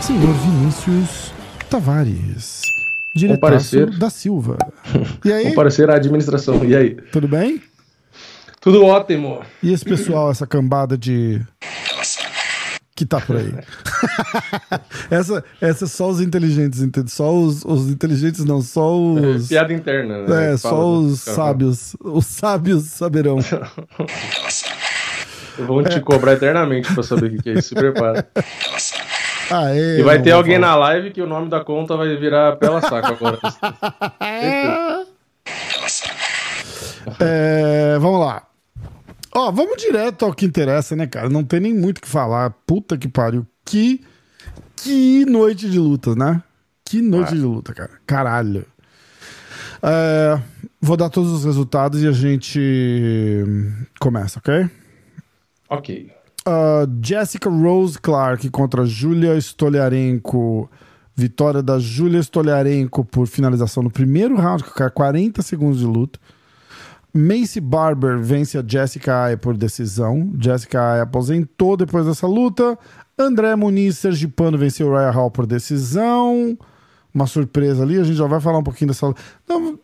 Senhor Vinícius Tavares, diretor da Silva. E aí, Comparecer à administração. E aí? tudo bem? Tudo ótimo. E esse pessoal, essa cambada de. Que tá por aí. essa, essa é só os inteligentes, entende? Só os, os inteligentes, não, só os. Piada interna. né? É, só do- os sábios. Os sábios saberão. Vão te cobrar eternamente pra saber o que que é isso. Se prepara. Aê, E vai ter alguém falar. na live que o nome da conta vai virar Pela Saco agora. É, vamos lá. Ó, vamos direto ao que interessa, né, cara? Não tem nem muito o que falar. Puta que pariu. Que, que noite de luta, né? Que noite de luta, cara. Caralho. É, vou dar todos os resultados e a gente começa, ok? ok. Uh, Jessica Rose Clark contra Julia Stoliarenko. Vitória da Julia Stoliarenko por finalização no primeiro round, cara, 40 segundos de luta. Macy Barber vence a Jessica Aya por decisão. Jessica Aya aposentou depois dessa luta. André Muniz Sergipano venceu Raya Hall por decisão. Uma surpresa ali, a gente já vai falar um pouquinho dessa luta. Não,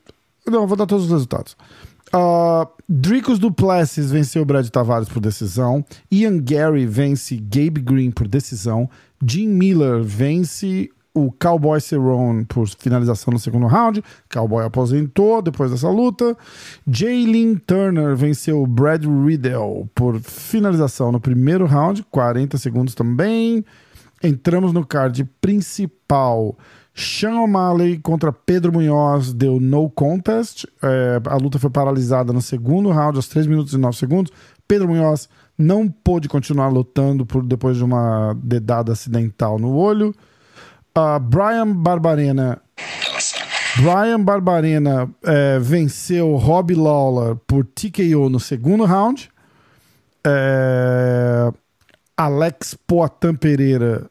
não, vou dar todos os resultados. Uh, Dricos Duplessis venceu Brad Tavares por decisão. Ian Gary vence Gabe Green por decisão. Jim Miller vence o Cowboy Cerrone por finalização no segundo round. Cowboy aposentou depois dessa luta. Jaylin Turner venceu Brad Riddell por finalização no primeiro round, 40 segundos também. Entramos no card principal. Sean O'Malley contra Pedro Munhoz deu no contest. É, a luta foi paralisada no segundo round, aos 3 minutos e 9 segundos. Pedro Munhoz não pôde continuar lutando por, depois de uma dedada acidental no olho. Ah, Brian Barbarena. Brian Barbarena é, venceu Rob Lawler por TKO no segundo round. É, Alex Poatan Pereira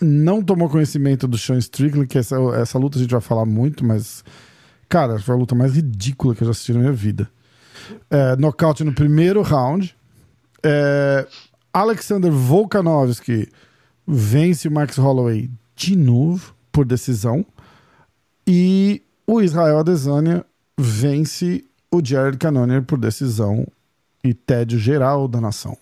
não tomou conhecimento do Sean Strickland, que essa, essa luta a gente vai falar muito, mas, cara, foi a luta mais ridícula que eu já assisti na minha vida. É, nocaute no primeiro round. É, Alexander Volkanovski vence o Max Holloway de novo por decisão. E o Israel Adesanya vence o Jared Cannonier por decisão e tédio geral da nação.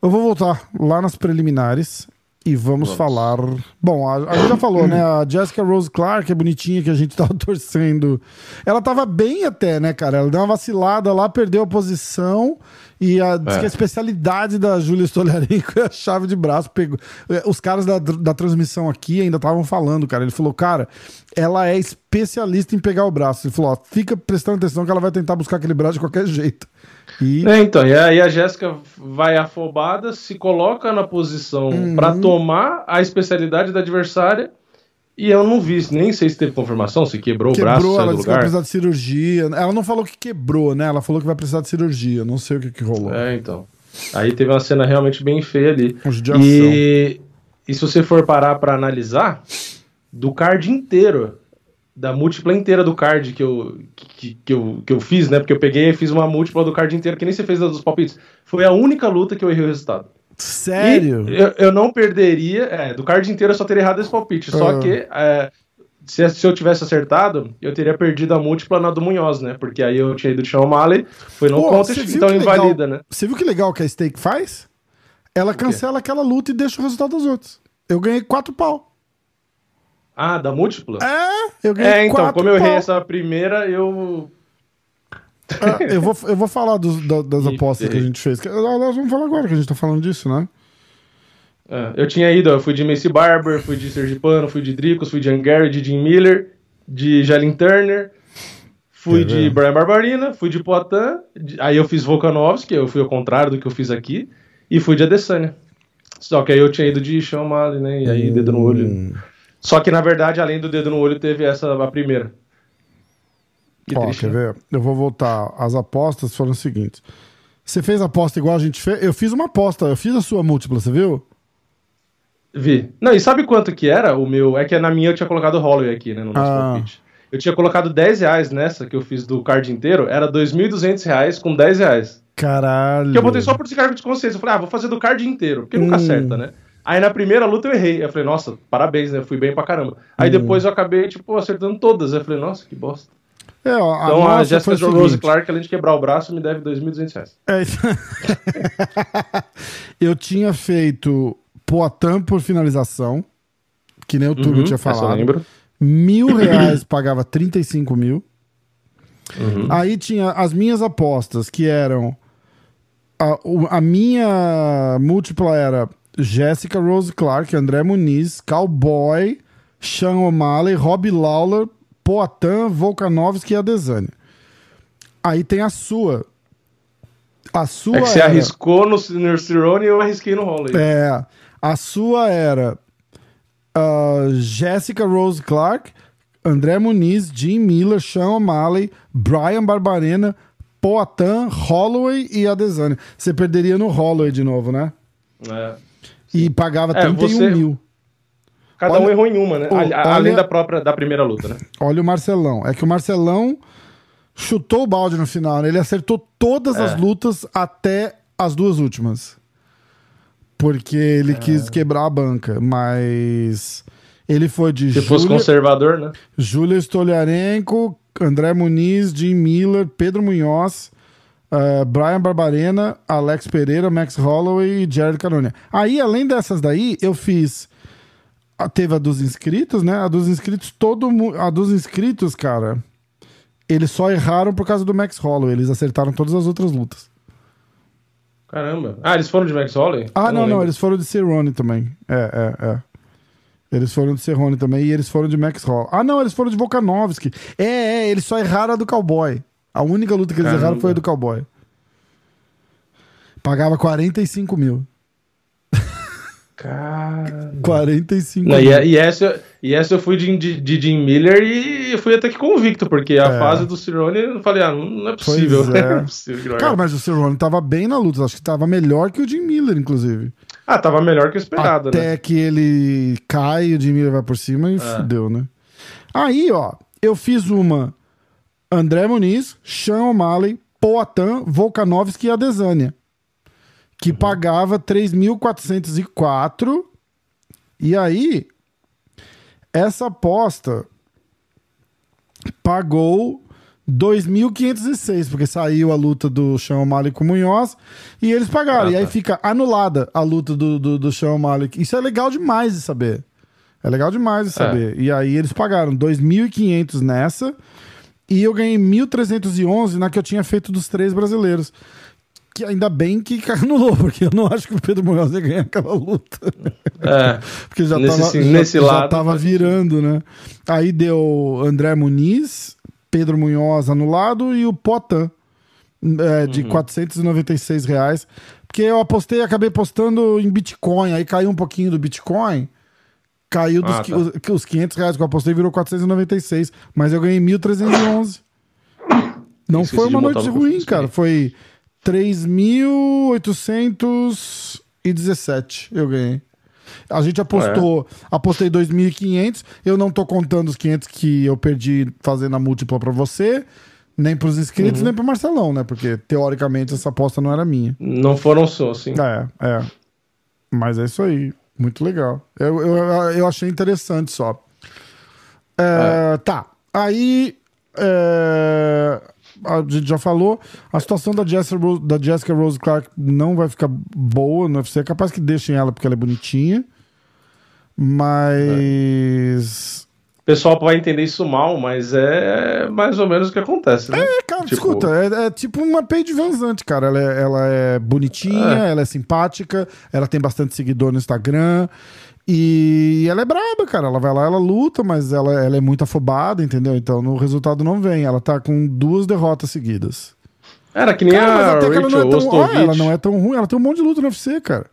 Eu vou voltar lá nas preliminares e vamos, falar. Bom, a, a gente já falou, né? A Jessica Rose Clark é bonitinha que a gente tava torcendo. Ela tava bem até, né, cara? Ela deu uma vacilada lá, perdeu a posição. E a, diz É. que a especialidade da Júlia Stoliarenko é a chave de braço. Pegou. É, Os caras da, da transmissão aqui ainda estavam falando, cara. Ele falou, cara, ela é especialista em pegar o braço. Ele falou, ó, fica prestando atenção que ela vai tentar buscar aquele braço de qualquer jeito. E É, então, e aí a Jéssica vai afobada, se coloca na posição Uhum. pra tomar a especialidade da adversária. E eu não vi, nem sei se teve confirmação, se quebrou, o braço, quebrou, saiu ela do disse que vai lugar. precisar de cirurgia. Ela não falou que quebrou, né? Ela falou que vai precisar de cirurgia. Não sei o que, que rolou. É, então. Aí teve uma cena realmente bem feia ali. E, e se você for parar pra analisar, do card inteiro, da múltipla inteira do card que eu, que, que eu, que eu fiz, né? Porque eu peguei e fiz uma múltipla do card inteiro, que nem você fez dos palpites. Foi a única luta que eu errei o resultado. Sério? Eu, eu não perderia, é, do card inteiro eu só teria errado esse palpite. Só Ah. que é, se, se eu tivesse acertado, eu teria perdido a múltipla na do Munhoz, né? Porque aí eu tinha ido de Sean O'Malley, foi no Pô, contest, então que legal- invalida, né? Você viu que legal que a Stake faz? Ela cancela aquela luta e deixa o resultado dos outros. Eu ganhei quatro pau. Ah, da múltipla? É, eu ganhei É, então, como eu errei pau. essa primeira, eu. Ah, eu, vou, eu vou falar dos- da- das apostas que a gente fez. Nós vamos falar agora que a gente tá falando disso, né? É, eu tinha ido, eu fui de Macy Barber, fui de Sergipano, fui de Dricos, fui de Angary, de Jim Miller, de Jalen Turner, fui Quer de ver? Brian Barbarina, fui de Poitin, de- aí eu fiz Volkanovski, eu fui ao contrário do que eu fiz aqui, e fui de Adesanya. Só que aí eu tinha ido de Sean O'Malley, né, e aí dedo no olho. Hum. Só que na verdade, além do dedo no olho, teve essa, a primeira. Que Ó, triste, quer né? ver? Eu vou voltar. As apostas foram as seguintes. Você fez aposta igual a gente fez? Eu fiz uma aposta, eu fiz a sua múltipla, você viu? Vi. Não, e sabe quanto que era o meu? É que na minha eu tinha colocado o Holloway aqui, né, no nosso Ah. palpite. Eu tinha colocado 10 reais nessa que eu fiz do card inteiro, era 2.200 reais com 10 reais. Caralho. Que eu botei só por descargo de consciência. Eu falei, ah, vou fazer do card inteiro, porque nunca Hum. acerta, né? Aí na primeira luta eu errei. Eu falei, nossa, parabéns, né? Fui bem pra caramba. Aí Hum. depois eu acabei, tipo, acertando todas. Eu falei, nossa, que bosta. É, ó, a Então a, o Rose. Clark, além de quebrar o braço, me deve 2.200 reais. É isso. eu tinha feito Poitin por finalização, que nem o Túlio Uhum, tinha eu falado. lembro. Mil reais pagava 35 mil. Uhum. Aí tinha as minhas apostas, que eram. A, a minha múltipla era Jessica Rose Clark, André Muniz, Cowboy, Sean O'Malley, Rob Lawler, Poitin, Volkanovski e Adesanya. Aí tem a sua. A sua É que você era- arriscou no, Cerrone e eu arrisquei no Holloway. é, a sua era ah, Jessica Rose Clark, André Muniz, Jim Miller, Sean O'Malley, Brian Barbarena, Poitin, Holloway e Adesanya. Você perderia no Holloway de novo, né? É. E pagava É, 31 você- mil. Cada Olha- um errou em uma, né? Ô, A- Além da própria da primeira luta, né? Olha o Marcelão. É que o Marcelão chutou o balde no final, né? Ele acertou todas É. as lutas até as duas últimas. Porque ele É. quis quebrar a banca. Mas ele foi de Se fosse Júlia, conservador, né? Júlia Stoliarenko, André Muniz, Jim Miller, Pedro Munhoz, eh, Brian Barbarena, Alex Pereira, Max Holloway e Jared Canonia. Aí, além dessas daí, eu fiz. A- Teve a dos inscritos, né? A dos inscritos, todo mu- A dos inscritos, cara. Eles só erraram por causa do Max Holloway. Eles acertaram todas as outras lutas. Caramba. Ah, eles foram de Max Holloway? Ah, Eu não, não. lembro. Eles foram de Cerrone também. É, é, é. Eles foram de Cerrone também e eles foram de Max Hall. Ah, não, eles foram de Volkanovski. É, é, eles só erraram a do Cowboy. A única luta que eles Caramba. erraram foi a do Cowboy. Pagava 45 mil. Cara. 45 Não, mil. e, e essa, e essa eu fui de, de, de Jim Miller e eu fui até que convicto, porque a É. fase do Cirone eu falei, ah, não, é possível. É. não é possível que não é. Cara, mas o Cerrone tava bem na luta. Acho que tava melhor que o Jim Miller, inclusive. Ah, tava melhor que o esperado, Até né? que ele cai, o Jim Miller vai por cima e fudeu, né? Aí, ó, eu fiz uma André Muniz, Sean O'Malley, Poatan, Volkanovski e Adesanya. Que pagava 3.404. E aí, essa aposta pagou 2.506, porque saiu a luta do Sean O'Malley com o Munhoz e eles pagaram. Ah, e aí tá. fica anulada a luta do, do, do Sean O'Malley. Isso é legal demais de saber. É legal demais de saber. E aí eles pagaram 2.500 nessa e eu ganhei 1.311 na que eu tinha feito dos três brasileiros. Que ainda bem que anulou, porque eu não acho que o Pedro Munhoz ia ganhar aquela luta. É. Porque já Nesse tava, já, nesse já lado, tava faz virando, né? Aí deu André Muniz, Pedro Munhoz anulado e o Potan é, de Uhum. 496 reais. Porque eu apostei, acabei postando em Bitcoin, aí caiu um pouquinho do Bitcoin. Caiu Ah, tá. os, os 500 reais que eu apostei virou 496. Mas eu ganhei 1.311. Não Esqueci foi uma noite no ruim, cara. Foi 3.817 eu ganhei. A gente apostou, apostei 2.500. Eu não tô contando os 500 que eu perdi fazendo a múltipla pra você, nem pros inscritos, nem pro Marcelão, né? Porque teoricamente essa aposta não era minha. Não foram só, assim. É, é. Mas é isso aí. Muito legal. Eu, eu, eu achei interessante só. É, Tá. Aí. é, a gente já falou. A situação da Jessica, Rose, da Jessica Rose Clark não vai ficar boa no UFC. É capaz que deixem ela porque ela é bonitinha. Mas. pessoal vai entender isso mal, mas é mais ou menos o que acontece, né? É, cara, tipo... escuta, é, é, tipo uma Paige Van Zandt, cara. Ela é, ela é bonitinha, é. ela é simpática, ela tem bastante seguidor no Instagram. E ela é braba, cara. Ela vai lá, ela luta, mas ela, ela é muito afobada, entendeu? Então no resultado não vem. Ela tá com duas derrotas seguidas. Era que nem cara, a Rachel ela não, é tão, ah, ela não é tão ruim, ela tem um monte de luta no UFC, cara.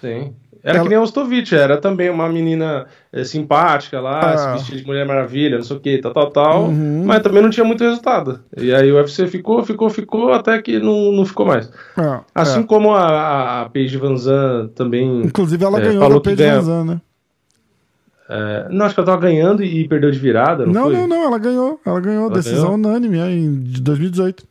Tem. Era ela... que nem a Ostovich, era também uma menina é, simpática lá, ah. se vestia de Mulher Maravilha, não sei o que, tal, tal, tal, uhum. mas também não tinha muito resultado. E aí o UFC ficou, ficou, ficou, até que não, não ficou mais. Ah, assim é. como a, a Paige Van Zandt também... Inclusive ela é, ganhou da Paige ganha... Van Zandt, né? É, não, acho que ela tava ganhando e perdeu de virada, não Não, não, não, ela ganhou. Ela ganhou, ela decisão ganhou? unânime é, em 2018.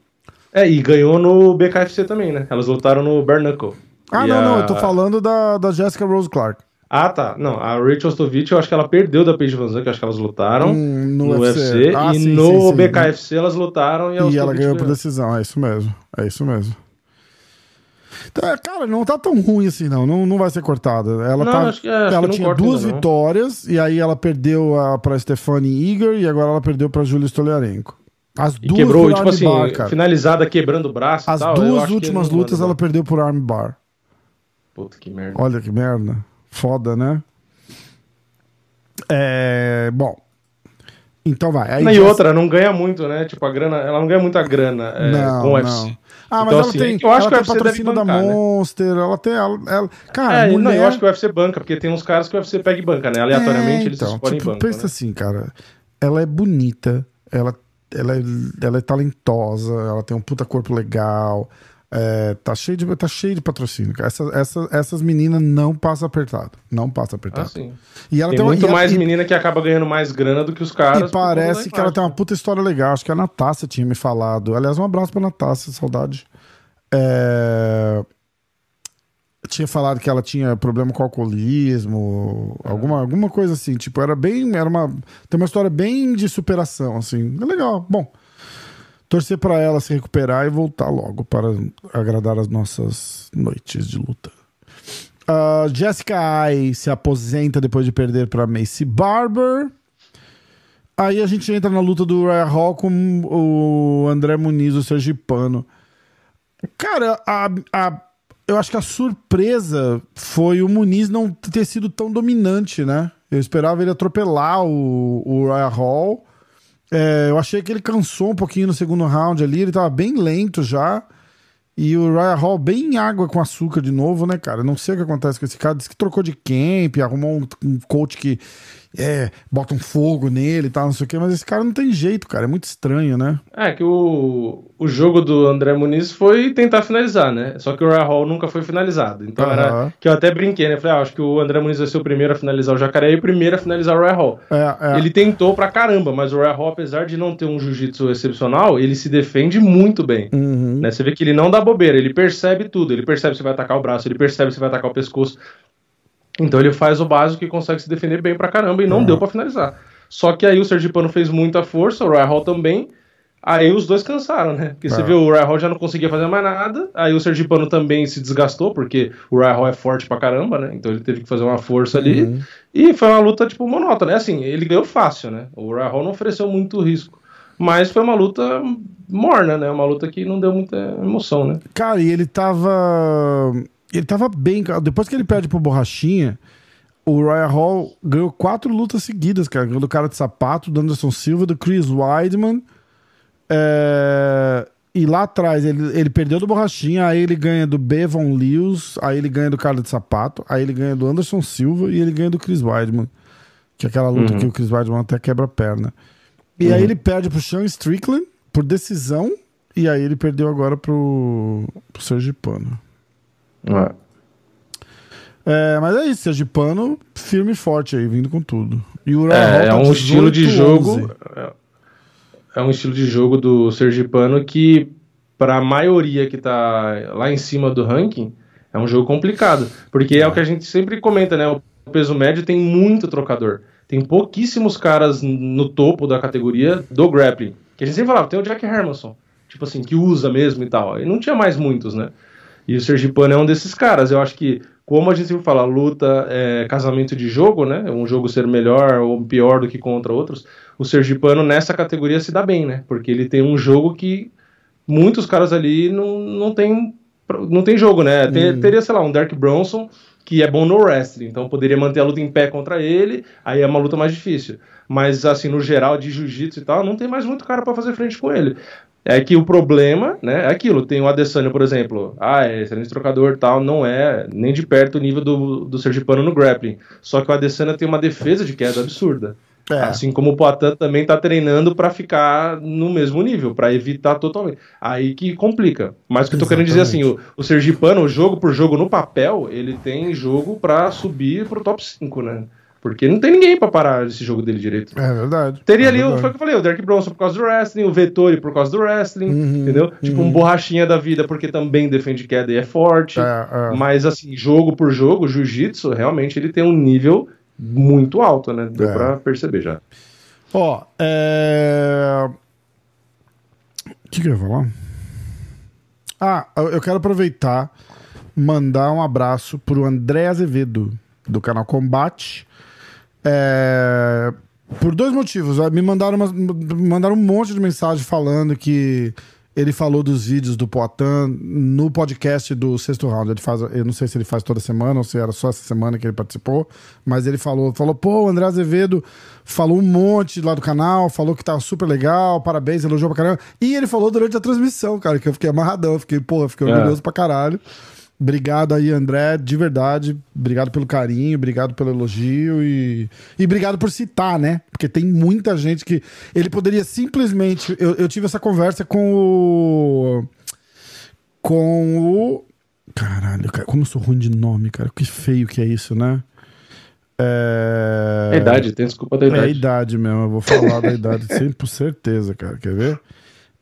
É, e ganhou no BKFC também, né? Elas lutaram no Bare Knuckle. Ah, e não, a... não, eu tô falando da, da Jessica Rose Clark. Ah, tá. Não, a Rachel Stovich, eu acho que ela perdeu da Paige Van Zandt, que eu acho que elas lutaram hum, no, no, UFC. UFC ah, e sim, no sim, sim. BKFC elas lutaram e, e ela ganhou por decisão, é isso mesmo. É isso mesmo. Então, é, cara, não tá tão ruim assim, não. Não, não vai ser cortada. Ela, não, tá, que, é, ela tinha duas ainda, vitórias e aí ela perdeu a, pra Stephanie Eager e agora ela perdeu pra Julia Stoliarenko. As e duas quebrou, tipo assim, bar, finalizada quebrando o braço As tal, duas últimas lutas ela perdeu por armbar. Puta que merda. Olha que merda. Foda, né? É. Bom. Então vai. Aí e já... outra, não ganha muito, né? Tipo, a grana. Ela não ganha muita grana é, não, com o UFC. Ah, mas então, ela assim, tem, eu acho que o UFC patrocínio bancar, da né? Monster, né? ela tem. Ela, ela, cara, é, mulher... não, eu acho que o UFC banca, porque tem uns caras que o UFC pega e banca, né? Aleatoriamente é, então, eles escolhem tipo, banca. Pensa né? assim, cara. Ela é bonita, ela, ela, é, ela é talentosa, ela tem um puta corpo legal. É, tá, cheio de, tá cheio de patrocínio. Essa, essa, essas meninas não passam apertado. Não passa apertado. Ah, e ela tem, tem muito mais menina que acaba ganhando mais grana do que os caras. E parece que ela tem uma puta história legal. Acho que a Natácia tinha me falado. Aliás, um abraço pra Natácia, saudade. É... Tinha falado que ela tinha problema com alcoolismo, alguma, alguma coisa assim. Tipo, era bem. Era uma. Tem uma história bem de superação, assim. É legal. Bom torcer para ela se recuperar e voltar logo para agradar as nossas noites de luta. Uh, Jessica Ai se aposenta depois de perder para Macy Barber. Aí a gente entra na luta do Raya Hall com o André Muniz, o Sergipano. Cara, a, a, eu acho que a surpresa foi o Muniz não ter sido tão dominante, né? Eu esperava ele atropelar o, o Raya Hall. É, eu achei que ele cansou um pouquinho no segundo round ali, ele tava bem lento já. E o Ryan Hall bem em água com açúcar de novo, né, cara? Não sei o que acontece com esse cara. Diz que trocou de camp, arrumou um, um coach que é, bota um fogo nele e tal, não sei o quê, mas esse cara não tem jeito, cara. É muito estranho, né? É, que o, o jogo do André Muniz foi tentar finalizar, né? Só que o Ryan Hall nunca foi finalizado. Então uhum. era. Que eu até brinquei, né? Eu falei, ah, acho que o André Muniz vai ser o primeiro a finalizar o Jacaré e o primeiro a finalizar o Ryan Hall. É, é. Ele tentou pra caramba, mas o Ryan Hall, apesar de não ter um jiu-jitsu excepcional, ele se defende muito bem. Uhum. Né? Você vê que ele não dá bobeira, ele percebe tudo. Ele percebe se vai atacar o braço, ele percebe se vai atacar o pescoço. Então ele faz o básico e consegue se defender bem pra caramba e não uhum. deu para finalizar. Só que aí o Sergipano fez muita força, o Hall também. Aí os dois cansaram, né? Porque você é. viu, o Hall já não conseguia fazer mais nada. Aí o Sergipano também se desgastou, porque o Hall é forte pra caramba, né? Então ele teve que fazer uma força ali. Uhum. E foi uma luta, tipo, monótona. É assim, ele ganhou fácil, né? O Hall não ofereceu muito risco. Mas foi uma luta morna, né? Uma luta que não deu muita emoção, né? Cara, e ele tava ele tava bem. Depois que ele perde pro Borrachinha, o Ryan Hall ganhou quatro lutas seguidas, cara. Ganhou do cara de sapato, do Anderson Silva, do Chris Weidman. É... E lá atrás ele, ele perdeu do Borrachinha, aí ele ganha do Bevon Lewis, aí ele ganha do cara de sapato, aí ele ganha do Anderson Silva e ele ganha do Chris Weidman. Que é aquela luta uhum. que o Chris Weidman até quebra a perna. E uhum. aí ele perde pro Sean Strickland por decisão, e aí ele perdeu agora pro, pro Sergipano. É. É, mas é isso, Sergipano, firme e forte aí, vindo com tudo. E o é, é um estilo de jogo. É, é um estilo de jogo do Sergipano que, para a maioria que tá lá em cima do ranking, é um jogo complicado. Porque é. é o que a gente sempre comenta, né? O peso médio tem muito trocador. Tem pouquíssimos caras no topo da categoria do grappling. Que a gente sempre falava, tem o Jack Hermanson, tipo assim, que usa mesmo e tal. E não tinha mais muitos, né? E o Sergipano é um desses caras. Eu acho que como a gente sempre fala, luta é casamento de jogo, né? Um jogo ser melhor ou pior do que contra outros. O Sergipano nessa categoria se dá bem, né? Porque ele tem um jogo que muitos caras ali não, não tem não tem jogo, né? Tem, hum. Teria, sei lá, um Dark Bronson que é bom no wrestling, então poderia manter a luta em pé contra ele, aí é uma luta mais difícil. Mas assim, no geral de jiu-jitsu e tal, não tem mais muito cara para fazer frente com ele. É que o problema, né, é aquilo. Tem o Adesanya, por exemplo. Ah, é excelente trocador tal, não é nem de perto o nível do, do Sergipano no grappling. Só que o Adesanya tem uma defesa de queda absurda. É. Assim como o Poitin também está treinando para ficar no mesmo nível, para evitar totalmente. Aí que complica. Mas o que eu tô querendo dizer assim, o, o Sergipano, jogo por jogo no papel, ele tem jogo para subir pro top 5, né? Porque não tem ninguém para parar esse jogo dele direito. É verdade. Teria é ali, verdade. O, foi o que eu falei, o Derek Bronson por causa do wrestling, o Vettori por causa do wrestling, uhum, entendeu? Tipo uhum. um borrachinha da vida porque também defende queda e é forte. É, é. Mas assim, jogo por jogo, jiu-jitsu, realmente ele tem um nível muito alto, né? Deu é. pra perceber já. Ó, é... O que, que eu ia falar? Ah, eu quero aproveitar mandar um abraço pro André Azevedo, do canal Combate. É... Por dois motivos. Me mandaram, uma, me mandaram um monte de mensagem falando que ele falou dos vídeos do Poitin no podcast do Sexto Round. Ele faz, eu não sei se ele faz toda semana ou se era só essa semana que ele participou, mas ele falou, falou, pô, o André Azevedo falou um monte lá do canal, falou que tava super legal, parabéns, elogiou pra caramba. E ele falou durante a transmissão, cara, que eu fiquei amarradão, fiquei, pô, fiquei é. orgulhoso pra caralho. Obrigado aí, André, de verdade. Obrigado pelo carinho, obrigado pelo elogio e, e obrigado por citar, né? Porque tem muita gente que. Ele poderia simplesmente. Eu, eu tive essa conversa com o. Com o. Caralho, cara, como eu sou ruim de nome, cara. Que feio que é isso, né? É... é a idade, tem desculpa da idade. É a idade mesmo, eu vou falar da idade sempre por certeza, cara. Quer ver?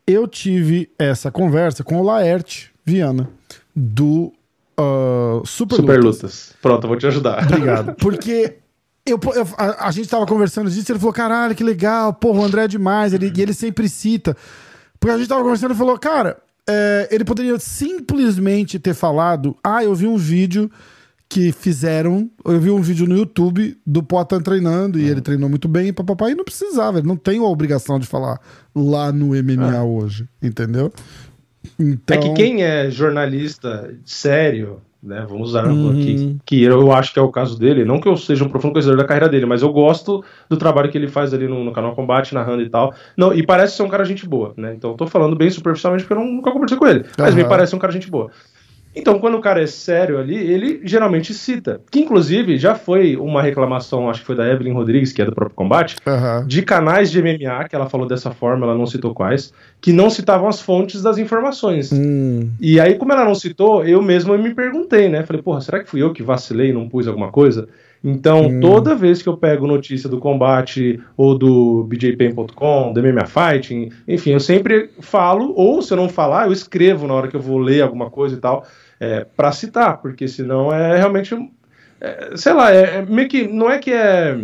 Eu tive essa conversa com o Laerte Viana, do uh, Super, Super Lutas. Lutas. Pronto, eu vou te ajudar. Obrigado. Porque eu, eu, a, a, gente tava conversando disso, ele falou: caralho, que legal, porra, o André é demais. Ele, e ele sempre cita. Porque a gente tava conversando e falou: cara, é, ele poderia simplesmente ter falado: ah, eu vi um vídeo que fizeram. Eu vi um vídeo no YouTube do Potan treinando e ele treinou muito bem, papapá, e não precisava, ele não tem a obrigação de falar lá no MMA ah. hoje, entendeu? Então... É que quem é jornalista sério, né? Vamos usar uhum. aqui, que eu acho que é o caso dele. Não que eu seja um profundo conhecedor da carreira dele, mas eu gosto do trabalho que ele faz ali no, no canal Combate, narrando e tal. Não, e parece ser um cara gente boa, né? Então eu tô falando bem superficialmente porque eu nunca conversei com ele. Mas uhum. me parece um cara gente boa. Então, quando o cara é sério ali, ele geralmente cita. Que, inclusive, já foi uma reclamação, acho que foi da Evelyn Rodrigues, que é do próprio combate, uhum. de canais de MMA, que ela falou dessa forma, ela não citou quais, que não citavam as fontes das informações. Hum. E aí, como ela não citou, eu mesmo me perguntei, né? Falei, porra, será que fui eu que vacilei e não pus alguma coisa? Então, hum. toda vez que eu pego notícia do combate ou do bjpen.com, do MMA Fighting, enfim, eu sempre falo, ou se eu não falar, eu escrevo na hora que eu vou ler alguma coisa e tal é, para citar, porque senão é realmente, é, sei lá, é, é, meio que, não é que é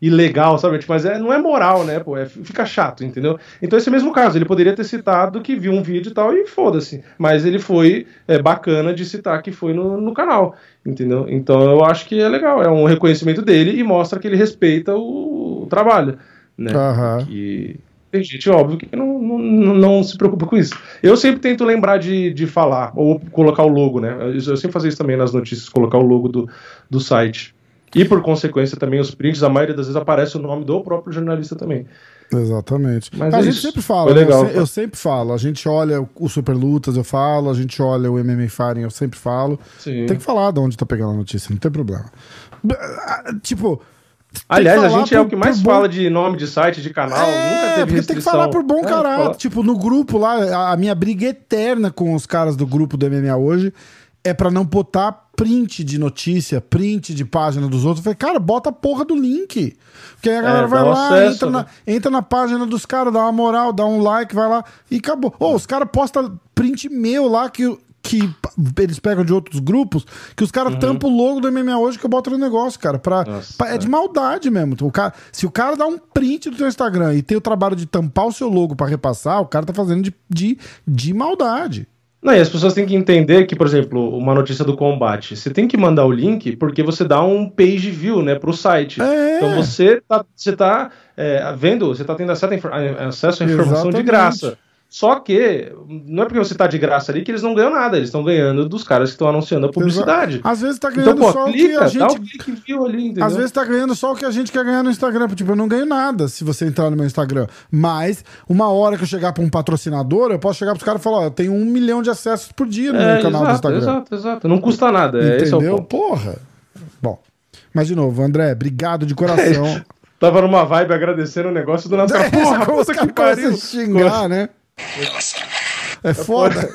ilegal, sabe, tipo, mas é, não é moral, né, pô, é, fica chato, entendeu? Então esse mesmo caso, ele poderia ter citado que viu um vídeo e tal, e foda-se, mas ele foi é, bacana de citar que foi no, no canal, entendeu? Então eu acho que é legal, é um reconhecimento dele e mostra que ele respeita o, o trabalho, né, uhum. que tem gente, óbvio, que não, não, não, se preocupa com isso. Eu sempre tento lembrar de, de falar, ou colocar o logo, né? Eu, eu sempre fazia isso também nas notícias, colocar o logo do, do site. E por consequência também os prints, a maioria das vezes aparece o nome do próprio jornalista também. Exatamente. Mas a é gente isso. sempre fala, né? eu, eu, sempre falo, a gente olha o Super Lutas, eu falo, a gente olha o MMA Fighting, eu sempre falo. Sim. Tem que falar de onde tá pegando a notícia, não tem problema. Tipo, Aliás, a gente por, é o que mais fala de nome de site, de canal, é, nunca teve restrição. tem que falar por bom é, caráter. Tipo, no grupo lá, a minha briga eterna com os caras do grupo do MMA hoje é para não botar print de notícia, print de página dos outros. Eu falei, cara, bota a porra do link. Porque aí a galera é, vai lá, acesso, entra, né? na, entra na página dos caras, dá uma moral, dá um like, vai lá e acabou. Ou oh, os caras postam print meu lá que que eles pegam de outros grupos, que os caras uhum. tampam o logo do MMA hoje que eu boto no negócio, cara. Pra, Nossa, pra é de maldade mesmo. O cara, se o cara dá um print do teu Instagram e tem o trabalho de tampar o seu logo para repassar, o cara tá fazendo de, de, de maldade. Não, e as pessoas têm que entender que, por exemplo, uma notícia do combate, você tem que mandar o link porque você dá um page view, né, pro site. É. Então você tá, você tá é, vendo, você tá tendo acesso à, acesso à informação Exatamente. de graça. Só que não é porque você tá de graça ali que eles não ganham nada, eles estão ganhando dos caras que estão anunciando a publicidade. Às vezes tá ganhando Então, pô, só o que a gente. ali, entendeu? Às vezes tá ganhando só o que a gente quer ganhar no Instagram. Tipo, eu não ganho nada se você entrar no meu Instagram. Mas, uma hora que eu chegar pra um patrocinador, eu posso chegar pros caras e falar: ó, eu tenho um milhão de acessos por dia no é, meu canal do exato, Instagram. exato, exato. Não custa nada, é, esse é o Entendeu? ponto. Porra. Bom. Mas, de novo, André, obrigado de coração. Tava numa vibe agradecendo o negócio do nada. Porra, puta que pariu. Xingar, né? É foda.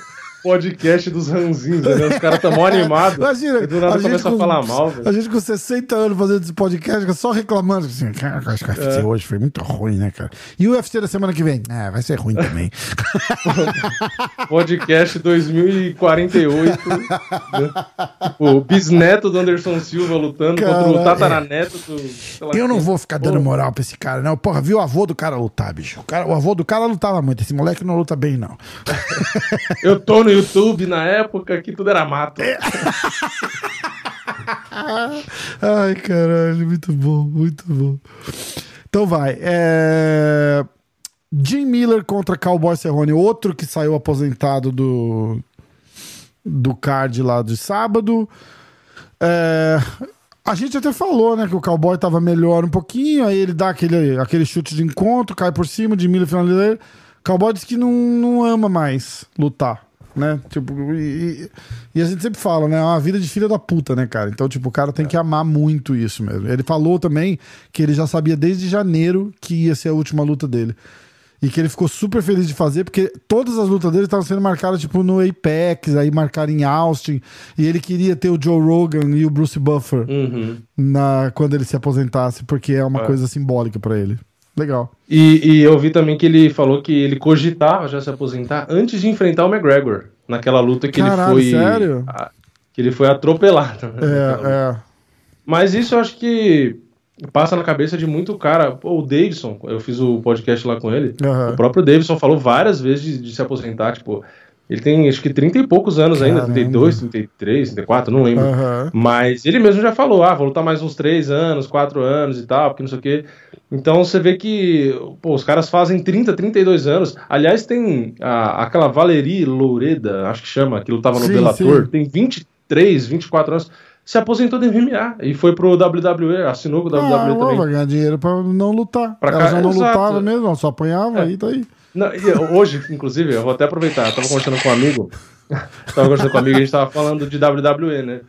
Podcast dos ranzinhos, né? Os caras tão mó animados. Imagina, e do nada a gente começa a falar mal, velho. A gente com 60 anos fazendo esse podcast, só reclamando. Assim, cara, acho que o É. UFC hoje foi muito ruim, né, cara? E o UFC da semana que vem? Ah, vai ser ruim também. Podcast 2048. né? o bisneto do Anderson Silva lutando Cara, contra o é. tataraneto do. sei lá Eu não vou ficar dando moral pra esse cara, não. Porra, viu o avô do cara lutar, bicho. O, cara, o avô do cara lutava muito. Esse moleque não luta bem, não. Eu tô no YouTube na época que tudo era mato. É. Ai, caralho, muito bom, muito bom. Então vai. É... Jim Miller contra Cowboy Cerrone, outro que saiu aposentado do, do card lá de sábado. É, A gente até falou, né, que o Cowboy tava melhor um pouquinho, aí ele dá aquele, aquele chute de encontro, cai por cima, de Miller finaliza ele. Cowboy diz que não, não ama mais lutar, né? Tipo, e, e- a gente sempre fala, né? É uma vida de filha da puta, né, cara? Então, tipo, o cara tem que amar muito isso mesmo. Ele falou também que ele já sabia desde janeiro que ia ser a última luta dele. E que ele ficou super feliz de fazer, porque todas as lutas dele estavam sendo marcadas, tipo, no Apex, aí marcaram em Austin. E ele queria ter o Joe Rogan e o Bruce Buffer Uhum. na, quando ele se aposentasse, porque é uma É. coisa simbólica pra ele. Legal. E, e eu vi também que ele falou que ele cogitava já se aposentar antes de enfrentar o McGregor. Naquela luta que Caralho, ele foi. sério? a- que ele foi atropelado. né? É, é. Mas isso eu acho que passa na cabeça de muito cara. Pô, o Davidson, eu fiz o podcast lá com ele. Aham. O próprio Davidson falou várias vezes de, de se aposentar. Tipo, ele tem acho que 30 e poucos anos ainda, Caramba. 32, 33, 34, não lembro. Aham. Mas ele mesmo já falou, ah, vou lutar mais uns 3 anos, 4 anos e tal, porque não sei o quê. Então você vê que pô, os caras fazem 30, 32 anos. Aliás, tem a- aquela Valerie Loureda, acho que chama, que lutava no Sim, Bellator, sim. tem 23, 24 anos. Se aposentou do MMA e foi pro WWE, assinou com o WWE Ah, também. vai ganhar dinheiro pra não lutar. Pra Ela cá- já não exato. lutava mesmo, ela só apanhava, É. aí tá aí. Não, hoje, inclusive, eu vou até aproveitar, eu tava conversando com um amigo, tava conversando com um amigo e a gente tava falando de WWE, né?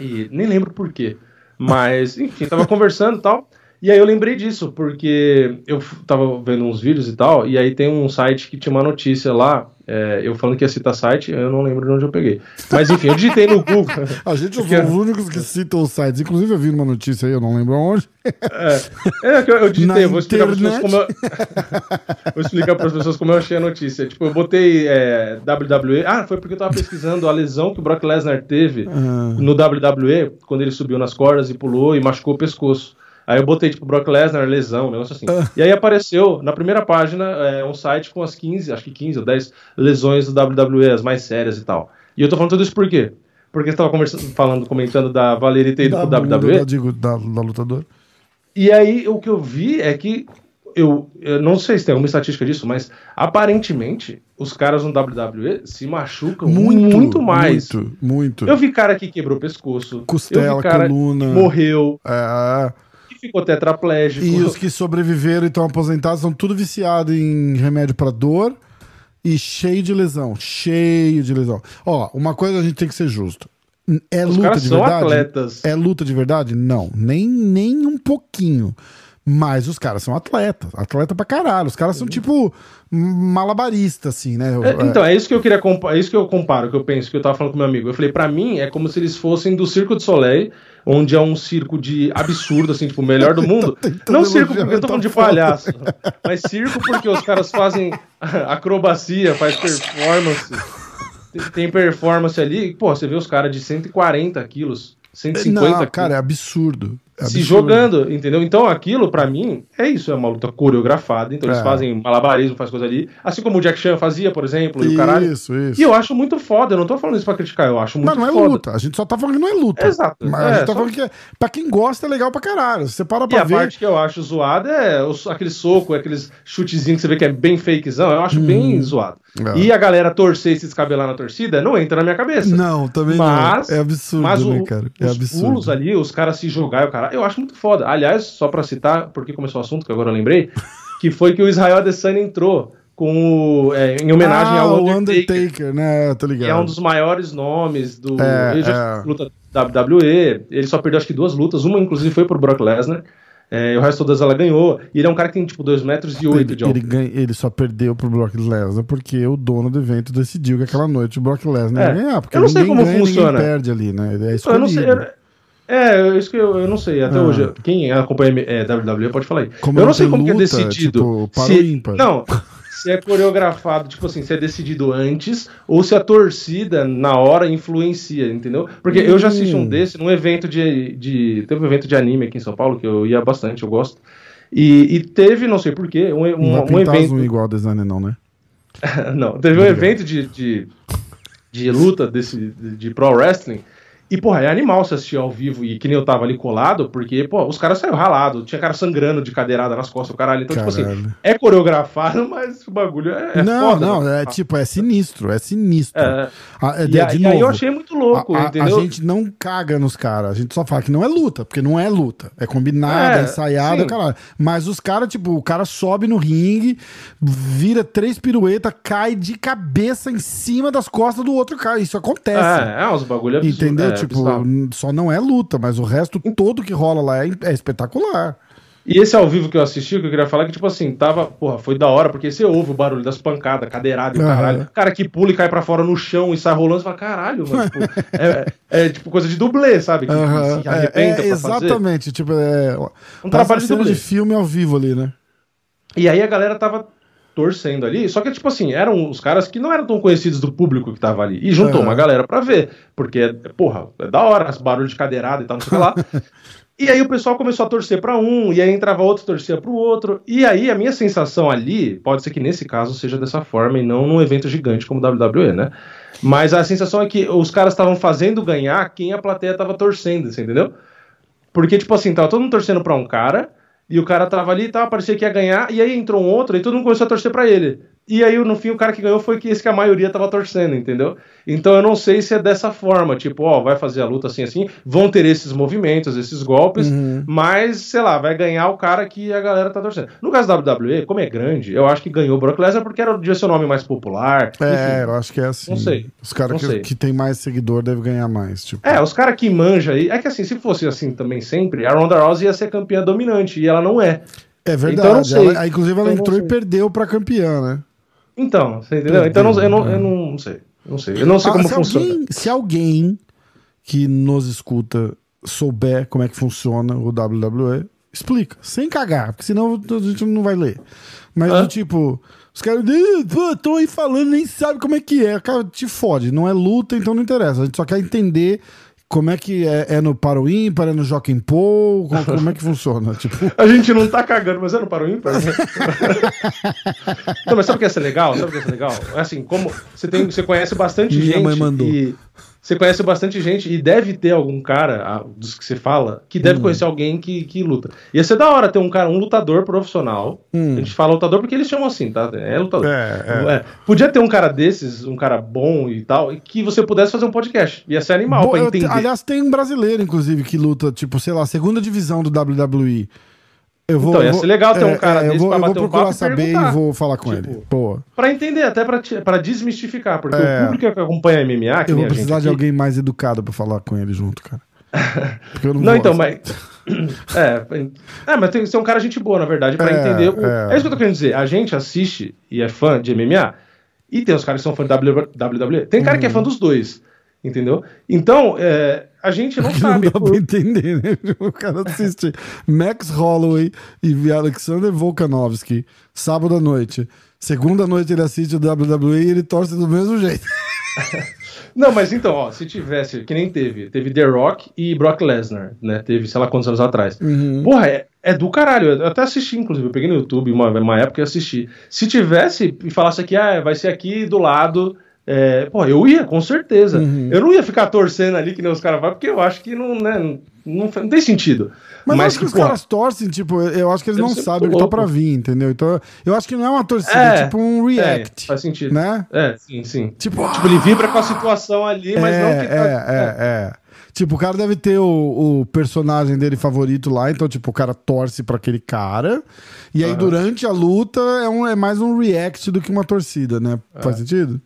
E nem lembro por quê. Mas, enfim, tava conversando e tal. E aí eu lembrei disso, porque eu tava vendo uns vídeos e tal, e aí tem um site que tinha uma notícia lá, é, eu falando que ia citar site, eu não lembro de onde eu peguei. Mas enfim, eu digitei no Google. A gente é os únicos que citam os sites. Inclusive, eu vi numa notícia aí, eu não lembro onde. É, que eu, eu digitei, eu vou explicar para as pessoas como eu... vou explicar para as pessoas como eu achei a notícia. Tipo, eu botei é, WWE. Ah, foi porque eu tava pesquisando a lesão que o Brock Lesnar teve Ah. no WWE quando ele subiu nas cordas e pulou e machucou o pescoço. Aí eu botei, tipo, Brock Lesnar, lesão, um negócio assim. Ah. E aí apareceu, na primeira página, é, um site com as 15, acho que 15 ou 10 lesões do WWE, as mais sérias e tal. E eu tô falando tudo isso por quê? Porque você tava conversando, falando, comentando da Valerie ter ido Da pro WWE. da, digo, da, da lutadora. E aí, o que eu vi é que. Eu, eu não sei se tem alguma estatística disso, mas aparentemente os caras no WWE se machucam muito, Muito, mais. Muito, muito. Eu vi cara que quebrou o pescoço. eu Costela, vi cara coluna. morreu, É, que ficou tetraplégico. E os que sobreviveram e estão aposentados são tudo viciados em remédio pra dor e cheio de lesão. Cheio de lesão. Ó, uma coisa a gente tem que ser justo. É Os luta de verdade? atletas. É luta de verdade? Não, nem, nem um pouquinho. Mas os caras são atletas. Atleta pra caralho. Os caras são tipo malabarista, assim, né? É, então, é isso que eu queria é isso que eu comparo, que eu penso, que eu tava falando com meu amigo. Eu falei, pra mim, é como se eles fossem do Circo de Soleil, onde é um circo de absurdo, assim, tipo, o melhor do mundo. Não circo porque eu tô falando de palhaço, mas circo porque os caras fazem acrobacia, faz performance. Tem, tem performance ali, pô, você vê os caras de 140 quilos, 150 Não, quilos. cara, é absurdo. É se absurdo. jogando, entendeu? Então aquilo, pra mim, é isso, é uma luta coreografada. Então eles É. fazem malabarismo, faz coisa ali. Assim como o Jack Chan fazia, por exemplo, e o caralho. Isso, isso. E eu acho muito foda, eu não tô falando isso pra criticar, eu acho muito Mas não é foda. luta. A gente só tá falando que não é luta. Exato. Mas É, a gente tá só- falando que é, pra quem gosta é legal pra caralho. Você para E pra a ver. parte que eu acho zoada é os- aquele soco, aqueles chutezinhos que você vê que é bem fakezão, eu acho Uhum. bem zoado. É. E a galera torcer e se descabelar na torcida, não entra na minha cabeça. Não, também Mas- não. É absurdo, Mas né, o- cara? É os absurdo. pulos ali, os caras se jogar e o cara, eu acho muito foda. Aliás, só pra citar, porque começou o assunto que agora eu lembrei, que foi que o Israel Adesanya entrou com o, é, em homenagem ah, ao Undertaker, Undertaker, né? Tô ligado. que é um dos maiores nomes do É, ele já é. luta WWE. Ele só perdeu acho que duas lutas, uma inclusive foi pro Brock Lesnar. É, o resto todas ela ganhou. E ele é um cara que tem tipo 2 metros e 8 Ele, de ele, altura. ganha- ele só perdeu pro Brock Lesnar porque o dono do evento decidiu que aquela noite o Brock Lesnar É, ia ganhar. Porque eu não sei como ganha, funciona. perde ali, né? Ele é Eu escolhido. não sei. eu- É, isso que eu, eu não sei. Até Ah. hoje, quem acompanha é, WWE pode falar aí. Como eu não não sei como que é luta, decidido. tipo, se. Não, se é coreografado, tipo assim, se é decidido antes ou se a torcida na hora influencia, entendeu? Porque eu já assisti um Hum. desse num evento de, de. Teve um evento de anime aqui em São Paulo que eu ia bastante, eu gosto. E, e teve, não sei porquê, um, Não um, vai um evento. unhas igual a designer, não, né? Não, teve um evento de, de, de luta desse, de, de pro wrestling. E, porra, é animal se assistir ao vivo e que nem eu tava ali colado, porque, pô, os caras saíram ralados, tinha cara sangrando de cadeirada nas costas, o caralho. Então, tipo assim, Caralho. é coreografado, mas o bagulho é, é não, foda. não, né? é tipo, é sinistro, é sinistro. É. Ah, é, E, de, a- de aí eu achei muito louco, a, a- a entendeu? gente não caga nos caras, a gente só fala que não é luta, porque não é luta. É combinada, É, é ensaiada, sim. caralho. Mas os caras, tipo, o cara sobe no ringue, vira três piruetas, cai de cabeça em cima das costas do outro cara. Isso acontece. É, é uns bagulho absurdo. Entendeu? É, tipo, bizarro. só não é luta, mas o resto todo que rola lá é, é espetacular. E esse ao vivo que eu assisti, que eu queria falar é que, tipo assim, tava, porra, foi da hora, porque você ouve o barulho das pancadas, cadeirada e o Aham. caralho. Cara que pula e cai pra fora no chão e sai rolando, você fala, caralho, mano. tipo, é, é tipo coisa de dublê, sabe? Que se é, arrebenta é, pra fazer. exatamente. Tipo, é. Um trabalho de de filme ao vivo ali, né? E aí a galera tava torcendo ali, só que, tipo assim, eram os caras que não eram tão conhecidos do público que tava ali. E juntou Aham. uma galera pra ver, porque, porra, é da hora, barulho de cadeirada e tal, não sei o que lá. E aí o pessoal começou a torcer pra um, e aí entrava outro, torcia pro outro. E aí a minha sensação ali, pode ser que nesse caso seja dessa forma e não num evento gigante como o WWE, né? Mas a sensação é que os caras estavam fazendo ganhar quem a plateia tava torcendo, você entendeu? Porque, tipo assim, tava todo mundo torcendo pra um cara, e o cara tava ali e tal, parecia que ia ganhar, e aí entrou um outro, e todo mundo começou a torcer pra ele. E aí, no fim, o cara que ganhou foi que esse que a maioria tava torcendo, entendeu? Então eu não sei se é dessa forma, tipo, ó, vai fazer a luta assim, assim, vão ter esses movimentos, esses golpes, Uhum. mas, sei lá, vai ganhar o cara que a galera tá torcendo. No caso da WWE, como é grande, eu acho que ganhou o Brock Lesnar porque era o nome mais popular. É, enfim. eu acho que é assim. Não sei. Os caras que, que tem mais seguidor devem ganhar mais. Tipo. É, os caras que manja aí. É que assim, se fosse assim também sempre, a Ronda Rousey ia ser campeã dominante, e ela não é. É verdade. Então não sei. Ela- inclusive, ela Eu não entrou e perdeu pra campeã, né? Então, você entendeu? Então eu não, eu não, eu não sei. Eu não sei. Eu não sei Ah, como se, funciona. alguém, se alguém que nos escuta souber como é que funciona o WWE, explica. Sem cagar, porque senão a gente não vai ler. Mas Hã? do tipo, os caras, "Ih, pô, tô aí falando, nem sabe como é que é. Cara, te fode. Não é luta, então não interessa. A gente só quer entender como é que é, é no Paro Ímpar, é no Joaquim Paul, como, como é que funciona. Tipo, A gente não tá cagando, mas é no para o ímpar. né? não, mas sabe o que ia ser legal? Sabe o que ia ser legal? É assim, como você, tem, você conhece bastante Minha gente. mãe mandou. E você conhece bastante gente e deve ter algum cara, dos que você fala, que Hum. deve conhecer alguém que, que luta. Ia ser da hora ter um cara, um lutador profissional. Hum. A gente fala lutador porque eles chamam assim, tá? É lutador. É, é. É. Podia ter um cara desses, um cara bom e tal, e que você pudesse fazer um podcast. Ia ser animal Bo- pra eu- entender. aliás, tem um brasileiro, inclusive, que luta, tipo, sei lá, segunda divisão do WWE. Eu vou, Então, ia ser legal ter um cara eu desse vou, pra bater um papo e saber perguntar. e vou falar com Tipo, ele. Boa. Pra entender, até pra, pra desmistificar, porque É. o público que acompanha MMA, que Eu vou precisar de aqui- alguém mais educado pra falar com ele junto, cara. Porque eu não, Não, então, mas. É, é, mas tem que ser um cara gente boa, na verdade, pra É, entender. O... é. É. isso que eu tô querendo dizer. A gente assiste e é fã de MMA, e tem os caras que são fã de WWE. Tem cara Uhum. que é fã dos dois, entendeu? Então, é, a gente não Não sabe. dá pra entender, né? O cara assiste Max Holloway e Alexander Volkanovski sábado à noite. Segunda noite ele assiste o WWE e ele torce do mesmo jeito. Não, mas então, ó, se tivesse, que nem teve, teve The Rock e Brock Lesnar, né? Teve, sei lá quantos anos atrás. Uhum. Porra, é, é do caralho. Eu até assisti, inclusive, eu peguei no YouTube uma, uma época e assisti. Se tivesse e falasse aqui, ah, vai ser aqui do lado. É, pô, eu ia, com certeza. Uhum. Eu não ia ficar torcendo ali que nem os caras vão, porque eu acho que não, né, não, não, não tem sentido. Mas, eu acho que, os porra, caras torcem, tipo, eu acho que eles não sabem o que tá pra vir, entendeu? Então, eu acho que não é uma torcida, É, é tipo um react. é, faz sentido. Né? É, sim, sim. Tipo, Tipo, ele vibra com a situação ali, mas é, não que tá. é, é, é. Tipo, o cara deve ter o, o personagem dele favorito lá, então, tipo, o cara torce pra aquele cara. E aí, durante a luta, é, um, é mais um react do que uma torcida, né? Faz sentido?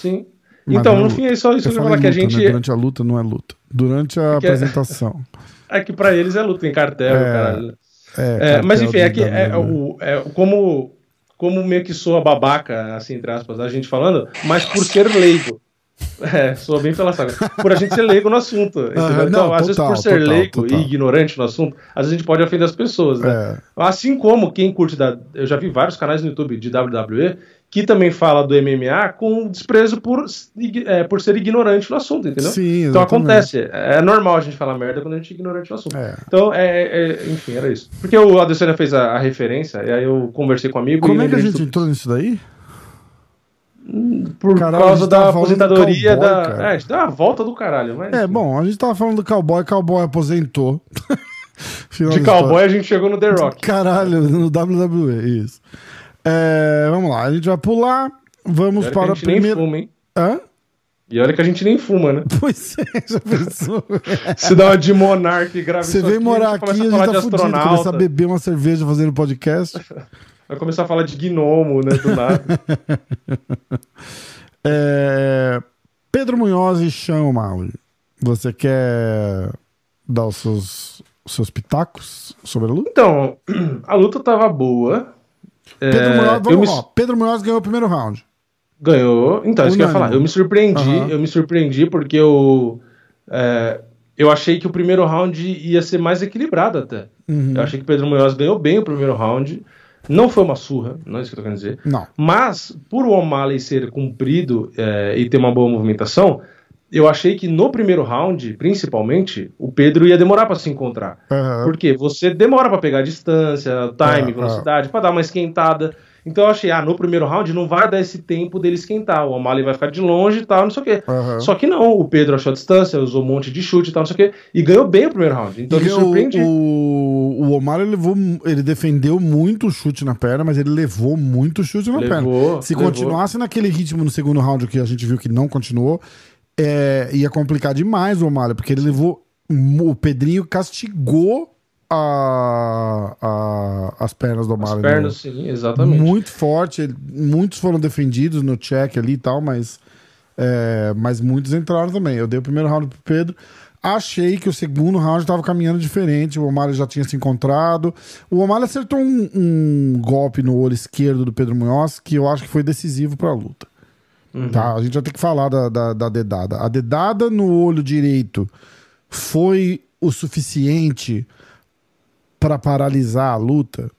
Sim. Mas Então, não é no luta. fim é só isso que eu ia falei falar, que a luta, gente. né? Durante a luta não é luta. Durante a Porque- apresentação. É que pra eles é luta em cartel, É, caralho. É, É, mas enfim, é que é, o, é como, como meio que soa babaca, assim, entre aspas, a gente falando, mas por ser leigo. É, soa bem pela saga. Por a gente ser leigo no assunto. entendeu? Aham, então, não, às vezes, total, por ser total, leigo total. e ignorante no assunto, às vezes a gente pode ofender as pessoas, né? É. Assim como quem curte da. Eu já vi vários canais no YouTube de WWE que também fala do MMA com desprezo por, é, por ser ignorante no assunto, entendeu? Sim, Então acontece. É normal a gente falar merda quando a gente é ignorante no assunto. É. Então, é, é- enfim, era isso. Porque o Adesanya fez a, a referência, e aí eu conversei com um amigo Como e é que a gente entrou nisso daí? por Caralho, causa da aposentadoria cowboy, da. cara. É, a gente deu uma volta do caralho, mas. É, bom, a gente tava falando do cowboy, cowboy aposentou. De cowboy a gente chegou no The Rock. Caralho, no WWE, isso. É, vamos lá, a gente vai pular. Vamos E para a a gente primeira. fuma, hein? Hã? E olha que a gente nem fuma, né? Pois é, já pensou? Se dá uma de Monark e grava Você vem aqui, morar aqui, gente a começa a gente tá fudido. Começar a beber uma cerveja fazendo podcast. vai começar a falar de gnomo, né, do nada. É, Pedro Munhoz e Sean O'Malley. Você quer dar os seus, os seus pitacos sobre a luta? Então, a luta tava boa. É, Pedro, Munhoz, eu vamos, me- Pedro Munhoz ganhou o primeiro round. Ganhou. Então, isso que eu ia falar. Eu me surpreendi, Aham. eu me surpreendi porque eu. é, eu achei que o primeiro round ia ser mais equilibrado até. Uhum. Eu achei que o Pedro Munhoz ganhou bem o primeiro round. Não foi uma surra, não é isso que eu tô querendo dizer. Não. Mas, por o O'Malley ser comprido é, e ter uma boa movimentação, eu achei que no primeiro round, principalmente, o Pedro ia demorar para se encontrar. Aham. Porque você demora para pegar a distância, time, É, velocidade, para dar uma esquentada. Então eu achei, ah, no primeiro round não vai dar esse tempo dele esquentar. O O'Malley vai ficar de longe e tal, não sei o quê. Aham. Só que não, o Pedro achou a distância, usou um monte de chute e tal, não sei o quê, e ganhou bem o primeiro round. Então E me o, surpreende. o, o Omar ele levou, ele defendeu muito o chute na perna, mas ele levou muito chute na perna. Levou, Se levou. continuasse naquele ritmo no segundo round que a gente viu que não continuou, é, ia complicar demais o Omar, porque ele levou. O Pedrinho castigou a, a- as pernas do Omar. As pernas, sim, exatamente. Muito forte. ele- muitos foram defendidos no check ali e tal, mas, é, mas muitos entraram também. Eu dei o primeiro round pro Pedro. Achei que o segundo round estava caminhando diferente. O Omar já tinha se encontrado. O Omar acertou um, um golpe no olho esquerdo do Pedro Munhoz que eu acho que foi decisivo para a luta. Uhum. Tá? A gente vai ter que falar da, da, da dedada. A dedada no olho direito foi o suficiente para paralisar a luta?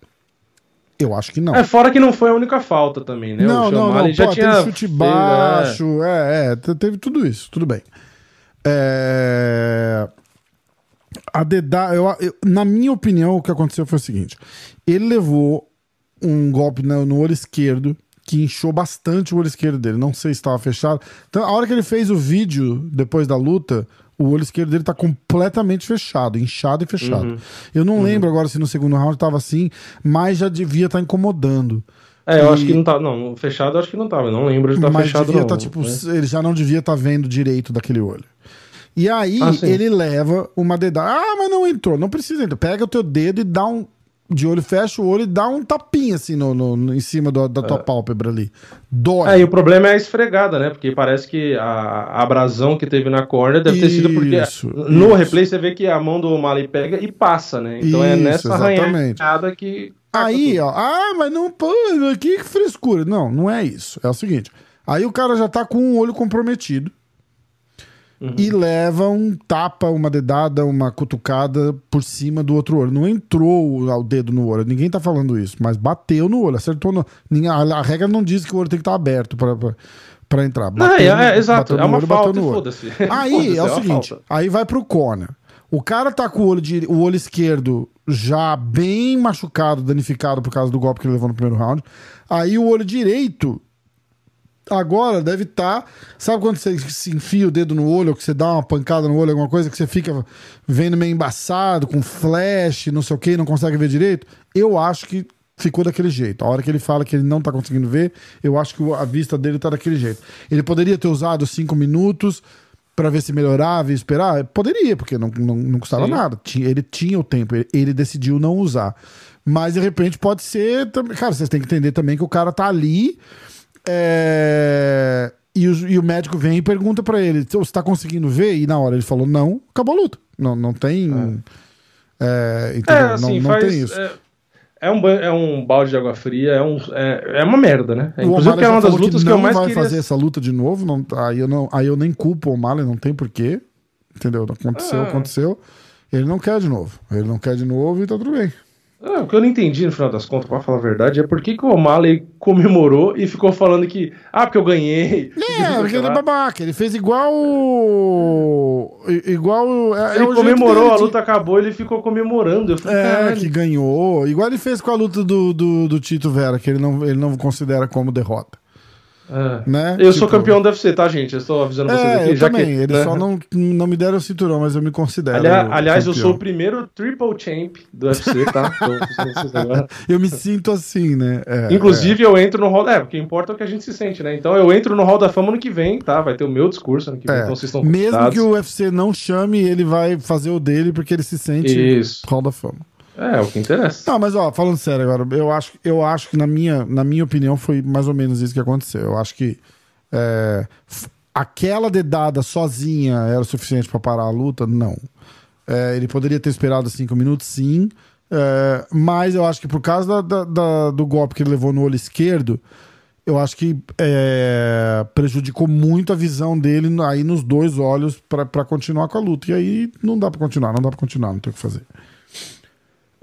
Eu acho que não. É, fora que não foi a única falta também, né? Não, o não, não. Pô, já tinha teve chute feito, baixo. É, é, te- teve tudo isso. Tudo bem. É, A Deda, eu, eu- na minha opinião, o que aconteceu foi o seguinte: ele levou um golpe no, no olho esquerdo que inchou bastante o olho esquerdo dele. Não sei se estava fechado. Então, a hora que ele fez o vídeo depois da luta, o olho esquerdo dele tá completamente fechado, inchado e fechado. Uhum. Eu não lembro agora se no segundo round tava assim, mas já devia estar incomodando. É, eu E- acho que não tava. Não, fechado eu acho que não tava. Não lembro de estar mas fechado, devia não. tá, tipo, né? ele já não devia estar vendo direito daquele olho. E aí Ah, ele leva uma dedada. Ah, mas não entrou. Não precisa entrar. Pega o teu dedo e dá um. De olho, fecha o olho e dá um tapinha assim no, no- em cima do- da tua pálpebra ali. Dói. É, e o problema é a esfregada, né? Porque parece que a, a abrasão que teve na córnea deve ter sido porque Isso, no replay você vê que a mão do O'Malley pega e passa, né? Então é Isso, nessa exatamente. arranhada que. Aí, ó, ah, mas não, pô, que frescura. Não, não é isso. É o seguinte. Aí o cara já tá com o olho comprometido. Uhum. e leva um tapa, uma dedada, uma cutucada por cima do outro olho. Não entrou o dedo no olho, ninguém tá falando isso, mas bateu no olho, acertou no. A, regra não diz que o olho tem que estar tá aberto para para entrar. Bateu, não, é, é, exato, é uma olho, falta, foda-se. Aí é o é seguinte, aí vai pro corner. O cara tá com o olho, de, o olho esquerdo já bem machucado, danificado por causa do golpe que ele levou no primeiro round. Aí o olho direito agora deve estar. Tá, sabe quando você se enfia o dedo no olho, ou que você dá uma pancada no olho, alguma coisa que você fica vendo meio embaçado, com flash, não sei o que, não consegue ver direito? Eu acho que ficou daquele jeito. A hora que ele fala que ele não tá conseguindo ver, eu acho que a vista dele tá daquele jeito. Ele poderia ter usado cinco minutos para ver se melhorava e esperar? Poderia, porque não, não, não custava Sim. nada. Ele tinha o tempo, ele, decidiu não usar. Mas de repente pode ser. Cara, vocês têm que entender também que o cara tá ali. É... E, o, e o médico vem e pergunta para ele: você tá conseguindo ver? E na hora ele falou: não, acabou a luta. Não, não tem. É. É, entendeu? É, assim, não, não faz, tem isso. É, é um, é um balde de água fria, é, um, é, é uma merda, né? É, inclusive que é uma das lutas que, que eu mais vai queria... fazer essa luta de novo, não, aí, eu não, aí eu nem culpo o O'Malley, não tem porquê, entendeu? Aconteceu, ah. aconteceu. Ele não quer de novo, ele não quer de novo e tá tudo bem. É, o que eu não entendi no final das contas, pra falar a verdade, é por que, que o O'Malley comemorou e ficou falando que, ah, porque eu ganhei. É, porque ele é babaca, ele fez igual. Igual. É, ele é comemorou, a luta acabou, ele ficou comemorando. Falei, é, que ganhou. Igual ele fez com a luta do, do, do Tito Vera, que ele não, ele não considera como derrota. É. Né? Eu tipo... sou campeão do UFC, tá, gente? Eu estou avisando vocês é, aqui. Eu já também. Que... Eles né? só não, não me deram o cinturão, mas eu me considero. Aliás, aliás eu sou o primeiro triple champ do UFC, tá? eu me sinto assim, né? É, Inclusive, é. eu entro no hall. É, porque importa é o que a gente se sente, né? Então eu entro no hall da fama no que vem, tá? Vai ter o meu discurso ano que vem. Então vocês estão Mesmo que o UFC não chame, ele vai fazer o dele porque ele se sente Isso. hall da fama. É, é o que interessa. Não, mas ó, falando sério agora, eu acho, eu acho que na minha, na minha opinião foi mais ou menos isso que aconteceu. Eu acho que é, aquela dedada sozinha era o suficiente para parar a luta? Não. É, ele poderia ter esperado cinco minutos, sim. É, mas eu acho que por causa da, da, do golpe que ele levou no olho esquerdo, eu acho que é, prejudicou muito a visão dele aí nos dois olhos para continuar com a luta. E aí não dá para continuar, não dá para continuar, não tem o que fazer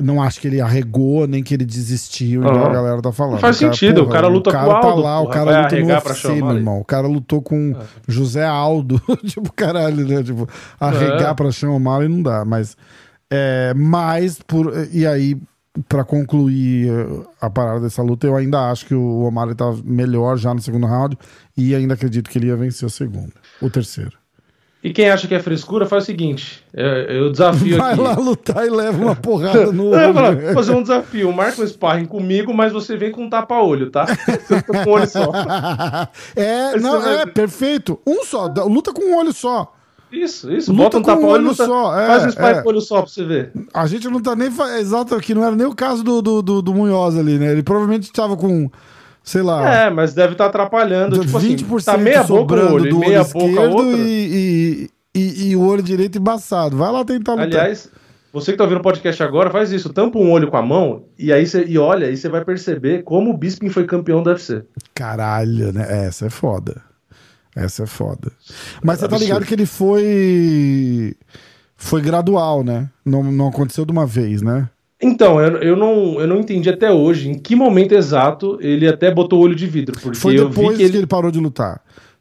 não acho que ele arregou, nem que ele desistiu, igual a galera tá falando. Não faz o cara, sentido, porra, o cara luta o cara com o tá Aldo. Tá lá, o cara luta no UFC, meu irmão. O cara lutou com é. José Aldo. tipo, caralho, né? Tipo, arregar é. pra chamar e não dá. Mas, é, mas por, e aí, pra concluir a parada dessa luta, eu ainda acho que o O'Malley tá melhor já no segundo round e ainda acredito que ele ia vencer o segundo. O terceiro. E quem acha que é frescura, faz o seguinte: eu, eu desafio Vai aqui. lá lutar e leva uma porrada no olho. Falar, fazer um desafio. Marca um sparring comigo, mas você vem com um tapa-olho, tá? Você tá com um olho só. É, não, é, perfeito. Um só. Luta com um olho só. Isso, isso. Luta Bota um tapa-olho só. É, faz um sparring é. com olho só pra você ver. A gente não tá nem. Exato, aqui não era nem o caso do, do, do, do Munhoz ali, né? Ele provavelmente tava com sei lá. É, mas deve estar tá atrapalhando. Tipo 20% assim, tá meia boca olho, do meia olho boca e, e, e, e, o olho direito embaçado. Vai lá tentar lutar. Aliás, você que tá ouvindo o podcast agora, faz isso. Tampa um olho com a mão e aí você e olha, e você vai perceber como o Bisping foi campeão do UFC. Caralho, né? Essa é foda. Essa é foda. Mas você tá ligado que ele foi. Foi gradual, né? Não, não aconteceu de uma vez, né? Então, eu, eu, não, eu não entendi até hoje em que momento exato ele até botou o olho de vidro. Porque Foi depois eu vi que ele... que ele parou de lutar.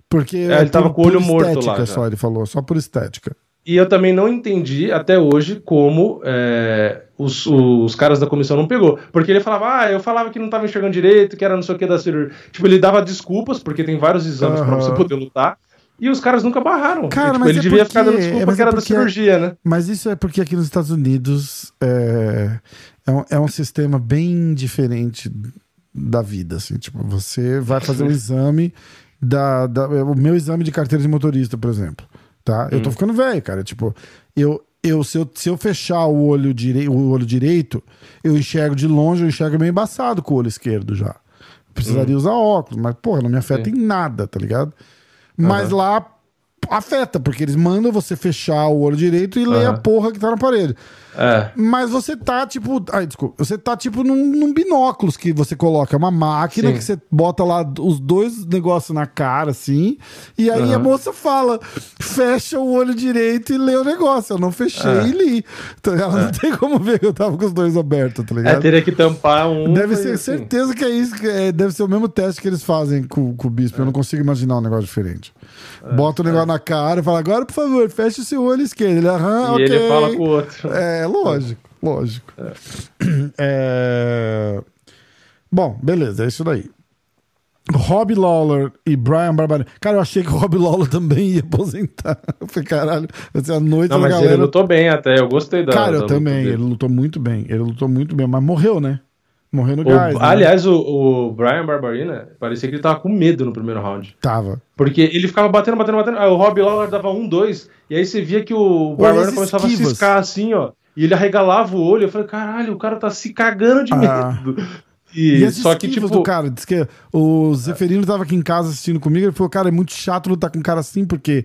Porque é, ele tava com o olho morto lá. Só, ele falou, só por estética. E eu também não entendi até hoje como é, os, os caras da comissão não pegou. Porque ele falava, ah, eu falava que não tava enxergando direito, que era não sei o que da cirurgia. Tipo, ele dava desculpas, porque tem vários exames uhum. para você poder lutar. E os caras nunca barraram. Cara, tipo, mas ele é devia porque, ficar dando desculpa que era da cirurgia, né? Mas isso é porque aqui nos Estados Unidos é, é, um, é um sistema bem diferente da vida, assim. Tipo, você vai fazer um exame da, da, o meu exame de carteira de motorista, por exemplo, tá? Eu tô hum. ficando velho, cara. Tipo, eu, eu, se, eu, se eu fechar o olho, direi, o olho direito, eu enxergo de longe, eu enxergo meio embaçado com o olho esquerdo já. Precisaria hum. usar óculos, mas, porra, não me afeta Sim. em nada, tá ligado? Mas uhum. lá afeta, porque eles mandam você fechar o olho direito e ler a porra que tá na parede. É. Mas você tá, tipo. Ai, desculpa. Você tá, tipo, num, num binóculos que você coloca. É uma máquina Sim. que você bota lá os dois negócios na cara, assim. E aí a Aham. moça fala: fecha o olho direito e lê o negócio. Eu não fechei É. e li. Então ela não tem como ver que eu tava com os dois abertos, tá É, ligado? teria que tampar um. Deve ser assim. certeza que é isso. que é- deve ser o mesmo teste que eles fazem com, com o bispo. Eu não consigo imaginar um negócio diferente. Bota o negócio na cara e fala: agora, por favor, feche o seu olho esquerdo. Ele, aham, E ok. ele fala com o outro. É, lógico, lógico. É. Bom, beleza, é isso daí. Rob Lawler e Brian Barbarina. Cara, eu achei que o Rob Lawler também ia aposentar. Eu falei, caralho, vai ser a noite Não, da mas galera. ele lutou bem até, eu gostei da. Cara, da eu luta também. Ele lutou muito bem. Ele lutou muito bem, mas morreu, né? Morreu no O- gás. né? aliás, o, o Brian Barbarina parecia que ele tava com medo no primeiro round. Tava. Porque ele ficava batendo, batendo, batendo. Aí o Rob Lawler dava um, dois. E aí você via que o Barbarina começava a ciscar assim, ó. E ele arregalava o olho. Eu falei, caralho, o cara tá se cagando de Ah. medo. E, E, as só que, tipo. do cara, diz que o Zeferino tava aqui em casa assistindo comigo, ele falou, cara, é muito chato lutar com um cara assim, porque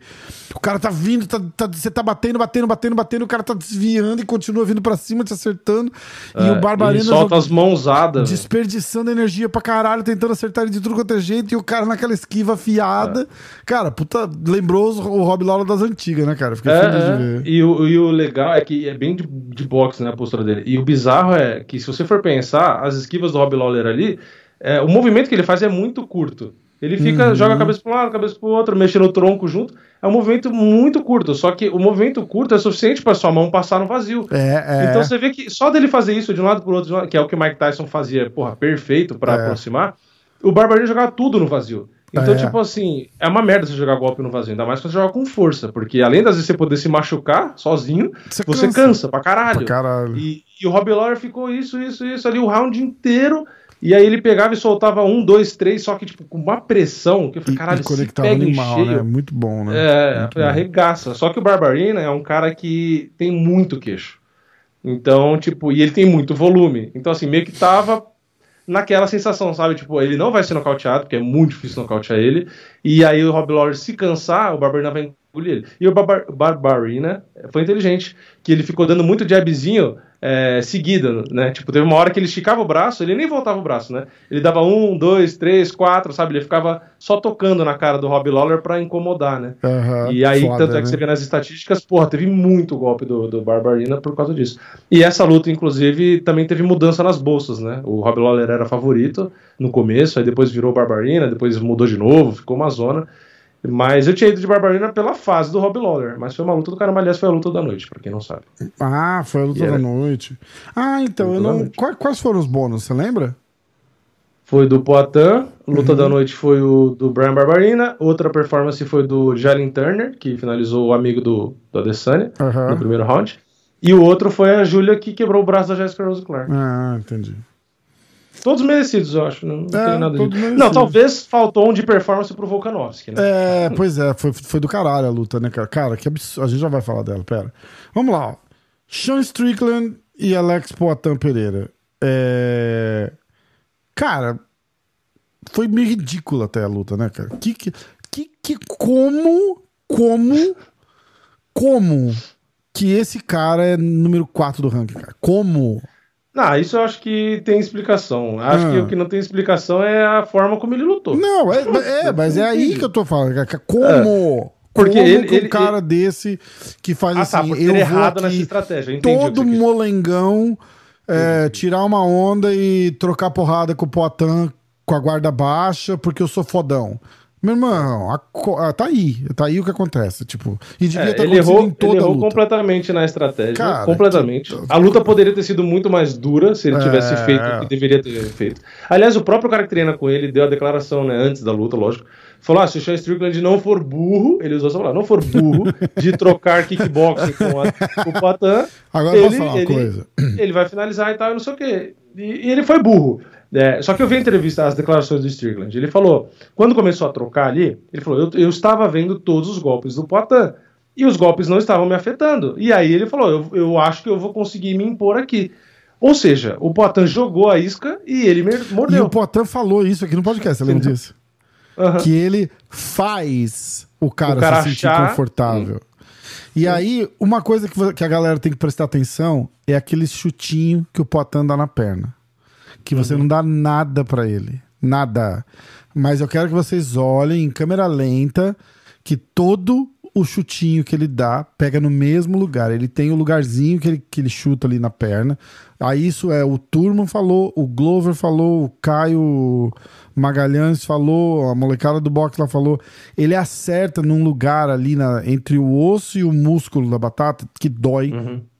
o cara tá vindo, tá, tá- você tá batendo, batendo, batendo, batendo, o cara tá desviando e continua vindo pra cima, te acertando, e é, o Barbarina ele solta as mãozadas. desperdiçando energia pra caralho, tentando acertar ele de tudo quanto é jeito, e o cara naquela esquiva afiada. Cara, puta, lembrou o Rob Lawler das antigas, né, cara? Fiquei É, feliz de é. ver. E, o, e o legal é que é bem de, de boxe né, a postura dele. E o bizarro é que, se você for pensar, as esquivas do Rob Lawler ali, é, o movimento que ele faz é muito curto. Ele fica, Uhum. joga a cabeça para um lado, a cabeça para o outro, mexendo o tronco junto. É um movimento muito curto. Só que o movimento curto é suficiente para sua mão passar no vazio. É, é. Então você vê que só dele fazer isso de um lado pro outro, de um lado- que é o que o Mike Tyson fazia, porra, perfeito pra É. aproximar, o Barbarino jogava tudo no vazio. Então, É. tipo assim, é uma merda você jogar golpe no vazio, ainda mais quando você joga com força, porque além das vezes você poder se machucar sozinho, Você você cansa. cansa, pra caralho. Pra caralho. E, e o Rob Lawler ficou isso, isso, isso ali o round inteiro. E aí ele pegava e soltava um, dois, três, só que tipo com uma pressão que eu falei, caralho, e conectava pega animal, cheio, né? Muito bom, né? é, Muito bom. arregaça. Só que o Barbarina é um cara que tem muito queixo. Então, tipo, e ele tem muito volume. Então, assim, meio que tava naquela sensação, sabe? Tipo, ele não vai ser nocauteado, porque é muito difícil nocautear ele. E aí o Rob Lawler se cansar, o Barbarina vai engolir ele. E o Barbar Barbarina foi inteligente, que ele ficou dando muito jabzinho é, seguida, né? Tipo, teve uma hora que ele esticava o braço, ele nem voltava o braço, né? Ele dava um, dois, três, quatro, sabe? Ele ficava só tocando na cara do Rob Lawler pra incomodar, né? Aham, E aí, foda, tanto é que né? você vê nas estatísticas, porra, teve muito golpe do, do Barbarina por causa disso. E essa luta, inclusive, também teve mudança nas bolsas, né? O Rob Lawler era favorito no começo, aí depois virou Barbarina, depois mudou de novo, ficou uma zona. Mas eu tinha ido de Barbarina pela fase do Rob Lawler, mas foi uma luta do cara, aliás, foi a luta da noite, pra quem não sabe. Ah, foi a luta era- da noite. Ah, então, eu não. Quais, foram os bônus, você lembra? Foi do Poitin, luta Uhum. da noite foi o do Brian Barbarina, outra performance foi do Jalen Turner, que finalizou o amigo do, do Adesanya Aham. no primeiro round. E o outro foi a Júlia que quebrou o braço da Jessica Rose Clark. Ah, entendi. Todos merecidos, eu acho. Não, não É, tem nada todos de... merecidos. Não, talvez faltou um de performance pro Volkanovski, né? É, pois é, foi, foi do caralho a luta, né, cara? Cara, que absurdo. A gente já vai falar dela, pera. Vamos lá, ó. Sean Strickland e Alex Poitin Pereira. É... Cara, foi meio ridícula até a luta, né, cara? Que, que, que como, como, como que esse cara é número 4 do ranking, cara? Como? Não, isso eu acho que tem explicação. Acho Ah. que o que não tem explicação é a forma como ele lutou. Não, é, é mas é aí que eu tô falando. cara. Como? Porque como ele- que um ele- cara desse que faz Ah, tá, assim, porque eu ele é vou errado aqui nessa estratégia. entendi todo molengão é, tirar uma onda e trocar porrada com o Poitin com a guarda baixa porque eu sou fodão. Meu irmão, a co- ah, tá aí. Tá aí o que acontece. Tipo, e devia É, ter ele errou, em ele toda a errou completamente na estratégia. Cara, completamente. que- A luta poderia ter sido muito mais dura se ele tivesse É. feito o que deveria ter feito. Aliás, o próprio cara que treina com ele deu a declaração, né, antes da luta, lógico. Falou: ah, se o Sean Strickland não for burro, ele usou essa palavra, não for burro de trocar kickboxing com, a, com o Patan, Agora eu posso falar uma coisa. ele vai finalizar e tal, e não sei o quê. E, e ele foi burro. É, só que eu vi a entrevista, as declarações do Strickland. Ele falou, quando começou a trocar ali, ele falou: eu, eu estava vendo todos os golpes do Poitin. E os golpes não estavam me afetando. E aí ele falou: eu, eu acho que eu vou conseguir me impor aqui. Ou seja, o Poitin jogou a isca e ele mer- E mordeu. o Poitin falou isso aqui no podcast, você lembra disso? Aham. Que ele faz o cara, O cara se sentir achar- confortável. E aí, uma coisa que, que a galera tem que prestar atenção é aquele chutinho que o Potan dá na perna. Que você não dá nada pra ele. Nada. Mas eu quero que vocês olhem em câmera lenta que todo o chutinho que ele dá pega no mesmo lugar. Ele tem o lugarzinho que ele, que ele chuta ali na perna. Aí isso é o Turman falou, o Glover falou, o Caio Magalhães falou, a molecada do boxe lá falou. Ele acerta num lugar ali na, entre o osso e o músculo da batata que dói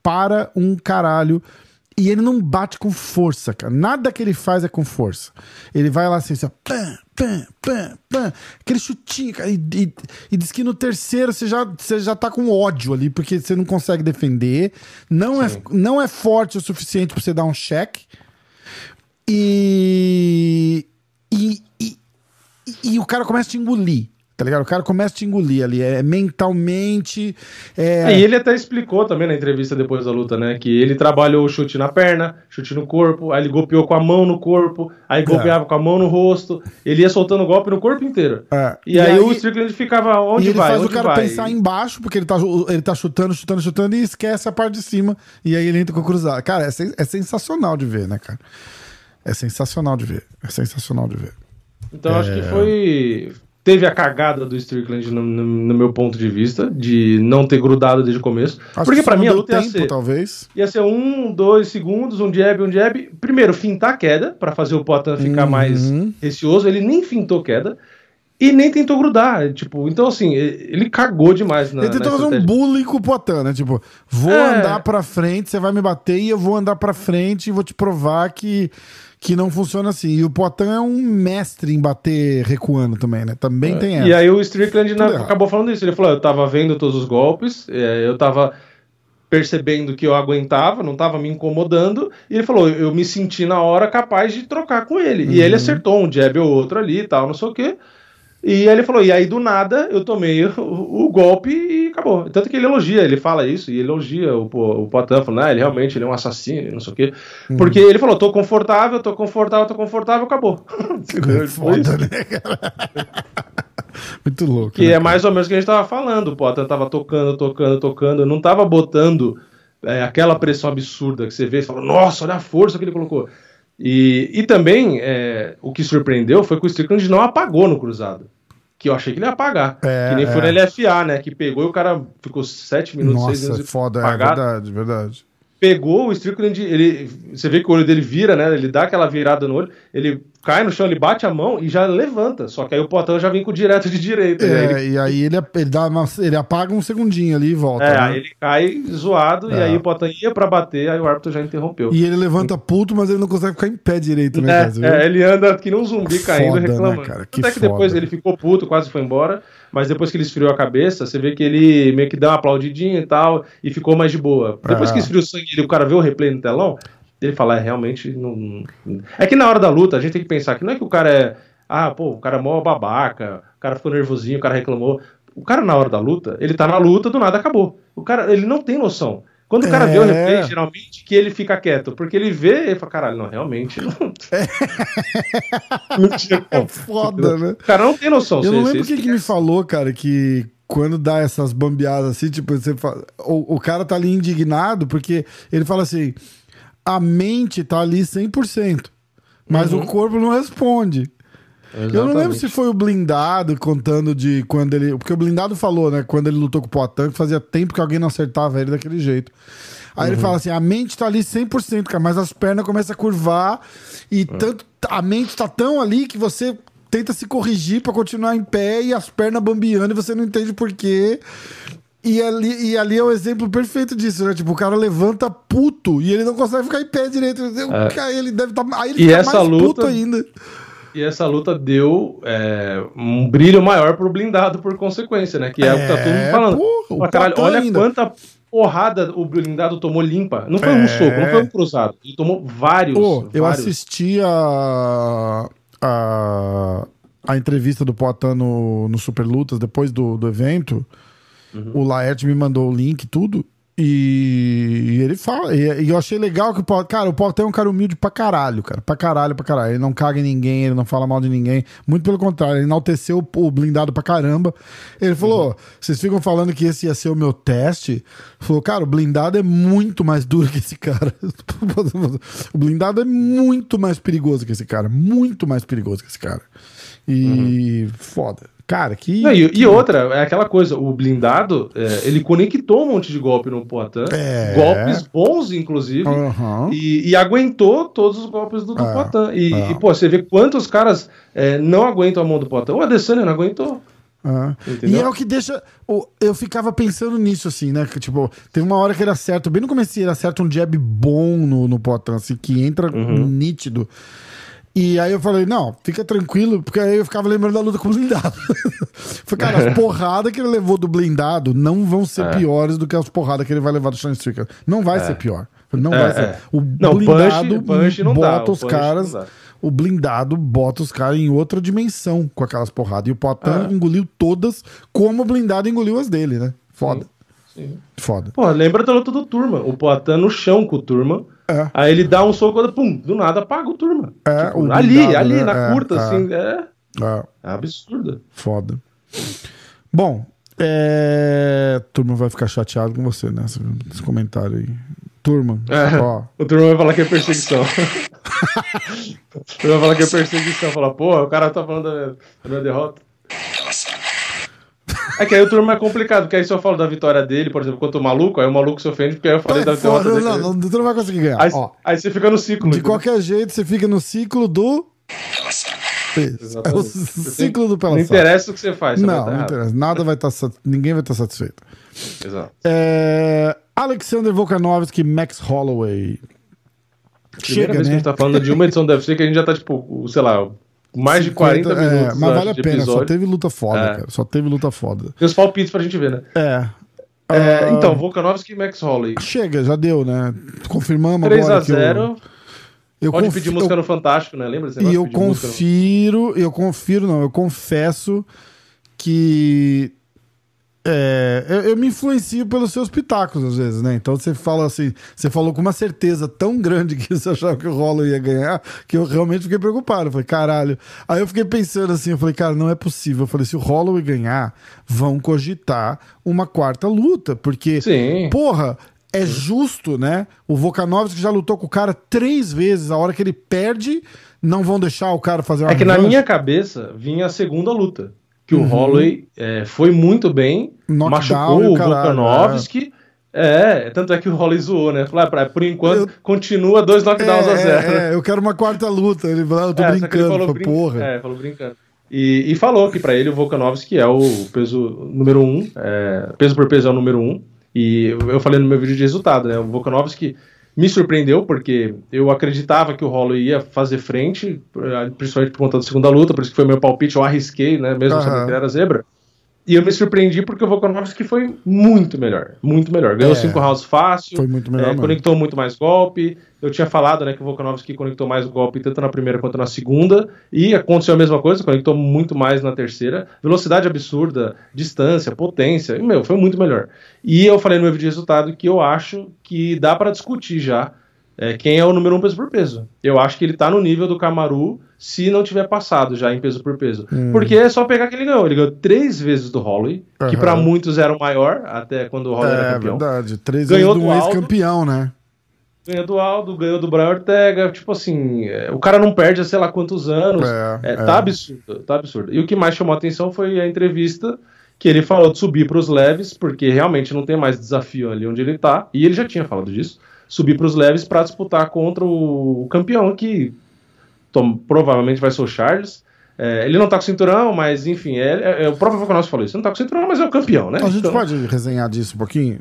para um caralho. E ele não bate com força, cara. Nada que ele faz é com força. Ele vai lá assim, assim ó, pam, pam, pam, pam, aquele chutinho, cara. E, e- e diz que no terceiro você já, você já tá com ódio ali, porque você não consegue defender. Não, é, não é forte o suficiente pra você dar um cheque. E, e, e, e o cara começa a te engolir. Tá ligado? O cara começa a te engolir ali. É mentalmente. É, É, e ele até explicou também na entrevista depois da luta, né? Que ele trabalhou o chute na perna, chute no corpo, aí ele golpeou com a mão no corpo, aí golpeava com a mão no rosto, ele ia soltando golpe no corpo inteiro. É. E, aí, o Strickland ficava onde e ele vai, faz o cara vai. pensar embaixo, porque ele tá, ele tá chutando, chutando, chutando e esquece a parte de cima. E aí ele entra com a cruzada. Cara, é, é sensacional de ver, né, cara? É sensacional de ver. É sensacional de ver. Então acho É. que foi. Teve a cagada do Strickland no, no- no meu ponto de vista, de não ter grudado desde o começo. Acho porque só mim a luta ia tempo, ser, talvez. ia ser um, dois segundos, um jab, um jab. Primeiro, fintar a queda, pra fazer o Potan ficar Uhum. mais receoso. Ele nem fintou queda e nem tentou grudar. Tipo, então assim, ele cagou demais na, ele tentou na fazer um bullying com o Potan, né? Tipo, vou É. andar pra frente, você vai me bater e eu vou andar pra frente e vou te provar que, que não funciona assim. E o Potan é um mestre em bater recuando também, né? Também tem essa. E aí o Strickland na- acabou falando isso. Ele falou: eu tava vendo todos os golpes, é, eu tava percebendo que eu aguentava, não tava me incomodando. E ele falou: eu me senti na hora capaz de trocar com ele. E Uhum. ele acertou um jab ou outro ali e tal, não sei o quê. E aí ele falou, e aí do nada eu tomei o, o golpe e acabou. Tanto que ele elogia, ele fala isso, e elogia o, o Potan, falando, ah, ele realmente ele é um assassino, não sei o quê. Uhum. Porque ele falou, tô confortável, tô confortável, tô confortável, acabou. Foda, né, cara? Muito louco. Que né, é mais ou menos o que a gente tava falando. O Potan tava tocando, tocando, tocando. Não tava botando é, aquela pressão absurda que você vê e fala, nossa, olha a força que ele colocou. E, e também, é, o que surpreendeu foi que o Strickland não apagou no cruzado. Que eu achei que ele ia apagar. É, que nem foi é. no LFA, né? Que pegou e o cara ficou 7 minutos, 6 Nossa, minutos foda, é apagado verdade, verdade. pegou o Strickland, ele, você vê que o olho dele vira, né? Ele dá aquela virada no olho, ele cai no chão, ele bate a mão e já levanta. Só que aí o Potan já vem com o direto de direita. né? Ele É, e aí ele, ele, dá uma- ele apaga um segundinho ali e volta. É, né? aí ele cai zoado e É. aí o Potan ia pra bater, aí o árbitro já interrompeu. E ele levanta puto, mas ele não consegue ficar em pé direito, né, É, é, ele anda que nem um zumbi caindo né, reclamando. cara? Que Até que depois foda. ele ficou puto, quase foi embora, mas depois que ele esfriou a cabeça, você vê que ele meio que dá uma aplaudidinha e tal, e ficou mais de boa. Depois É. que esfriou o sangue e o cara vê o replay no telão, ele fala, é, realmente não... É que na hora da luta a gente tem que pensar que não é que o cara é... Ah, pô, o cara é mó babaca, o cara ficou nervosinho, o cara reclamou. O cara na hora da luta, ele tá na luta, do nada acabou. O cara, ele não tem noção. Quando o cara vê o É. replay, geralmente, que ele fica quieto, porque ele vê e fala, caralho, não, realmente não... não tinha como. É foda, né? O cara não tem noção. Eu não lembro quem que me falou, cara, que quando dá essas bambeadas assim, tipo, você fala, o, o cara tá ali indignado porque ele fala assim: a mente tá ali 100%, mas o corpo não responde. Eu não lembro se foi o blindado contando de quando ele. Porque o blindado falou, né? Quando ele lutou com o Potan, que fazia tempo que alguém não acertava ele daquele jeito. Aí ele fala assim: a mente tá ali 100%, cara, mas as pernas começam a curvar e tanto a mente tá tão ali que você tenta se corrigir pra continuar em pé e as pernas bambeando e você não entende por quê. E ali, e ali é o exemplo perfeito disso, né? Tipo, o cara levanta puto e ele não consegue ficar em pé direito. Cara, ele deve estar. aí ele E essa mais puto luta- ainda. E essa luta deu é, um brilho maior pro blindado por consequência, né? Que é, o que tá todo mundo É, falando. porra, caralho, olha ainda. quanta porrada o blindado tomou limpa. Não foi um É. soco, não foi um cruzado. Ele tomou vários. Pô, eu vários. assisti a, a, a entrevista do Poitin no, no Super Lutas depois do, do evento. Uhum. O Laerte me mandou o link, tudo. E, ele fala, e, eu achei legal que o Poitin, cara, o Poitin é um cara humilde pra caralho, cara, pra caralho, pra caralho. Ele não caga em ninguém, ele não fala mal de ninguém, muito pelo contrário, ele enalteceu o, o blindado pra caramba. Ele falou: uhum. vocês ficam falando que esse ia ser o meu teste. Falou, cara, o blindado é muito mais duro que esse cara. o blindado é muito mais perigoso que esse cara, muito mais perigoso que esse cara. E uhum. foda. Cara, que. Não, e, que... e, outra, é aquela coisa, o blindado, é, ele conectou um monte de golpe no Poitin. É... Golpes bons, inclusive. Uhum. E, e, aguentou todos os golpes do, do é. Poitin. E, é. e, pô, você vê quantos caras é, não aguentam a mão do Poitin. O Adesanya não aguentou. Uhum. E é o que deixa. Eu ficava pensando nisso, assim, né? Que, tipo, tem uma hora que ele acerta, bem no começo, ele acerta um jab bom no, no Poitin, assim, que entra uhum. nítido. E aí eu falei, não, fica tranquilo, porque aí eu ficava lembrando da luta com o blindado. Falei, cara, as porradas que ele levou do blindado não vão ser é. piores do que as porradas que ele vai levar do Sean Strickland. Não vai é. ser pior. Não é, vai ser. É. O não, blindado punch, punch bota dá, os caras. O blindado bota os caras em outra dimensão com aquelas porradas. E o Poitin é. engoliu todas como o blindado engoliu as dele, né? Foda. Sim. Sim. Foda. Pô, lembra da luta do Turma. O Poitin no chão com o Turma é. Aí ele dá um soco, pum, do nada apaga o turma. É, tipo, o ali, blindado, ali, né? na é, curta, é. assim, é, é. é absurdo. Foda. Bom, é... Turma vai ficar chateado com você, né? Esse comentário aí. Turma, ó. O Turma vai falar que é perseguição. o Turma vai falar que é perseguição. Falar, porra, o cara tá falando da minha derrota. É que aí o turma é complicado, porque aí se eu falo da vitória dele, por exemplo, quanto o maluco, aí o maluco se ofende porque aí eu falei da vitória dele. Não, não, tu não vai conseguir ganhar. Aí, aí você fica no ciclo. De qualquer jeito, você fica no ciclo do. Isso. É o ciclo do Pela Não interessa o que você faz. Você não, não interessa. Nada vai estar. Tá, ninguém vai estar tá satisfeito. Exato. É, Alexander Volkanovski, Max Holloway. Primeira Chega, vez né? que a gente tá falando de uma edição do UFC que a gente já tá, tipo, sei lá, mais de 40 é, minutos. mas vale a pena, episódio. só teve luta foda, é. cara. Só teve luta foda. Tem os palpites pra gente ver, né? É. é uh... Então, Volkanovski e Max Holloway. Chega, já deu, né? Confirmamos 3 agora. 3 a 0 eu... Eu Pode conf... pedir música eu... no Fantástico, né? Lembra? E eu confiro, no... eu confiro, não, eu confesso que é, eu, eu, me influencio pelos seus pitacos às vezes, né? Então você fala assim, você falou com uma certeza tão grande que você achava que o Rolo ia ganhar, que eu realmente fiquei preocupado. Eu falei, caralho. Aí eu fiquei pensando assim, eu falei, cara, não é possível. Eu falei, se o Holloway ganhar, vão cogitar uma quarta luta, porque, Sim. porra, é justo, né? O Volkanovski já lutou com o cara três vezes, a hora que ele perde, não vão deixar o cara fazer uma É que revanche. na minha cabeça vinha a segunda luta que uhum. o Holloway é, foi muito bem, Knockdown machucou o Volkanovski. É. é. tanto é que o Holloway zoou, né? Falou, ah, por enquanto, eu... continua dois knockdowns é, a zero. É, eu quero uma quarta luta. Ele falou, ah, eu tô é, brincando, falou, brin... porra. É, falou brincando. E, e falou que para ele o Volkanovski é o peso número um, é, peso por peso é o número um. E eu falei no meu vídeo de resultado, né? O Volkanovski me surpreendeu, porque eu acreditava que o Holloway ia fazer frente, eh, principalmente por conta da segunda luta, por isso que foi meu palpite, eu arrisquei, né, mesmo uhum. sabendo que era zebra. E eu me surpreendi porque o Volkanovski foi muito melhor, muito melhor. Ganhou é, cinco rounds fácil, foi muito melhor, é, conectou muito mais golpe. Eu tinha falado né, que o Volkanovski conectou mais golpe tanto na primeira quanto na segunda, e aconteceu a mesma coisa, conectou muito mais na terceira. Velocidade absurda, distância, potência, e, meu, foi muito melhor. E eu falei no meu vídeo de resultado que eu acho que dá para discutir já é, quem é o número um peso por peso. Eu acho que ele tá no nível do Camaru se não tiver passado já em peso por peso. Hum. Porque é só pegar que ele ganhou. Ele ganhou três vezes do Holloway, uhum. que para muitos era o maior, até quando o Holloway é, era campeão. É verdade, três ganhou vezes do, do ex-campeão, né? Ganhou do Aldo, ganhou do Brian Ortega. Tipo assim, é, o cara não perde há sei lá quantos anos. É, é, tá absurdo, tá absurdo. E o que mais chamou a atenção foi a entrevista que ele falou de subir para os leves, porque realmente não tem mais desafio ali onde ele tá. E ele já tinha falado disso subir para os leves para disputar contra o, campeão, que tom, provavelmente vai ser o Charles. É, ele não tá com cinturão, mas enfim, é, é, é o próprio Volkanovski falou isso. Ele não tá com cinturão, mas é o campeão, né? A gente então... pode resenhar disso um pouquinho?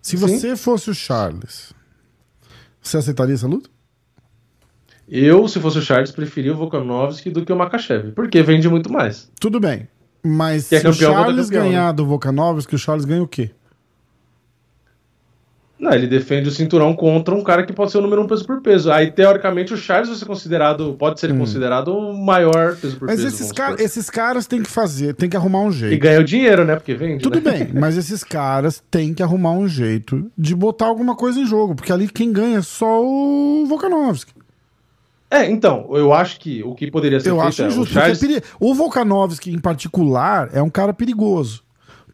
Se você Sim. fosse o Charles, você aceitaria essa luta? Eu, se fosse o Charles, preferia o Volkanovski do que o Makachev, porque vende muito mais. Tudo bem. Mas que é se o Charles ganhar né? do Volkanovski, o Charles ganha o quê? Não, ele defende o cinturão contra um cara que pode ser o número um peso por peso. Aí, teoricamente, o Charles vai ser considerado, pode ser considerado o maior peso por Mas peso. esses, vamos cara, supor. esses caras têm que fazer, têm que arrumar um E jeito. ganha o dinheiro, né? Porque vende. Tudo né? bem, mas esses caras têm que arrumar um jeito de botar alguma coisa em jogo, porque ali quem ganha é só o Volkanovski. É, então, eu acho que o que poderia ser Eu feito acho é o injusto. Charles. é O Volkanovski, em particular, é um cara perigoso.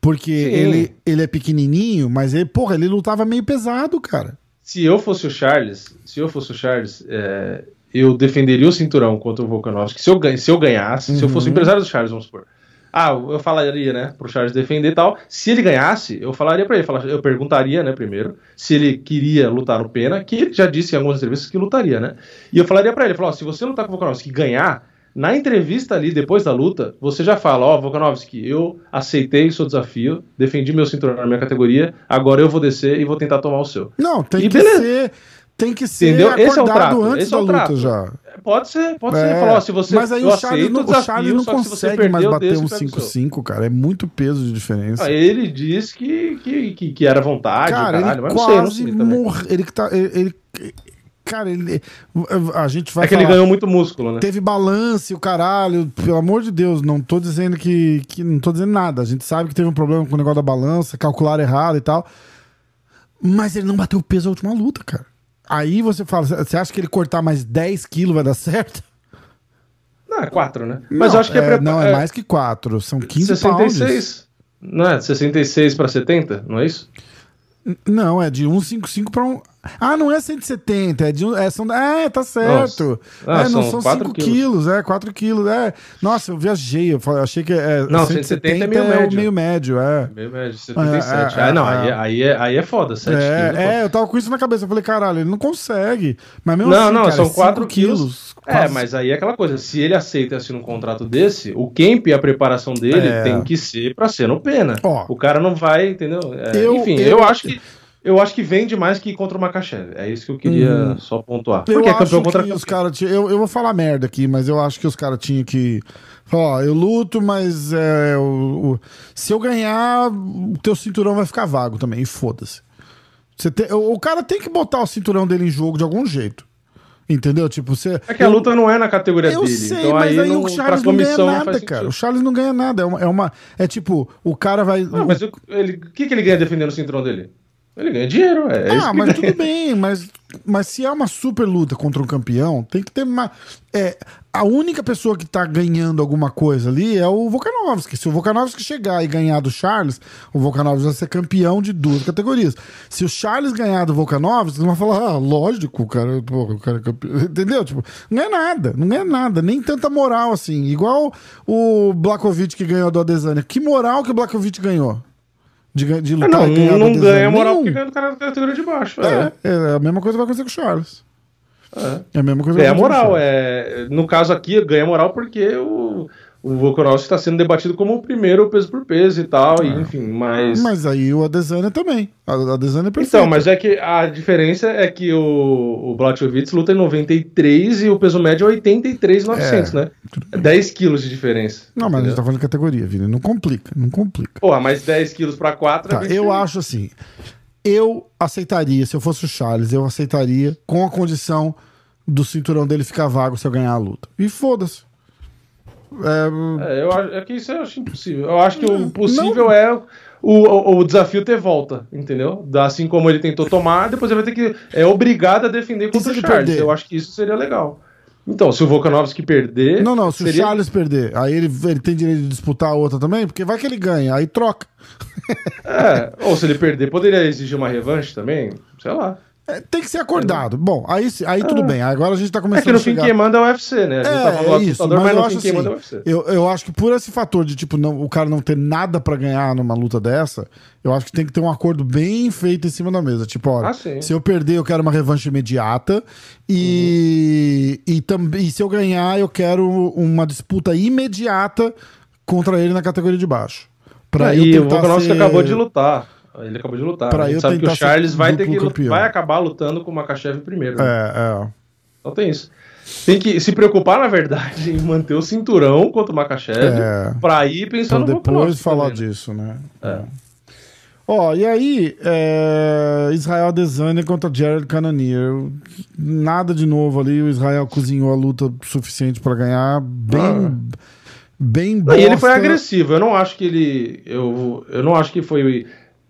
Porque Sim. ele, ele é pequenininho, mas ele, porra, ele lutava meio pesado, cara. Se eu fosse o Charles, se eu fosse o Charles, é, eu defenderia o cinturão contra o Volkanovski. Se eu, se eu ganhasse, se eu Uhum. fosse o empresário do Charles, vamos supor. Ah, eu falaria, né, pro Charles defender e tal. Se ele ganhasse, eu falaria pra ele, eu perguntaria, né, primeiro, se ele queria lutar no Pena, que ele já disse em algumas entrevistas que lutaria, né? E eu falaria pra ele, falar, ó, se você lutar com o Volkanovski e ganhar, na entrevista ali, depois da luta, você já fala, ó, Volkanovski, eu aceitei o seu desafio, defendi meu cinturão na minha categoria, agora eu vou descer e vou tentar tomar o seu. Não, tem E que beleza. ser. Tem que ser Entendeu? Esse é o acordado trato, antes esse é da o luta trato. já. Pode ser, pode É, ser. Falar, ó, se você mas aí o Charles, não, o o Charles não consegue mais perdeu, bater desse, um pega o seu. 5-5, cara. É muito peso de diferença. Ah, ele disse que, que, que, que era vontade, cara, caralho, ele mas não sei, não quase sei morreu. Ele que tá. Ele, ele- cara, ele. A gente vai É que ele falar- ganhou muito músculo, né? Teve balance, o caralho. Pelo amor de Deus, não tô dizendo que, que. Não tô dizendo nada. A gente sabe que teve um problema com o negócio da balança, calcular errado e tal. Mas ele não bateu o peso na última luta, cara. Aí você fala, você acha que ele cortar mais 10 quilos vai dar certo? Não, é 4, né? Mas Não, eu acho que é, prepa- Não, é, mais que 4. São 15 pounds. 66. Não é? 66 pra 70, não é isso? Não, é de 155 pra um. Ah, não é 170, é de um. É, são... é tá certo. Ah, é, não são são quatro 5 quilos. quilos. é, 4 quilos. É. Nossa, eu viajei. Eu achei que é. Não, 170 é meio o médio. meio médio, é. Meio médio, 77. É, é, ah, não, é, aí, é. aí, é, aí é foda, 7 quilos. É, foda. é, eu tava com isso na cabeça. Eu falei, caralho, ele não consegue. Mas mesmo Não, assim, não, cara, são é cinco 4 quilos. É, quase- mas aí é aquela coisa, se ele aceita e assina um contrato desse, o camp e a preparação dele É. tem que ser pra ser no pena. Ó. o cara não vai, entendeu? É, Eu- enfim, eu- eu, acho que eu acho que vende mais que contra o Makachev. É isso que eu queria só pontuar. Eu Porque é acho campeão que contra os caras. Eu, eu vou falar merda aqui, mas eu acho que os caras tinham que. Ó, eu luto, mas é, o, o- se eu ganhar, o teu cinturão vai ficar vago também. E foda-se. Você tem- o, o cara tem que botar o cinturão dele em jogo de algum jeito. Entendeu? Tipo, você. É que a luta não é na categoria Eu dele. sei, então mas aí, aí não, o Charles não ganha nada, cara. sentido. O Charles não ganha nada. É uma. É, uma- é tipo, o cara vai. Não, mas o que, que ele ganha defendendo o cinturão dele? Ele ganha dinheiro, é, é ah, mas ganha. tudo bem, mas, mas se é uma super luta contra um campeão, tem que ter uma. É, a única pessoa que tá ganhando alguma coisa ali é o Volkanovski. Se o Volkanovski chegar e ganhar do Charles, o Volkanovski vai ser campeão de duas categorias. Se o Charles ganhar do Volkanovski, eles vão falar, ah, lógico, o cara, pô, o cara é campeão. Entendeu? Tipo, não é nada, não é nada, nem tanta moral assim. Igual o Blakovic que ganhou do Adesanya. Que moral que o Blakovic ganhou? De, de Ah, lutar não, e ganhar não ganha moral porque ganha do cara da categoria de baixo. É, É. é a mesma coisa vai acontecer com o Charles. é. É a mesma coisa que Ganha moral, é. No caso aqui, ganha moral porque o, o Volkanovski está sendo debatido como o primeiro peso por peso e tal, e, enfim, mas. Mas aí o Adesanya também. A Adesanya é perfeito. Então, mas é que a diferença é que o, o Blachowicz luta em 93 e o peso médio é 83,900, né? É 10 quilos de diferença. Não, mas a gente entendeu? tá falando de categoria, Vini. Não complica, não complica. Porra, mas 10 quilos pra 4 Tá, eu acho assim. Eu aceitaria, se eu fosse o Charles, eu aceitaria com a condição do cinturão dele ficar vago se eu ganhar a luta. E foda-se. É, É, eu acho é que isso eu acho impossível. Eu acho que o possível é o, o, o desafio ter volta, entendeu? Assim como ele tentou tomar, depois ele vai ter que. É obrigado a defender contra o Charles. perder? Eu acho que isso seria legal. Então, se o Volkanovski perder. não, não, se o seria- Charles perder, aí ele, ele tem direito de disputar a outra também, porque vai que ele ganha, aí troca. É, ou se ele perder, poderia exigir uma revanche também? Sei lá. É, tem que ser acordado. Bom, aí, aí tudo bem. Agora a gente tá É começando que no a fim chegar... quem manda é o UFC, né? A gente É, tá falando do é isso, mas, mas, eu no acho fim assim, manda é o UFC. eu, eu acho que por esse fator de, tipo, não, o cara não ter nada pra ganhar numa luta dessa, eu acho que tem que ter um acordo bem feito em cima da mesa. Tipo, olha, Ah, se eu perder, eu quero uma revanche imediata e, e, também, e se eu ganhar, eu quero uma disputa imediata contra ele na categoria de baixo. Pra É, eu e o tentar Volkanovski ser- acabou de lutar. Ele acabou de lutar. Pra a gente sabe que o Charles vai ter que campeão. vai acabar lutando com o Makachev primeiro. né? É, é. Então tem isso. Tem que se preocupar, na verdade, em manter o cinturão contra o Makachev É. pra ir Pra pensando no depois falar também, né? disso, né? É. Ó, e aí, é, Israel Adesanya contra Jared Cannonier. Nada de novo ali, o Israel cozinhou a luta suficiente pra ganhar. Bem. Ah. Bem Não, e ele foi bosta. agressivo. Eu não acho que ele. Eu, eu não acho que foi.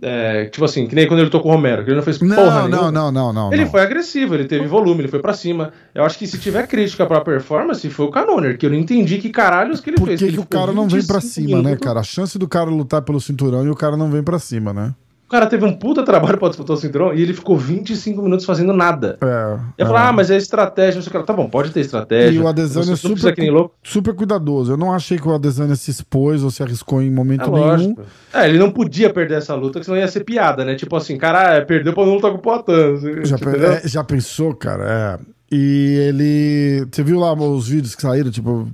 É, tipo assim, que nem quando ele lutou com o Romero, que ele não fez porra Não, nenhuma. não, não, não, não. Ele não. foi agressivo, ele teve volume, ele foi pra cima. Eu acho que se tiver crítica pra performance, foi o Canoner, que eu não entendi que caralhos que ele Por fez. que, ele que o cara não vem pra 25 cima, né, cara? A chance do cara lutar pelo cinturão e o cara não vem pra cima, né? O cara teve um puta trabalho pra disputar o cinturão e ele ficou 25 minutos fazendo nada. É. Eu é. ah, mas é estratégia, não sei o que. Tá bom, pode ter estratégia. E o Adesanya é super, super cuidadoso. Eu não achei que o Adesanya se expôs ou se arriscou em É momento nenhum. lógico. É, ele não podia perder essa luta, senão ia ser piada, né? Tipo assim, cara, perdeu pra não lutar com o Poitin. Já, entendeu? é, já pensou, cara? É. E ele. Você viu lá os vídeos que saíram? Tipo,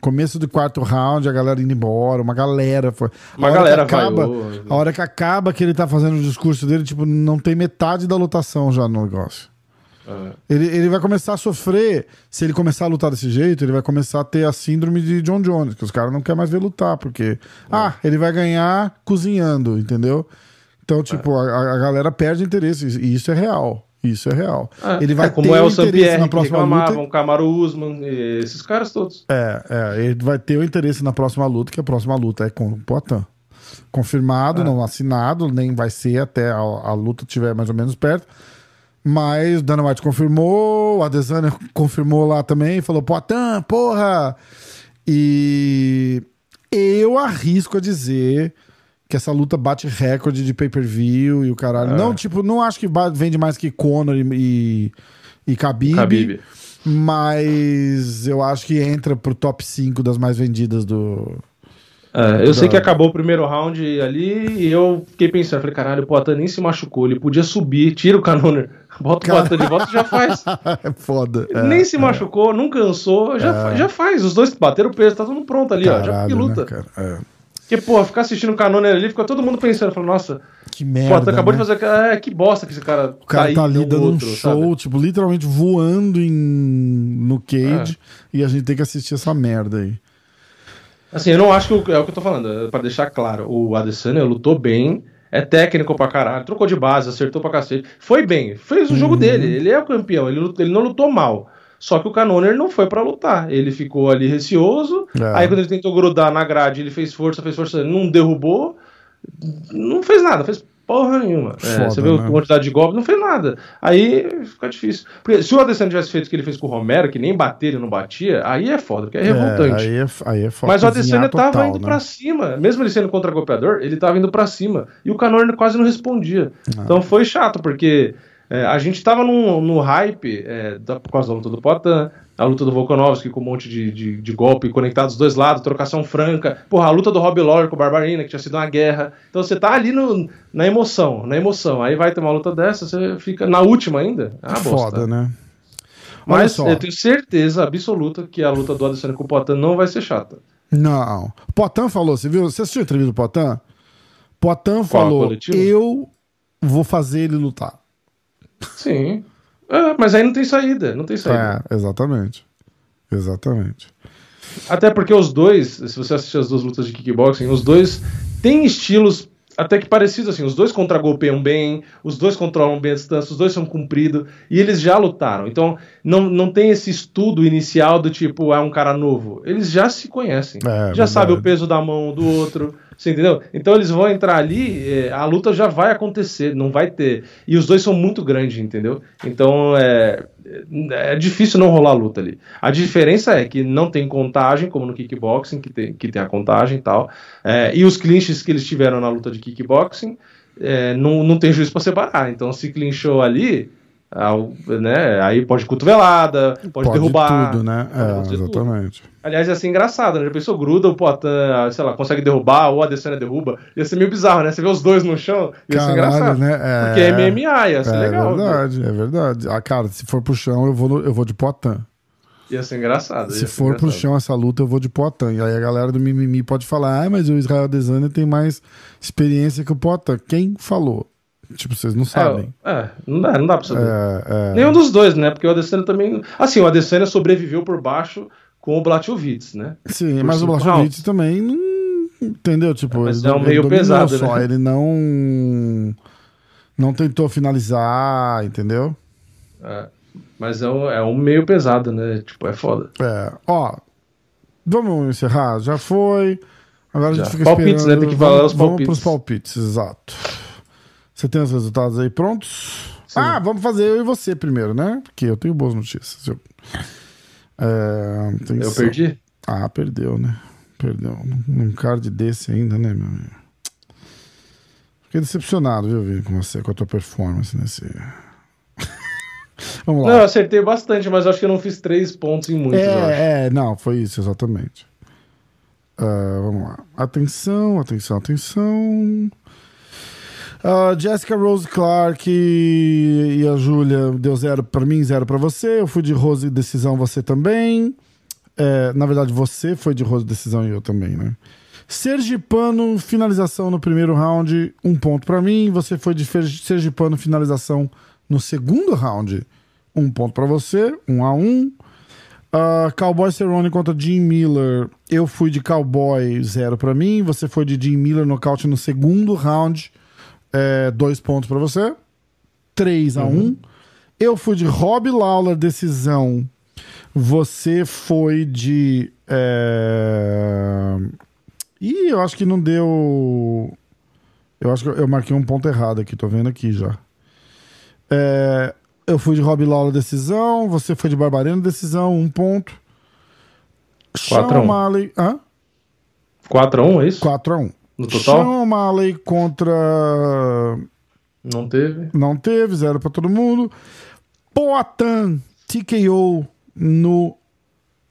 começo do quarto round, a galera indo embora, uma galera. Foi... Uma galera acaba, vaiou. A hora que acaba que ele tá fazendo o discurso dele, tipo, não tem metade da lotação já no negócio. É. Ele, ele vai começar a sofrer. Se ele começar a lutar desse jeito, ele vai começar a ter a síndrome de John Jones, que os caras não querem mais ver lutar, porque. Ah, ele vai ganhar cozinhando, entendeu? Então, tipo, a, a galera perde interesse. E isso é real. Isso é real. É, ele vai é, como ter é o interesse na próxima luta. o Camaro Usman, esses caras todos. É, é, ele vai ter o interesse na próxima luta, que a próxima luta é com o Poitin. Confirmado, É. não assinado, nem vai ser até a, a luta estiver mais ou menos perto. Mas Dana White confirmou, o Adesanya confirmou lá também, falou: Poitin, porra! E eu arrisco a dizer que essa luta bate recorde de pay-per-view e o caralho. É. Não, tipo, não acho que vende mais que Conor e, e, e Khabib, Khabib. mas eu acho que entra pro top 5 das mais vendidas do. É, eu sei Da- que acabou o primeiro round ali e eu fiquei pensando, falei, caralho, o Poitin nem se machucou, ele podia subir, tira o Canoner, bota o Cara- Poitin de volta e já faz. é foda. É, nem se é. machucou, não cansou, já, fa- já faz. Os dois bateram o peso, tá tudo pronto ali, ó, já Caralho, que luta. né, cara? É. Porque, pô, ficar assistindo o Canoner ali, fica todo mundo pensando, falando, nossa, Que merda. Poitin acabou né? de fazer, é, que bosta que esse cara O cara tá, aí, ali não o dando outro, um show, sabe? tipo, literalmente voando em... no cage e a gente tem que assistir essa merda aí. Assim, eu não acho que o- é o que eu tô falando, é pra deixar claro. O Adesanya lutou bem, é técnico pra caralho, trocou de base, acertou pra cacete. Foi bem, fez o jogo Uhum. dele, ele é o campeão, ele, ele não lutou mal. Só que o Canoner não foi pra lutar, ele ficou ali receoso. É. Aí quando ele tentou grudar na grade, ele fez força, fez força, não derrubou, não fez nada, fez porra nenhuma. É, Foda, você viu né? a quantidade de golpes, não fez nada. Aí fica difícil. Porque se o Adesanya tivesse feito o que ele fez com o Romero, que nem bater ele não batia, aí é foda, porque é revoltante. É, aí é, aí é foda. Mas o Adesanya tava total, indo né? pra cima. Mesmo ele sendo contra-golpeador, ele tava indo pra cima. E o Canor quase não respondia. Ah. Então foi chato, porque é, a gente tava no, hype é, da, por causa da luta do Potan, a luta do Volkanovski com um monte de, de, de golpe conectado dos dois lados, trocação franca. Porra, a luta do Rob Lawler com o Barbarina, que tinha sido uma guerra. Então você tá ali no, na emoção, na emoção. Aí vai ter uma luta dessa, você fica na última ainda. Uma bosta. Foda, né? Mas eu tenho certeza absoluta que a luta do Adesanya com o Potan não vai ser chata. Não. Potan falou, você viu? Você assistiu a entrevista do Potan? Potan falou: eu vou fazer ele lutar. Sim. É, mas aí não tem saída, não tem saída. É, exatamente. Exatamente. Até porque os dois, se você assistir as duas lutas de kickboxing, os dois têm estilos até que parecidos, assim. Os dois contra-golpeiam bem, os dois controlam bem a distância, os dois são compridos, e eles já lutaram. Então, não, não tem esse estudo inicial do tipo, é um cara novo. Eles já se conhecem. É, já verdade. sabem o peso da mão do outro. Você entendeu? Então eles vão entrar ali, é, a luta já vai acontecer, não vai ter. E os dois são muito grandes, entendeu? Então é, é difícil não rolar a luta ali. A diferença é que não tem contagem, como no kickboxing, que tem, que tem a contagem e tal. É, e os clinches que eles tiveram na luta de kickboxing, é, não, não tem juiz para separar. Então se clinchou ali, ao- né, aí pode cotovelada, pode, Pode derrubar. tudo, né? É, acontecer tudo. exatamente. Aliás, ia ser engraçado, né? Já pensou, gruda o Poitin, sei lá, consegue derrubar, ou a Adesanya derruba. Ia ser meio bizarro, né? Você vê os dois no chão, ia ser Caralho, engraçado. né? É, Porque é MMA, ia ser é legal. verdade, é verdade. Ah, cara, se for pro chão, eu vou, no- eu vou de Potan. viu? Ia ser engraçado. Se ia ser for pro engraçado. chão essa luta, eu vou de Potan. E aí a galera do Mimimi pode falar, ah, mas o Israel Adesanya tem mais experiência que o Potan. Quem falou? Tipo, vocês não sabem. É, é, não dá, não dá pra saber. É, é. Nenhum dos dois, né? Porque o Adesanya também... Assim, o Adesanya sobreviveu por baixo com o Blachowicz, né? Sim, por mas o Blachowicz também não, Entendeu? Tipo, Mas ele, é um meio pesado, só, né? ele não não tentou finalizar, entendeu? É, mas é um, é um meio pesado, né? Tipo, é foda. É, ó, vamos encerrar, já foi. Agora a Já. gente fica Palpites, esperando. né? Tem que falar vamos, os Vamos palpites. pros palpites, exato. Você tem os resultados aí prontos? Ah, vamos fazer eu e você primeiro, né? Porque eu tenho boas notícias. Eu, é, Eu perdi? Ah, perdeu, né? Perdeu. Num num card desse ainda, né, meu amigo? Fiquei decepcionado, viu, Vini, com você, com a tua performance nesse. Vamos Não, eu lá. acertei bastante, mas acho que eu não fiz três pontos em muitos, é, é, não, foi isso, exatamente. Ah, vamos lá. Atenção, atenção, atenção. Ah, Jessica Rose Clark e, e a Júlia deu zero pra mim, zero pra você. Eu fui de Rose decisão, você também. É, na verdade, você foi de Rose decisão e eu também, né? Sergipano, finalização no primeiro round, um ponto pra mim. Você foi de Sergipano, finalização no segundo round, um ponto pra você, um a um. Ah, Cowboy Cerrone contra Jim Miller. Eu fui de Cowboy, zero pra mim. Você foi de Jim Miller, nocaute no segundo round, é, dois pontos pra você. 3 a 1 um. Eu fui de Rob Lawler, decisão. Você foi de. É... Ih, eu acho que não deu. Eu acho que eu marquei um ponto errado aqui, tô vendo aqui já. É, Eu fui de Rob Lawler, decisão. Você foi de Barbareno, decisão, um ponto. Quatro a Sean um. O'Malley. Hã? 4x1, é isso? 4x1. No total? Sean O'Malley contra. Não teve. Não teve, zero pra todo mundo. Poatan TKO no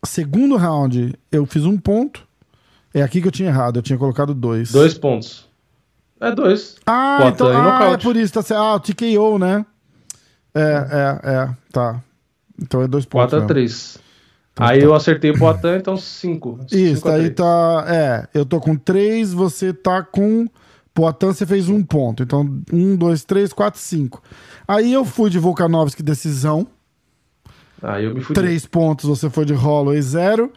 segundo round. Eu fiz um ponto. É aqui que eu tinha errado. Eu tinha colocado dois. Dois pontos. É dois. Ah, Poatan então, ah, é por isso. Tá certo. Ah, o TKO, né? É, é, é. Tá. Então é dois pontos. mesmo. 4x3. Aí eu acertei o Poitin, então 5. Isso, aí tá. É, eu tô com três, você tá com. Poitin, você fez um ponto. Então, um, dois, três, quatro, cinco. Aí eu fui de Volkanovski decisão. Aí eu me fudi. Três pontos, você foi de Holloway, zero.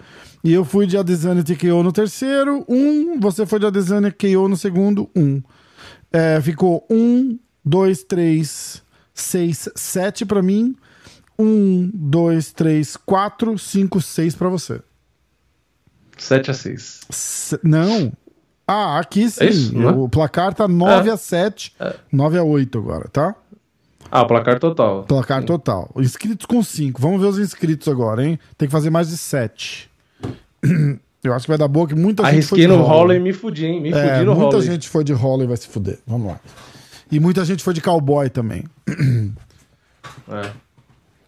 E eu fui de Adesanya TKO no terceiro, um. Você foi de Adesanya KO no segundo, um. É, ficou um, dois, três, seis, sete pra mim. Um, dois, três, quatro, cinco, seis pra você. 7x6. Se- Não. Ah, aqui sim. É isso, é? O placar tá 9 É. a 7, 9 a 8 agora, tá? Ah, o placar total. Placar total. Inscritos com 5. Vamos ver os inscritos agora, hein? Tem que fazer mais de 7. Eu acho que vai dar boa que muita gente foi Arrisquei de no. Holloway e me fudi, hein? Me É, fudi no muita Holloway. gente foi de Holloway e vai se fuder. Vamos lá. E muita gente foi de cowboy também. É.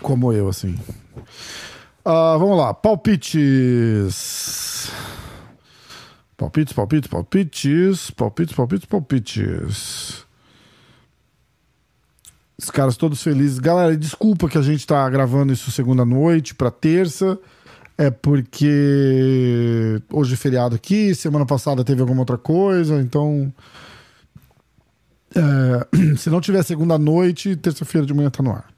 Como eu, assim. Ah, vamos lá. Palpites. Palpites, palpites, palpites. Palpites, palpites, palpites. Os caras todos felizes. Galera, desculpa que a gente tá gravando isso segunda noite pra terça. É porque hoje é feriado aqui, semana passada teve alguma outra coisa, então. é, se não tiver segunda noite, terça-feira de manhã tá no ar.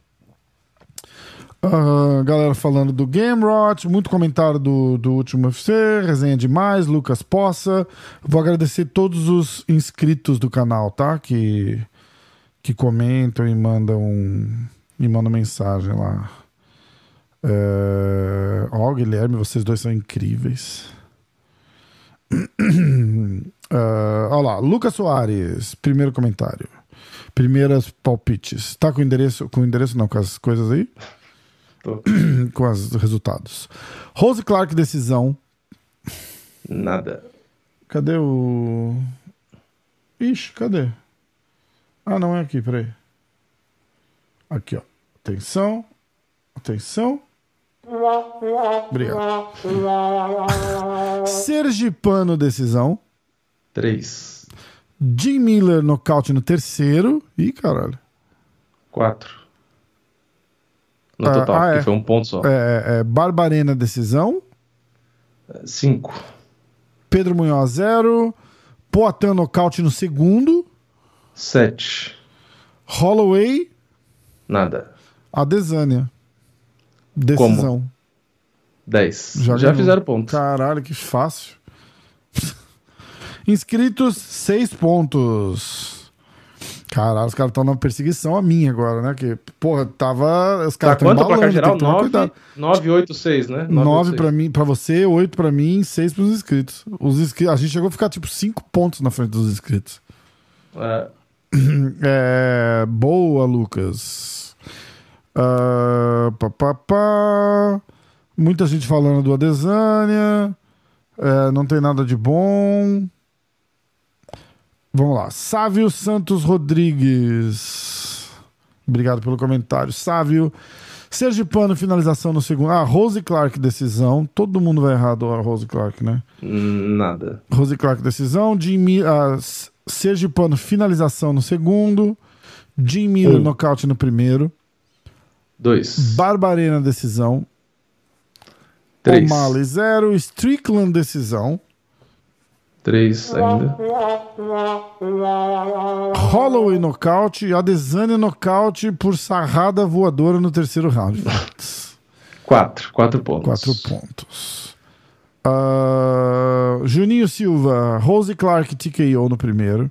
Ah, galera falando do Game Rot, muito comentário do, do último UFC, resenha demais, Lucas Poça. Vou agradecer todos os inscritos do canal, tá? Que, que comentam e mandam, e mandam mensagem lá. É... Ó, Guilherme, vocês dois são incríveis. Ah, Olha lá, Lucas Soares, primeiro comentário. Primeiras palpites. Tá com o endereço? Com o endereço não, com as coisas aí? Tô. com os resultados. Rose Clark, decisão. Nada. Cadê o. Ixi, cadê? Ah, não é aqui, peraí. Aqui, ó. Atenção. Atenção. Obrigado. Sergipano, decisão. 3. Jim Miller, nocaute no terceiro. Ih, caralho. 4. No Ah, total, ah, é. foi um ponto só. É, é, Barbarena, decisão. 5. Pedro Munhoz, zero. Poatan, nocaute no segundo. 7. Holloway, Nada. Adesanya. Decisão. 10. Já Já, fizeram ponto. Caralho, que fácil. Inscritos, 6 pontos. Caralho, os caras estão na perseguição a mim agora, né? Que, porra, tava. Os Tá caras quanto o placar geral? tem que tomar 9, cuidado. 9, 8, 6, né? 9 pra mim, para você, 8 pra mim, 6 pros inscritos. Os inscri... A gente chegou a ficar tipo 5 pontos na frente dos inscritos. É, É, boa, Lucas. Ah, pá, pá, pá. Muita gente falando do Adesanya. É, não tem nada de bom. Vamos lá. Sávio Santos Rodrigues. Obrigado pelo comentário. Sávio. Sergipano, finalização no segundo. Ah, Rose Clark, decisão. Todo mundo vai errado a Rose Clark, né? nada. Rose Clark, decisão. Jim Mi- ah, Sergipano, finalização no segundo. Jim Miller, Um. nocaute no primeiro. 2. Barbarena, decisão. 3. O'Malley, zero. Strickland, decisão. 3 ainda. Holloway, nocaute. Adesanya, nocaute por sarrada voadora no terceiro round. 4. 4 pontos. Quatro pontos. Ah, Juninho Silva, Rose Clark, TKO no primeiro.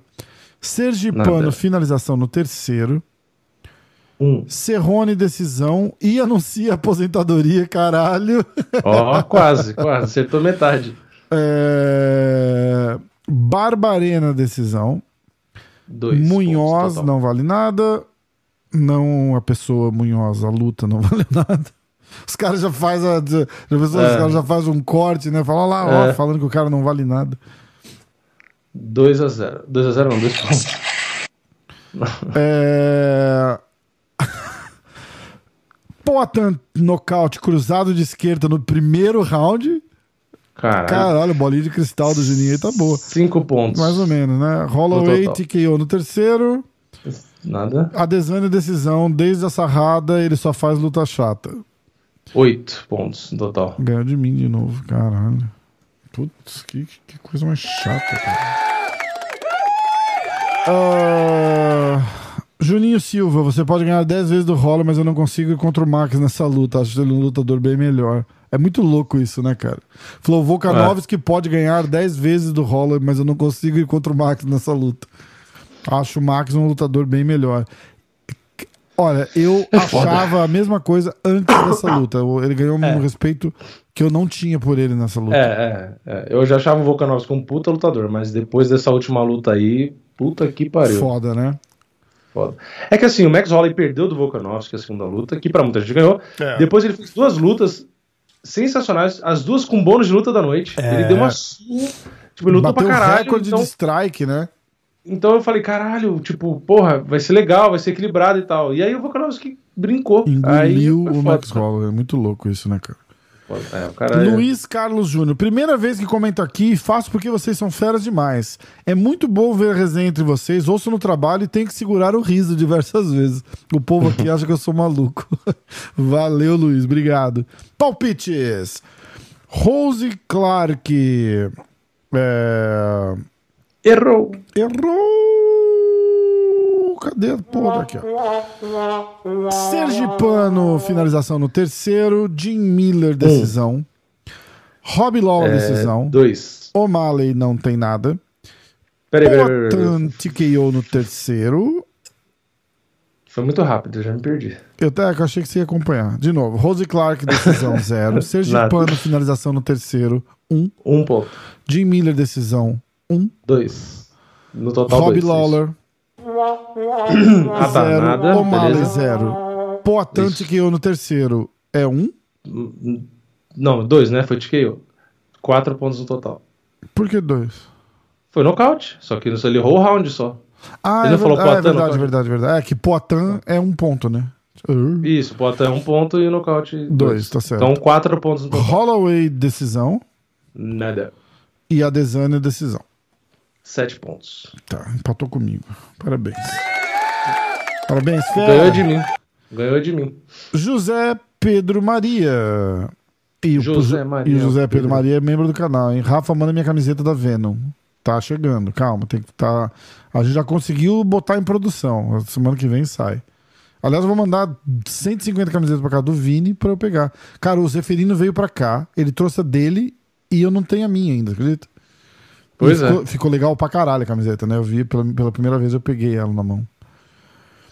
Sergipano, Nada. finalização no terceiro. 1. Serrone, decisão. E anuncia aposentadoria, caralho. Ó, quase, quase. Acertou metade. É... Barbarena, decisão. 2. Munhoz, não vale nada. Não a pessoa Munhoz, a luta não vale nada. Os caras já fazem a, já pensou, os É. caras já fazem um corte, né? Fala lá, ó, É. falando que o cara não vale nada. 2 a 0. 2 a 0 não, 2 pontos. É... Potan nocaute cruzado de esquerda no primeiro round. Caralho. Caralho, bolinha de cristal do Juninho aí tá boa. 5 pontos. Mais ou menos, né? Holloway. TKO no terceiro. Nada. Adesanya decisão, desde a sarrada ele só faz luta chata. 8 pontos no total. Ganhou de mim de novo, caralho. Putz, que, que coisa mais chata, cara. Ah, Juninho Silva, você pode ganhar 10 vezes do Holler, mas eu não consigo ir contra o Max nessa luta. Acho ele um lutador bem melhor. É muito louco isso, né, cara? Falou, Volkanovski pode ganhar 10 vezes do Holler, mas eu não consigo ir contra o Max nessa luta. Acho o Max um lutador bem melhor. Olha, eu achava a mesma coisa antes dessa luta. Ele ganhou um É. respeito que eu não tinha por ele nessa luta. É, é, é. Eu já achava o Volkanovski um puta lutador, mas depois dessa última luta aí, puta que pariu. Foda, né? Foda. É que assim, o Max Holloway perdeu do Volkanovski a segunda luta, que pra muita gente ganhou. É. Depois ele fez duas lutas sensacionais, as duas com bônus de luta da noite. É. Ele deu uma surra, tipo, ele lutou Bateu pra caralho. recorde Então, de strike, né? então eu falei, caralho, tipo, porra, vai ser legal, vai ser equilibrado e tal. E aí o Volkanovski brincou. aí Engoliu foi o foda. Max Holloway. É muito louco isso, né, cara? É, o cara é- Luiz Carlos Júnior. Primeira vez que comento aqui faço porque vocês são feras demais. É muito bom ver a resenha entre vocês. Ouço no trabalho e tenho que segurar o riso diversas vezes. O povo aqui acha que eu sou maluco. Valeu, Luiz. Obrigado. Palpites. Rose Clark. É... Errou. Errou! Cadê porra aqui, ó? Sergipano, finalização no terceiro. Jim Miller, decisão. Rob Lawler, É, decisão. Dois. O'Malley não tem nada. Peraí, peraí, peraí, TKO no terceiro. Foi muito rápido, eu já me perdi. Eu até eu achei que você ia acompanhar. De novo, Rose Clark, decisão zero. Sergipano, finalização no terceiro, um. Um ponto. Jim Miller, decisão, um. Dois. No total, Rob dois. Lawler, Ah, tá, zero. nada. O'Malley, zero. Poatan Isso. TKO no terceiro, é um. Não, dois, né? Foi TKO. Quatro pontos no total. Por que dois? Foi nocaute, só que ele errou o round só. Ah, Ele é, falou verdade, é Poatan, verdade, nocaute? verdade, verdade. É que Poitin é um ponto, né? Uh. Isso, bota um ponto e nocaute. Dois, tá certo. Então quatro pontos no total. Holloway, decisão. Nada. E Adesanya, decisão. Sete pontos. Tá, empatou comigo. Parabéns. Parabéns, fera. Ganhou de mim. Ganhou de mim. José Pedro Maria. E o, José Maria e José Pedro Pedro. Maria é membro do canal, hein? Rafa, manda minha camiseta da Venom. Tá chegando, calma, tem que tá. A gente já conseguiu botar em produção. Semana que vem sai. Aliás, eu vou mandar 150 camisetas pra cá do Vini pra eu pegar. Cara, o Zeferino veio pra cá, ele trouxe a dele e eu não tenho a minha ainda, acredita? Pois ficou, é. ficou legal pra caralho a camiseta, né? Eu vi pela, pela primeira vez, eu peguei ela na mão.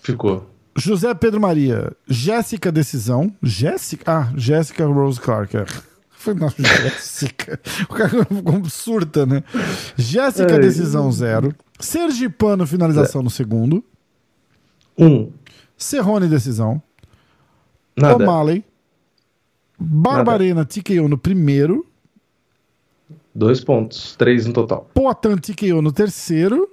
Ficou. José Pedro Maria, Jéssica Decisão. Jéssica? Ah, Jéssica Rose Clark. É. Foi não, Jéssica. O cara ficou surta, né? Jéssica É. Decisão zero. Sergipano finalização no segundo. Um. Serrone Decisão. Nada. O'Malley. Barbarena TKO no primeiro. Dois pontos. Três no total. Poatan TKO no terceiro.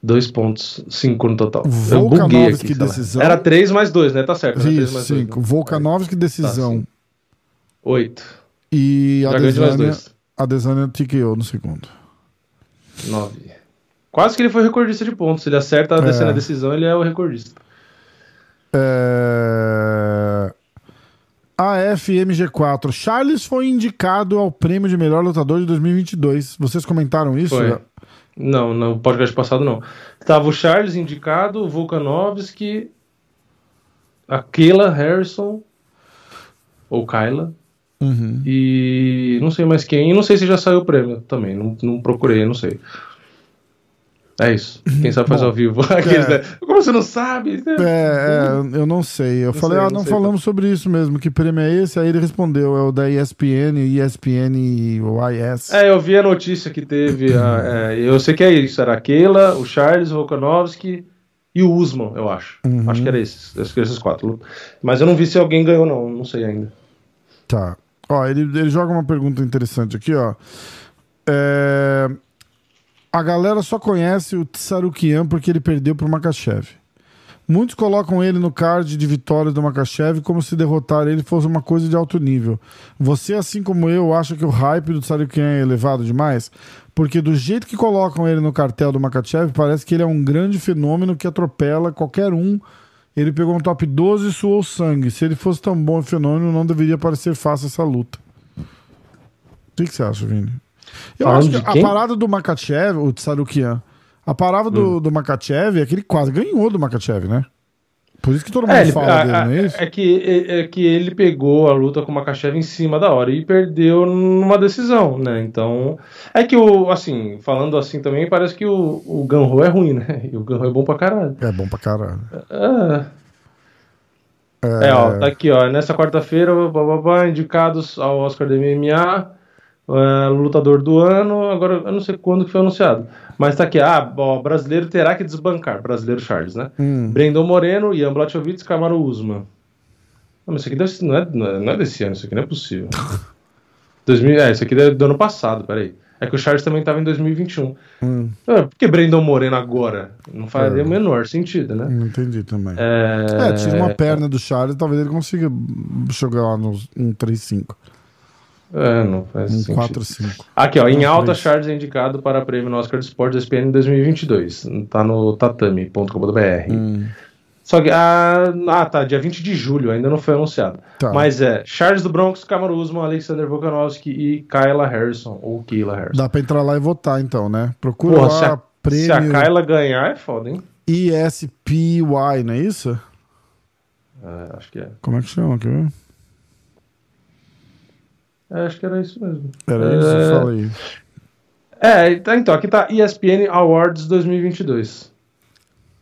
Dois pontos. Cinco no total. Volkanovski, aqui, decisão. Era três mais dois, né? Tá certo. Isso, mais dois, cinco. né? Volkanovski decisão. sim. Oito. E a Já ganhou de mais Desânia, dois. a Desânia TKO no segundo. Nove. Quase que ele foi recordista de pontos. Se ele acerta a É. a decisão, ele é o recordista. É... AFMG4. Charles foi indicado ao prêmio de melhor lutador de 2022. Vocês comentaram isso? Foi. Não, no podcast passado não. Tava o Charles indicado, o Volkanovski, a Kayla Harrison, ou Kyla, Uhum. e não sei mais quem. E não sei se já saiu o prêmio também. Não, não procurei, não sei. É isso. Quem sabe faz Bom, ao vivo. Aqueles, é. né? Como você não sabe? É, é, eu não sei. Eu Não falei, sei, ah, não não sei. falamos sobre isso mesmo. Que prêmio é esse? Aí ele respondeu, é o da ESPN, ESPN YS. É, eu vi a notícia que teve. a- é, eu sei que é isso. Era a Keila, o Charles, o Volkanovski e o Usman, eu acho. Uhum. Acho que era esses, acho que era esses quatro. Mas eu não vi se alguém ganhou, não. Não sei ainda. Tá. Ó, ele, ele joga uma pergunta interessante aqui, ó. É, A galera só conhece o Tsarukian porque ele perdeu pro Makachev. Muitos colocam ele no card de vitórias do Makachev como se derrotar ele fosse uma coisa de alto nível. Você, assim como eu, acha que o hype do Tsarukian é elevado demais? Porque do jeito que colocam ele no cartel do Makachev, parece que ele é um grande fenômeno que atropela qualquer um. Ele pegou um top 12 e suou sangue. Se ele fosse tão bom fenômeno, não deveria parecer fácil essa luta. O que, que você acha, Vini? Eu Falando acho que a parada do Makachev, o Tsarukian, a parada do, Hum. do Makachev é que ele quase ganhou do Makachev, né? Por isso que todo mundo É, ele- fala a- dele, não é isso? é que, é, é que ele pegou a luta com o Makachev em cima da hora e perdeu numa decisão, né? Então. É que o. Assim, falando assim também, parece que o, o Ganro é ruim, né? E o Ganro é bom pra caralho. É bom pra caralho. É. É, ó, tá aqui, ó. Nessa quarta-feira, indicados ao Oscar do MMA, é, lutador do ano. Agora, eu não sei quando que foi anunciado. Mas tá aqui, ah, ó, brasileiro terá que desbancar. Brasileiro Charles, né? Hum. Brandon Moreno, Ian Blachowicz, Camaro Usman. Não, mas isso aqui deve não, é, não, é, não é desse ano, isso aqui não é possível. 2000, é, isso aqui é do ano passado, peraí. É que o Charles também tava em 2021. Hum, Ah, Por que Brandon Moreno agora? Não faria É. o menor sentido, né? não entendi também. É, É, tira uma perna do Charles, talvez ele consiga chegar lá nos 1-3-5. É, não faz Um sentido. 4-5. Aqui, ó, em alta. Charles é indicado para prêmio no Oscar de Esportes ESPN em 2022. Tá no tatame.com.br. Hum, Só que, ah, ah, tá, dia 20 de julho, ainda não foi anunciado. Tá. Mas é Charles do Bronx, Kamaru Usman, Alexander Volkanovski e Kyla Harrison, ou Kayla Harrison. Dá pra entrar lá e votar, então, né? Procura Porra, lá se a, prêmio se a Kyla ganhar, é foda, hein? ESPY, não é isso? É, acho que é. Como é que chama? Quer ver? É, Acho que era isso mesmo. Era isso? É, Fala aí. É, tá, então, aqui tá ESPN Awards 2022.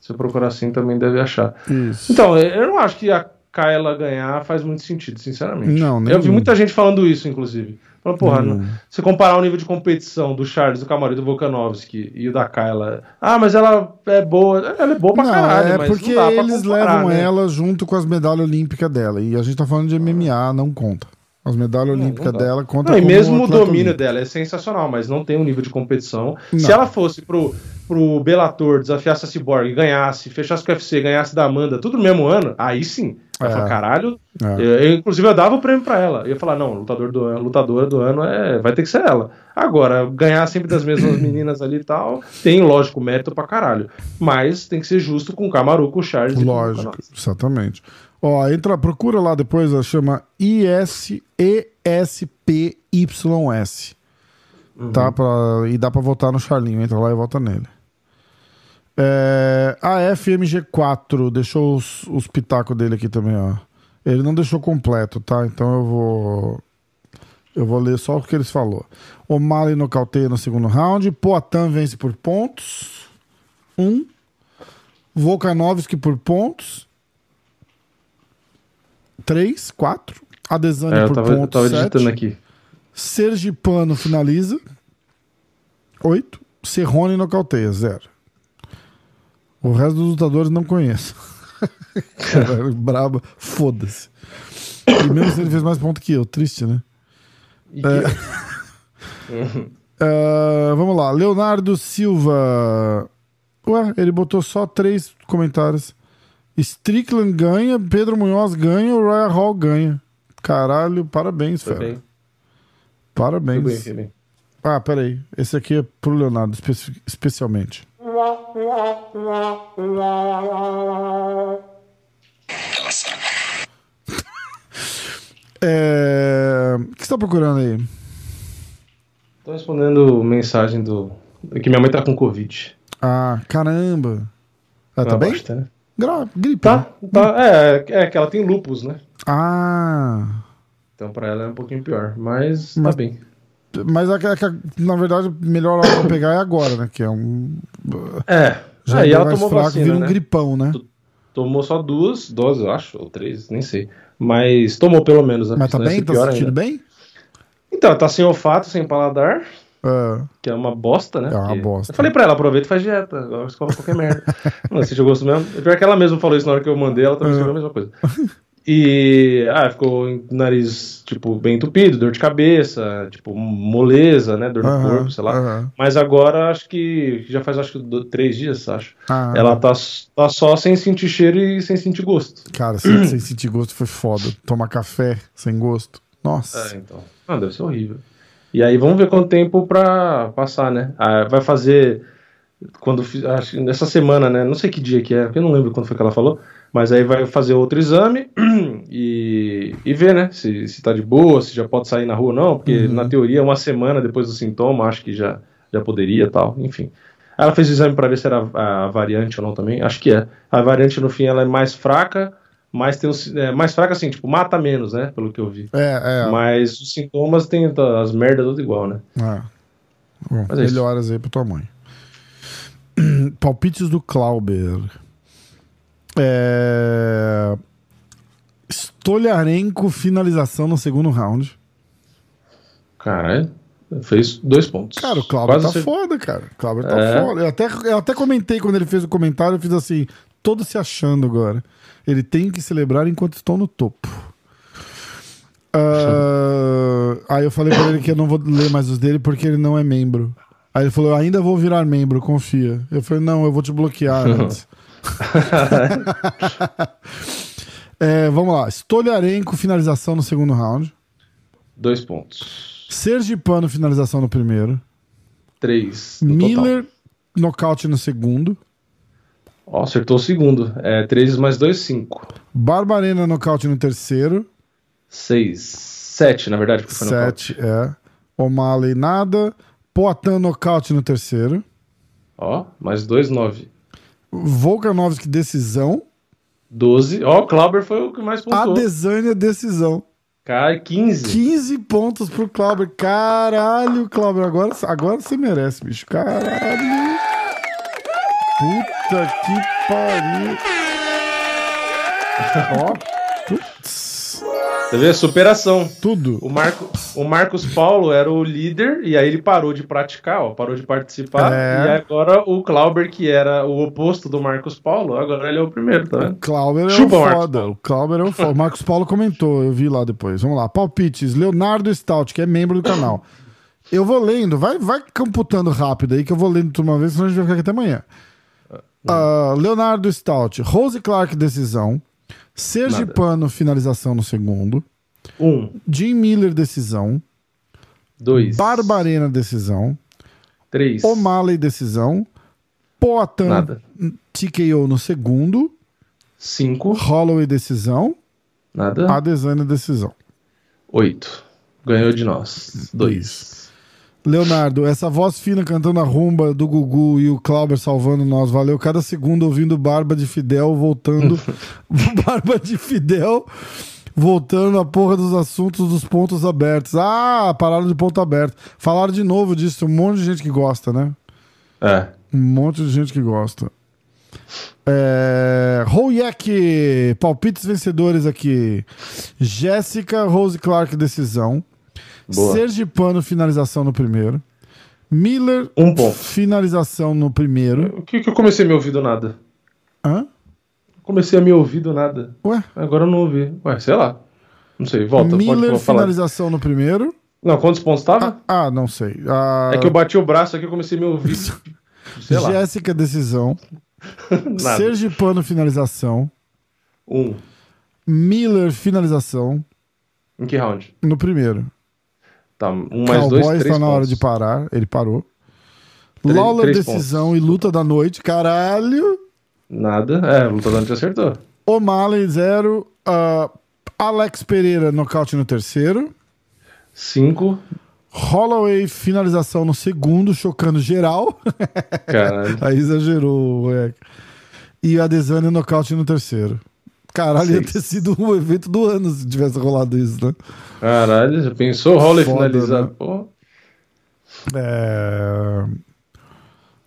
Se eu procurar assim, também deve achar. Isso. Então, eu não acho que a Kyla ganhar faz muito sentido, sinceramente. Não, nem Eu vi muita gente falando isso, inclusive. Falando, porra, não- se comparar o nível de competição do Charles, do Camaro e do Volkanovski e o da Kyla. Ah, mas ela é boa. Ela é boa pra não, caralho, é mas porque não dá pra eles comparar, levam né? ela junto com as medalhas olímpicas dela. E a gente tá falando de MMA, não conta. As medalhas Não, olímpicas dela contam Não, e mesmo o domínio olímpico. dela é sensacional, mas não tem um nível de competição. Não. Se ela fosse pro, pro Bellator, desafiasse a Cyborg, ganhasse, fechasse com o UFC, ganhasse da Amanda, tudo no mesmo ano, aí sim. É. caralho. É. Eu, eu, inclusive, eu dava o prêmio pra ela. Eu ia falar, não, lutador do ano, lutadora do ano é, vai ter que ser ela. Agora, ganhar sempre das mesmas meninas ali e tal, tem, lógico, mérito pra caralho. Mas tem que ser justo com o Camaru, com o Charles e com o Lógico, exatamente. Ó, entra, procura lá depois, ó, chama IS, ESPYS. Uhum. Tá? Pra, e dá pra votar no Charlinho. Entra lá e vota nele. É, a FMG4 deixou os, os pitacos dele aqui também, ó. Ele não deixou completo, tá? Então eu vou. Eu vou ler só o que eles falou. O'Malley nocauteia no segundo round. Poatan vence por pontos. Um. Volkanovski por pontos. Três, quatro. Adesanya É, eu por tava, eu pontos. tava sete. digitando aqui. Sergipano finaliza. 8. Serrone nocauteia, 0. O resto dos lutadores não conheço. Caralho, braba, foda-se. E mesmo se ele fez mais ponto que eu, triste, né? E que- Ah, vamos lá, Leonardo Silva. Ué, ele botou só três comentários. Strickland ganha, Pedro Munhoz ganha, o Royal Hall ganha. Caralho, parabéns, Foi fera. bem, Parabéns. foi bem, foi bem. Ah, peraí. Esse aqui é pro Leonardo, especi- especialmente. É... O que você tá procurando aí? Tô respondendo mensagem do. Que minha mãe tá com Covid. Ah, caramba. Ah, tá bem? bosta, né? Gra... Gripe. Tá, né? tá. É, é que ela tem lupus, né? Ah. Então pra ela é um pouquinho pior. Mas, Mas- tá bem. Mas a, a- na verdade, a melhor hora pra pegar é agora, né? Que é um. É. Já aí é ela tomou fraco, vacina, vira um né? gripão, né? Tomou só duas doses, eu acho, ou três, nem sei. Mas tomou pelo menos, né? Mas tá bem? Tá sentindo ainda. bem? Então, tá sem olfato, sem paladar, Ah, que é uma bosta, né? É uma bosta. Eu falei pra ela, aproveita e faz dieta. Agora você come qualquer merda. Não, você gosto mesmo. Pior que ela mesma falou isso na hora que eu mandei, ela também escreveu a mesma coisa. E, ah, ficou nariz, tipo, bem entupido, dor de cabeça, tipo, moleza, né? Dor no aham, corpo, sei lá. aham. Mas agora, acho que já faz, acho que três dias, acho. Ah, Ela tá, tá só sem sentir cheiro e sem sentir gosto. Cara, sem, sem sentir gosto foi foda. Tomar café sem gosto. Nossa. É, então. Ah, deve ser horrível. E aí vamos ver quanto tempo pra passar, né? Ah, vai fazer quando acho nessa semana, né? Não sei que dia que é, porque eu não lembro quando foi que ela falou, mas aí vai fazer outro exame e, e ver, né? Se, se tá de boa, se já pode sair na rua ou não, porque Uhum. na teoria uma semana depois do sintoma, acho que já já poderia, tal, enfim. Ela fez o exame para ver se era a, a variante ou não também. Acho que é. A variante no fim ela é mais fraca, mas tem os, é, mais fraca assim, tipo, mata menos, né? Pelo que eu vi. É, é. Mas os sintomas têm tá, as merdas tudo igual, né? é. Bom, Mas é isso. melhoras aí pra tua mãe. Palpites do Clauber. É... Stolharenko finalização no segundo round. Caralho, fez dois pontos. Cara, o Clauber Quase tá foda, cara. O Clauber tá É. foda. Eu até, eu até comentei quando ele fez o comentário, eu fiz assim, todo se achando agora. Ele tem que celebrar enquanto estou no topo. Ah, aí eu falei pra ele que eu não vou ler mais os dele porque ele não é membro. Aí ele falou, eu ainda vou virar membro, confia. Eu falei, não, eu vou te bloquear antes. É, vamos lá. Stolharenko, finalização no segundo round. Dois pontos. Sergipano, finalização no primeiro. Três. no Miller, nocaute no segundo. Ó, acertou o segundo. É três mais dois, cinco. Barbarena, nocaute no terceiro. Seis. Sete, na verdade, porque foi nocaute. Sete, é. O'Malley, nada. Poatan, nocaute no terceiro. Ó, mais dois, nove. Volkanovski, decisão. Doze. Ó, o Clauber foi o que mais pontuou. Adesanya, decisão. Cara, quinze. 15 pontos pro Clauber. Caralho, Clauber. Agora, agora você merece, bicho. Caralho. Puta que pariu. Ó. Putz. Você vê? Superação. Tudo. O, Marco, o Marcos Paulo era o líder e aí ele parou de praticar, ó, parou de participar. É. E agora o Clauber, que era o oposto do Marcos Paulo, agora ele é o primeiro, tá vendo? Clauber é Chupa, o Marcos foda. O Clauber é o foda. O Marcos Paulo comentou, eu vi lá depois. Vamos lá. Palpites. Leonardo Stout, que é membro do canal. Eu vou lendo, vai, vai computando rápido aí, que eu vou lendo de uma vez, senão a gente vai ficar aqui até amanhã. Ah, Leonardo Stout, Rose Clark, decisão. Sergipano, finalização no segundo. Um, Jim Miller, decisão. dois, Barbarena, decisão. três. O'Malley, decisão. Poatan, Nada. TKO no segundo. Cinco, Holloway, decisão. nada. Adesanya, decisão. Oito. Ganhou de nós. Dois. Leonardo, essa voz fina cantando a rumba do Gugu e o Clauber salvando nós. Valeu cada segundo ouvindo Barba de Fidel voltando. Barba de Fidel Voltando à porra dos assuntos dos pontos abertos. Ah, pararam de ponto aberto. Falaram de novo disso. Um monte de gente que gosta, né? É. Um monte de gente que gosta. É... Royek, palpites vencedores aqui. Jéssica, Rose Clark, decisão. Boa. Sergipano, finalização no primeiro. Miller, Um ponto. finalização no primeiro. O que, que eu comecei a me ouvir do nada? Hã? Comecei a me ouvir do nada. Ué? Agora eu não ouvi. Ué, sei lá. Não sei, volta. Miller, pode falar. finalização no primeiro. Não, quantos pontos tava? Ah, não sei. Ah, É que eu bati o braço aqui e comecei a me ouvir. Sei lá. Jéssica, decisão. Sergipano, finalização. Um. Miller, finalização Em que round? no primeiro. Tá, um mais Cowboys dois, três tá na hora pontos. de parar. Ele parou. Três- Lawler, três decisão e luta da noite. Caralho. Nada. É, o lutador não te acertou. O'Malley, zero. Ah, Alex Pereira, nocaute no terceiro. Cinco. Holloway, finalização no segundo, chocando geral. Caralho. Aí exagerou, moleque. E a Desânia, nocaute no terceiro. Caralho, ia Seis. ter sido um evento do ano se tivesse rolado isso, né? Caralho, já pensou o Holloway Foda, finalizar? né? Pô. É...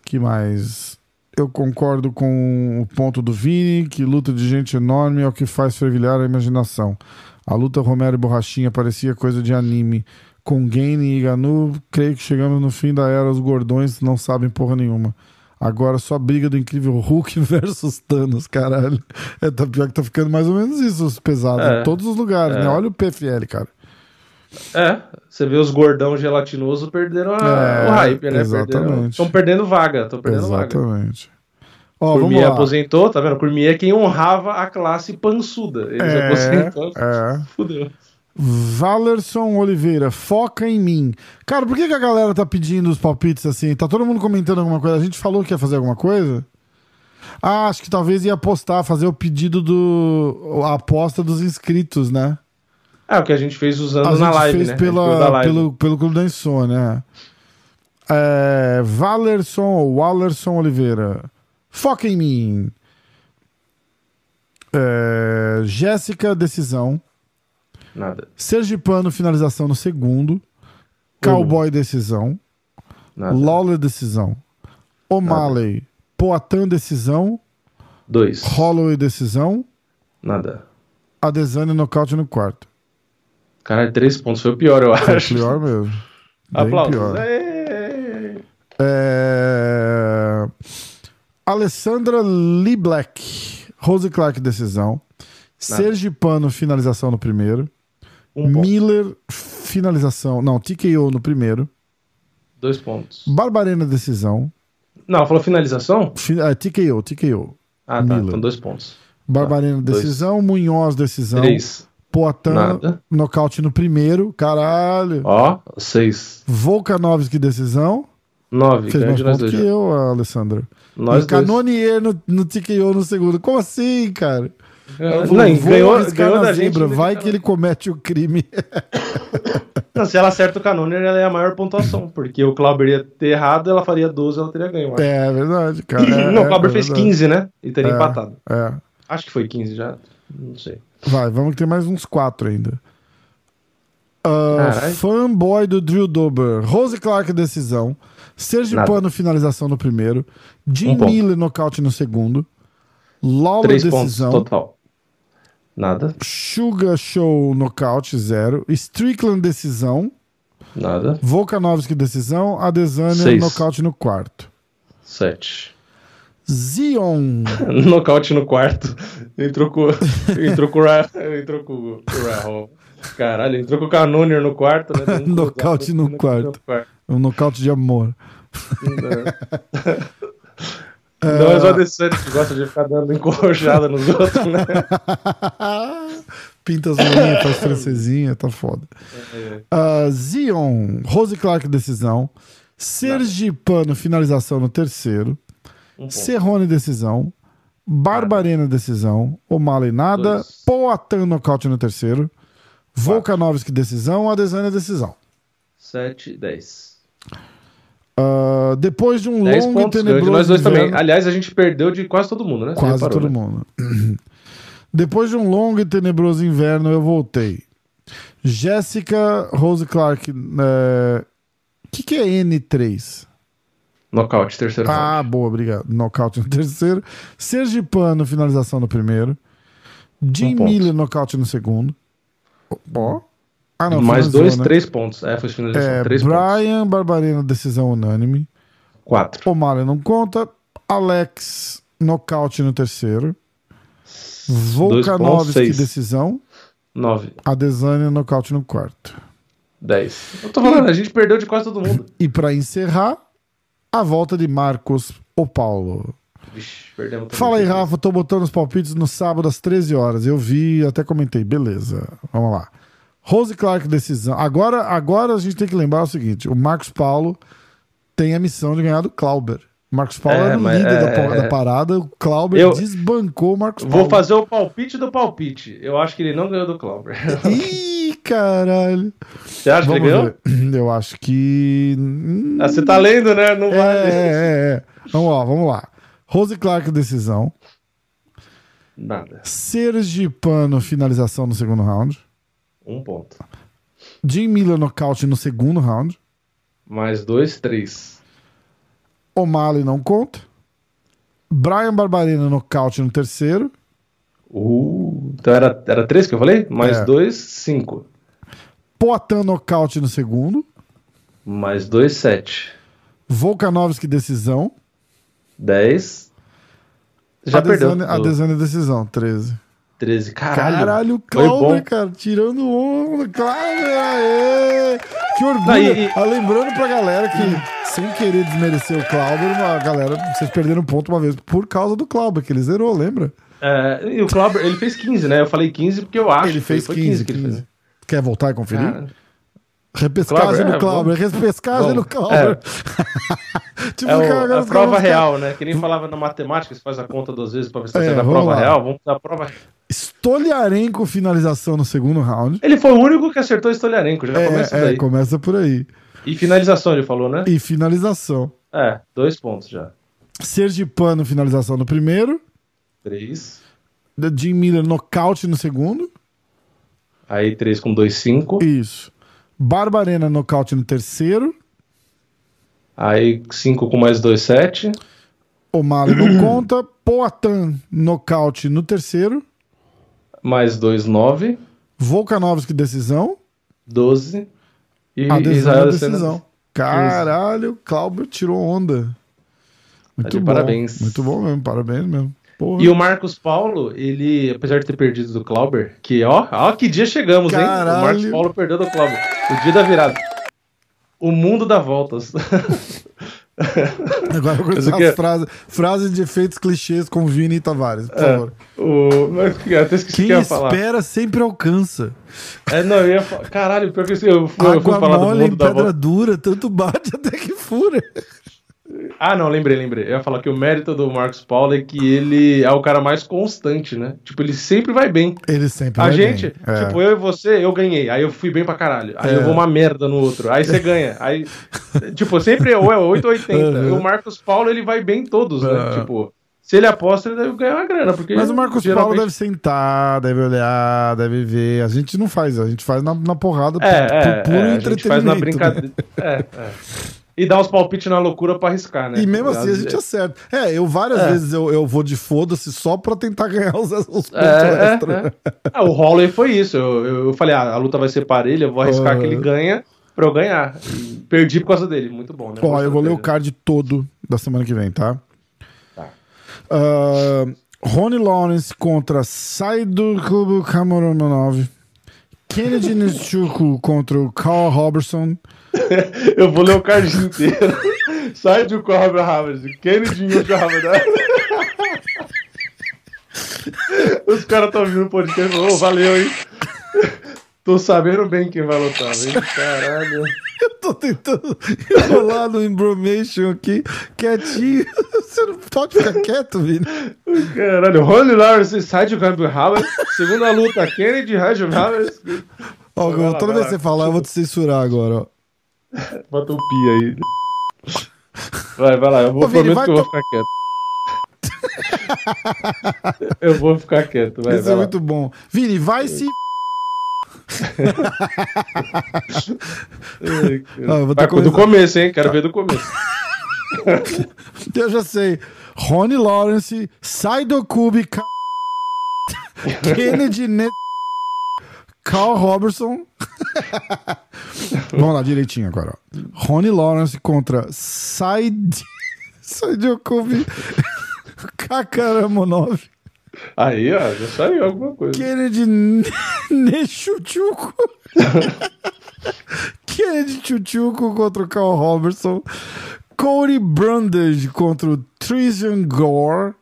que mais? Eu concordo com o ponto do Vini, que luta de gente enorme é o que faz fervilhar a imaginação. A luta Romero e Borrachinha parecia coisa de anime. Com Gaine e Ganu, creio que chegamos no fim da era, os gordões não sabem porra nenhuma. Agora só briga do incrível Hulk versus Thanos, caralho. É, tá pior que tá ficando mais ou menos isso, os pesados, É. em todos os lugares, É. né? Olha o PFL, cara. É, você vê os gordão gelatinoso perderam a- É, o hype, né? exatamente. Estão perdendo vaga, estão perdendo vaga. Exatamente. Ó, Cormier aposentou, tá vendo? Cormier é quem honrava a classe pançuda. Ele se É, aposentou. é. Fudeu. Valerson Oliveira, foca em mim. Cara, por que, que a galera tá pedindo os palpites assim? Tá todo mundo comentando alguma coisa? A gente falou que ia fazer alguma coisa? Ah, acho que talvez ia apostar, fazer o pedido do. a aposta dos inscritos, né? É o que a gente fez usando A na live, fez né? A gente fez da pela, live. pelo, pelo Clube da Insônia. É, Valerson ou Walerson Oliveira. Foca em mim. É, Jéssica, decisão. Nada, Sergipano, finalização no segundo. Cowboy, decisão. nada. Lawler, decisão. O'Malley, Poatan, decisão. Dois. Holloway, decisão. Nada. Adesanya, nocaute no quarto. Caralho, três pontos foi o pior, eu Foi acho. pior mesmo. Bem Aplausos. pior. É... Alessandra Lee Black, Rose Clark, decisão. Sergipano, finalização no primeiro. Um. Miller, finalização. Não, TKO no primeiro. Dois pontos. Barbarena, decisão. Não, falou finalização? Fi- é, TKO, TKO. Ah, tá. Miller. Então dois pontos. Barbarena, dois. decisão. Munhoz, decisão. Três. Nada. nocaute no primeiro. Caralho. Ó, seis. Volkanovski, decisão. Nove. Fez mais pontos dois. que eu, Alessandra. Nós e dois. Canonier no, no TKO no segundo. Como assim, cara? É, Vou- Não, vou ganhou, ganhou da não Vai deixa que ele comete o crime. Não, se ela acerta o Canoner, ela é a maior pontuação. Porque o Clauber ia ter errado, ela faria 12, ela teria ganho. acho. É verdade, cara. É, não, o é, Clauber é fez verdade. 15, né? E teria É. empatado. É. Acho que foi 15 já. Não sei. Vai, vamos que tem mais uns quatro ainda. Caralho. fanboy do Drew Dober. Rose Clark, decisão. Sergio Nada. Pano, finalização no primeiro. Jim Um. Miller, nocaute no segundo. Três pontos decisão. total. Nada, Sugar Show, nocaute, zero. Strickland, decisão. nada. Volkanovski, decisão. Adesanya, nocaute no quarto. Sete. Zion, Nocaute no quarto. Entrou com. Entrou com Entrou com. Caralho, entrou com o Canoner no quarto, né? Um Nocaute cruzado no quarto. um nocaute de amor. Não é só ah. descendo que gosta de ficar dando encorjada nos outros, né? Pinta as mãos, faz francesinha, tá foda. Uh, Zion, Rose Clark, decisão. Sergipano, finalização no terceiro. Serrone, decisão. Barbarena, decisão. O'Malley, nada. Poatan, nocaute no terceiro. Volkanovski, decisão. Adesanya, decisão. 7, 10. Uh, depois de um longo pontos, e tenebroso. Nós dois inverno... também. Aliás, a gente perdeu de quase todo mundo, né? Quase reparou, todo né? mundo. depois de um longo e tenebroso inverno, eu voltei. Jéssica Rose Clark. O que, que é N3? Nocaute, terceiro Ah, round. boa, obrigado. Nocaute no terceiro. Sergipano, finalização no primeiro. Jim um Miller, nocaute no segundo. Ó. Ah, não. Mais dois, né? três pontos. É, foi finalização. É, três pontos. Brian Barbarena, decisão unânime. Quatro. O'Malley não conta. Alex, nocaute no terceiro. Volkanovski, decisão. Nove. Adesanya, nocaute no quarto. Dez. Eu tô falando, a gente perdeu de quase todo mundo. E pra encerrar, a volta de Marcos O Paulo. Vixe. Fala aí, Rafa. Tô botando os palpites no sábado às 13 horas. Eu vi, até comentei. Beleza. Vamos lá. Rose Clark, decisão. Agora, agora a gente tem que lembrar o seguinte: o Marcos Paulo tem a missão de ganhar do Clauber. Marcos Paulo É, era o líder é, da, é. da parada. O Clauber Eu- desbancou o Marcos Vou Paulo. fazer o palpite do palpite. Eu acho que ele não ganhou do Clauber. Ih, caralho. Você acha que ele Vamos ganhou? ver. Eu acho que. Ah, você tá lendo, né? Não É, vale. é, é, é. Vamos lá, vamos lá. Rose Clark, decisão. Nada. Sergipano, finalização no segundo round. Um ponto. Jim Miller, nocaute no segundo round. Mais dois, três. O'Malley não conta. Brian Barbarena, nocaute no terceiro. Uh, então era, era três que eu falei? Mais É. dois, cinco. Poatan, nocaute no segundo. Mais dois, sete. Volkanovski, decisão. Dez. Já perdeu. Adesanya, Do Adesanya, decisão, 13. 13. Caralho. Caralho, bom. Clauber, cara, tirando onda, Clauber, aê! Que orgulho! Não, e- e- Ah, lembrando pra galera que, sem querer desmerecer o Clauber, a galera, vocês perderam ponto uma vez por causa do Clauber, que ele zerou, lembra? É, e o Clauber, ele fez 15, né? Eu falei 15 porque eu acho. ele que fez foi 15, que ele 15. fez. Quer voltar e conferir? Cara, repescagem Clauber, no é, Clauber, repescagem Vamos. no Clauber. tipo, É o- cara, a os prova caras- real, né? Que nem falava na matemática, você faz a conta duas vezes pra ver se É, você vamos prova lá. real. Vamos fazer a prova real. Stoliarenko, finalização no segundo round. Ele foi o único que acertou o Stoliarenko, já começa É, é, daí. começa por aí. E finalização, ele falou, né? E finalização. É, dois pontos já. Sergipano, finalização no primeiro. Três. Jim Miller, nocaute no segundo. Aí três com dois, cinco. Isso. Barbarena, nocaute no terceiro. Aí cinco com mais dois, sete. O'Malley não conta. Poatan, nocaute no terceiro. Mais dois, nove. Volkanovski, decisão. Doze. E Adesanya, Israel decisão. descendo. Caralho, Clauber tirou onda. Muito de bom. parabéns. Muito bom mesmo, parabéns mesmo. Porra. E o Marcos Paulo, ele, apesar de ter perdido do Clauber, que ó, ó que dia chegamos, hein? Caralho. O Marcos Paulo perdeu do Clauber. O dia da virada. O mundo dá voltas. Agora eu vou que- as frases, frases de efeitos clichês com Vini e Tavares, por É. favor. o, mas, eu até esqueci Quem que eu ia falar. espera sempre alcança. É, não, eu ia falar. Caralho, pior que eu, eu, fui- eu fui Água falar do mole em mundo da pedra volta. dura, tanto bate até que fura. Ah, não, lembrei, lembrei. Eu ia falar que o mérito do Marcos Paulo é que ele é o cara mais constante, né? Tipo, ele sempre vai bem. Ele sempre A vai gente, bem. É. tipo, eu e você, eu ganhei. Aí eu fui bem pra caralho. Aí É. eu vou uma merda no outro. Aí você ganha. Aí, tipo, sempre ou é 8 ou 80. Uhum. E o Marcos Paulo, ele vai bem em todos, né? É. Tipo, se ele aposta, ele deve ganhar uma grana. Porque Mas o Marcos Paulo geralmente- deve sentar, deve olhar, deve ver. A gente não faz, a gente faz na, na porrada É, por, é, por puro é, a gente faz na entretenimento. brincadeira. É, é. E dá uns palpites na loucura pra arriscar, né? E mesmo assim a gente acerta. É, eu várias É. vezes eu, eu vou de foda-se só pra tentar ganhar os, os pontos É, extra. é, é. Ah, o Holloway foi isso. Eu, eu, falei, ah, a luta vai ser parelha, eu vou arriscar Ah. que ele ganha pra eu ganhar. E perdi por causa dele. Muito bom, né? Ó, eu vou ler o card todo da semana que vem, tá? Tá. Ah, Rony Lawrence contra Saido Kamoronov. Kennedy Nishuk contra o Carl Robertson. Eu vou ler o card inteiro. Sai de Cobra Harvard. Kennedy e o Harvard. Os caras estão vindo no podcast e "Ô, valeu, hein? Tô sabendo bem quem vai lutar, hein? Caralho. Eu tô tentando enrolar no Embromation aqui, quietinho. Você não pode ficar quieto, Vini. Caralho. Ronnie Lawrence sai de Cobra Harvard. Segunda luta, Kennedy e Harvard. Ó, toda vez que você falar, eu vou te censurar agora, ó. Bota o pi aí. Vai, vai lá. Eu vou, Ô, Vini, prometo vai que eu vou ficar quieto. Eu vou ficar quieto. Vai, Isso vai é lá. muito bom. Vini, vai se. Ah, Vai do começo, hein? Quero ver do começo. Eu já sei. Rony Lawrence, Kubi, Ka- Kennedy Ne... Carl Robertson. Vamos lá, direitinho agora. ó. Rony Lawrence contra Said... Saido Kubi, Kakaramonov, Aí, ó, já saiu alguma coisa. Kennedy Ne- Nechuchuko. Kennedy Chuchuko contra o Carl Robertson. Cody Brundage contra o Trizian Gore.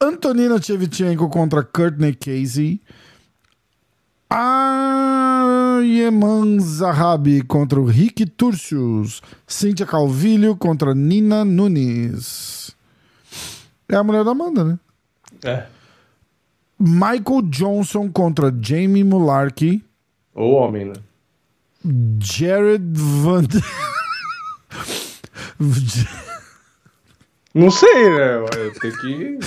Antonina Shevchenko contra Courtney Casey. Ayman Zahabi contra o Rick Turcios. Cynthia Calvillo contra Nina Nunes. É a mulher da Amanda, né? É. Michael Johnson contra Jamie Mularkey. Ou homem, né? Jared Van. Não sei, né? Eu tenho que.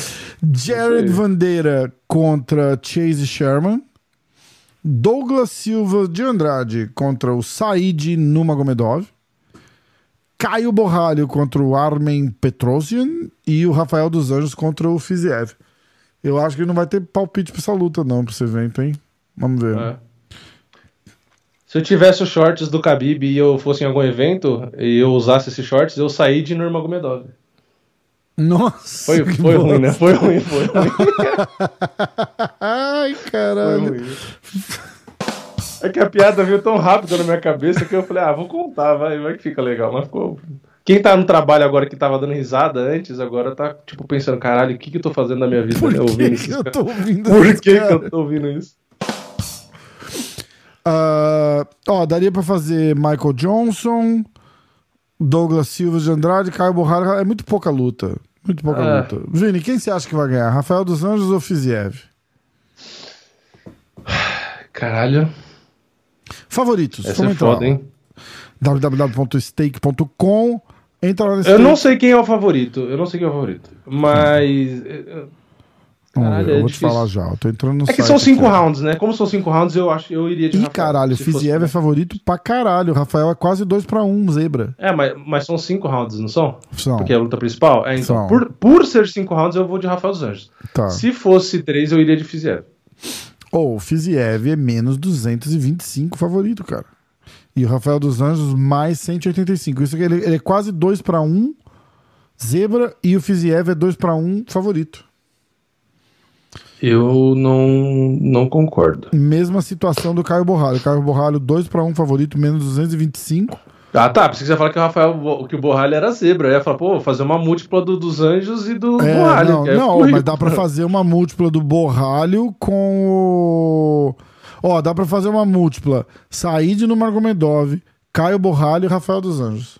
Jared. Vandeira contra Chase Sherman. Douglas Silva de Andrade contra o Said Numagomedov. Caio Borralho contra o Armen Petrosian. E o Rafael dos Anjos contra o Fiziev. Eu acho que não vai ter palpite pra essa luta, não, pra esse evento, hein? Vamos ver. É. Se eu tivesse os shorts do Khabib e eu fosse em algum evento e eu usasse esses shorts, eu saí de Nurmagomedov. Nossa! Foi, foi ruim, né? Foi ruim, foi ruim. Ai, Foi caralho. ruim. É que a piada veio tão rápido na minha cabeça que eu falei, ah, vou contar, vai, vai que fica legal. Mas ficou. Quem tá no trabalho agora que tava dando risada antes, agora tá, tipo, pensando, caralho, o que que eu tô fazendo na minha vida, Por né? que, que isso. eu tô ouvindo Por esses que, que eu tô ouvindo isso? Ah, ó, daria pra fazer Michael Johnson, Douglas Silva de Andrade, Caio Borrara. É muito pouca luta. Muito pouca É. luta. Vini, quem você acha que vai ganhar? Rafael dos Anjos ou Fiziev? Caralho, Favoritos. essa é foda, hein? www.stake.com. Entra lá nesse Eu não sei quem é o favorito, eu não sei quem é o favorito, mas... Vamos Caralho, ver, eu é vou te difícil. falar já. Eu tô entrando no É que site são cinco aqui, rounds, né? Como são cinco rounds, eu acho eu iria de Ih, Rafael, caralho, Fiziev é favorito pra caralho. O Rafael é quase 2 pra 1 um, zebra. É, mas, mas são cinco rounds, não são? São. Porque é a luta principal? É, então. São. Por, por ser cinco rounds, eu vou de Rafael dos Anjos. Tá. Se fosse três, eu iria de Fiziev. Ou o Fiziev é menos 225 favorito, cara. E o Rafael dos Anjos mais 185. Isso que ele, ele é quase 2 para 1 zebra e o Fiziev é 2 para 1 favorito. Eu não, não concordo. Mesma situação do Caio Borralho. Caio Borralho 2 para 1 favorito, menos 225. Ah, tá. Pensei que você ia falar que o Rafael, que o Borralho era zebra. Eu ia falar, pô, vou fazer uma múltipla do, dos Anjos e do É, Borralho. não, aí eu não mas dá pra fazer uma múltipla do Borralho com o. Ó, dá pra fazer uma múltipla. Said no Margomedov, Caio Borralho e Rafael dos Anjos.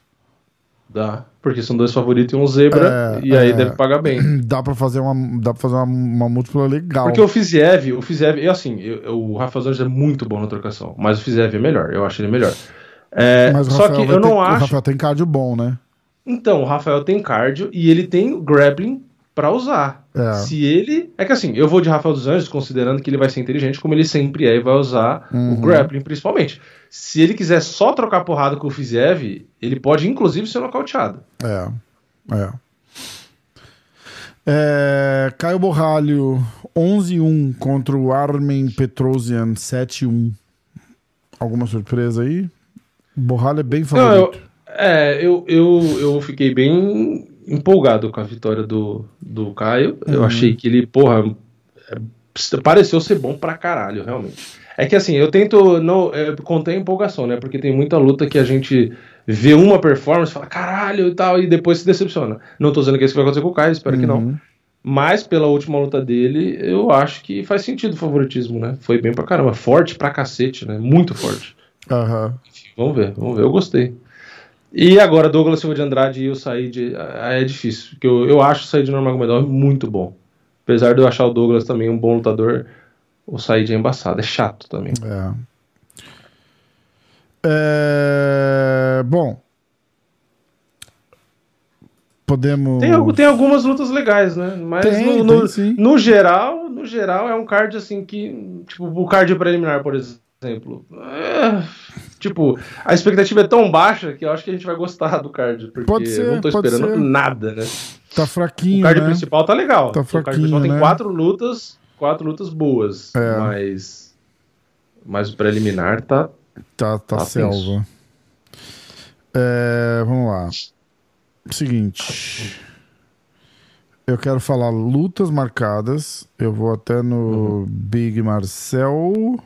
Dá. Porque são dois favoritos e um zebra. É, e aí é. deve pagar bem. Dá pra fazer uma, dá pra fazer uma, uma múltipla legal. Porque o Fiziev, o Fiziev, eu assim, eu, eu- o Rafael dos Anjos é muito bom na trocação. Mas o Fiziev é melhor. Eu acho ele melhor. É, Mas o só que eu ter- não O acho. Rafael tem cardio bom, né? Então, o Rafael tem cardio e ele tem o grappling pra usar. É. Se ele. É que assim, eu vou de Rafael dos Anjos, considerando que ele vai ser inteligente, como ele sempre é, e vai usar Uhum. o grappling principalmente. Se ele quiser só trocar porrada com o Fiziev, ele pode inclusive ser nocauteado. É. É. É, Caio Borralho 11-1 contra o Armen Petrosian 7-1. Alguma surpresa aí? Borralho é bem Não, eu, favorito. é, eu, eu, eu fiquei bem empolgado com a vitória do, do Caio. Eu Uhum. achei que ele, porra, é, pareceu ser bom pra caralho, realmente. É que assim, eu tento não é, conter a empolgação, né? Porque tem muita luta que a gente vê uma performance, fala caralho e tal, e depois se decepciona. Não tô dizendo que isso vai acontecer com o Caio, espero que não. Uhum. Mas pela última luta dele, eu acho que faz sentido o favoritismo, né? Foi bem pra caramba. Forte pra cacete, né? Muito forte. Aham. Enfim, vamos ver, vamos ver. Eu gostei. E agora, Douglas Silva de Andrade e o Said ah, é difícil. Porque eu, eu acho o Said Nurmagomedov muito bom. Apesar de eu achar o Douglas também um bom lutador, o Said é embaçado, é chato também. É. É, Bom. Podemos. Tem, tem algumas lutas legais, né? Mas Tem, no, no, tem, no geral, no geral é um card assim que, tipo, o card preliminar, por exemplo, é, tipo, a expectativa é tão baixa que eu acho que a gente vai gostar do card, porque Pode ser, eu não tô esperando ser. nada, né? Tá O fraquinho. card né? principal tá legal. Tá o card fraquinho, principal tem né? quatro lutas, quatro lutas boas, É. mas mas o preliminar tá Tá, tá Tá selva. É, vamos lá. Seguinte. Eu quero falar lutas marcadas. Eu vou até no Big Marcel,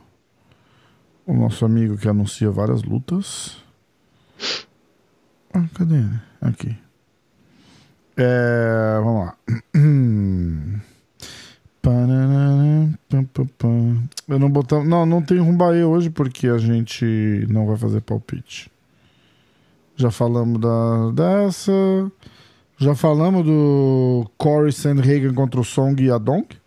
o nosso amigo que anuncia várias lutas. Ah, cadê ele? Aqui. É, vamos lá. Eu não botamos. Não, não tem Rumbaê hoje porque a gente não vai fazer palpite. Já falamos da, dessa. Já falamos do Corey Sandhagen contra o Song e a Donk?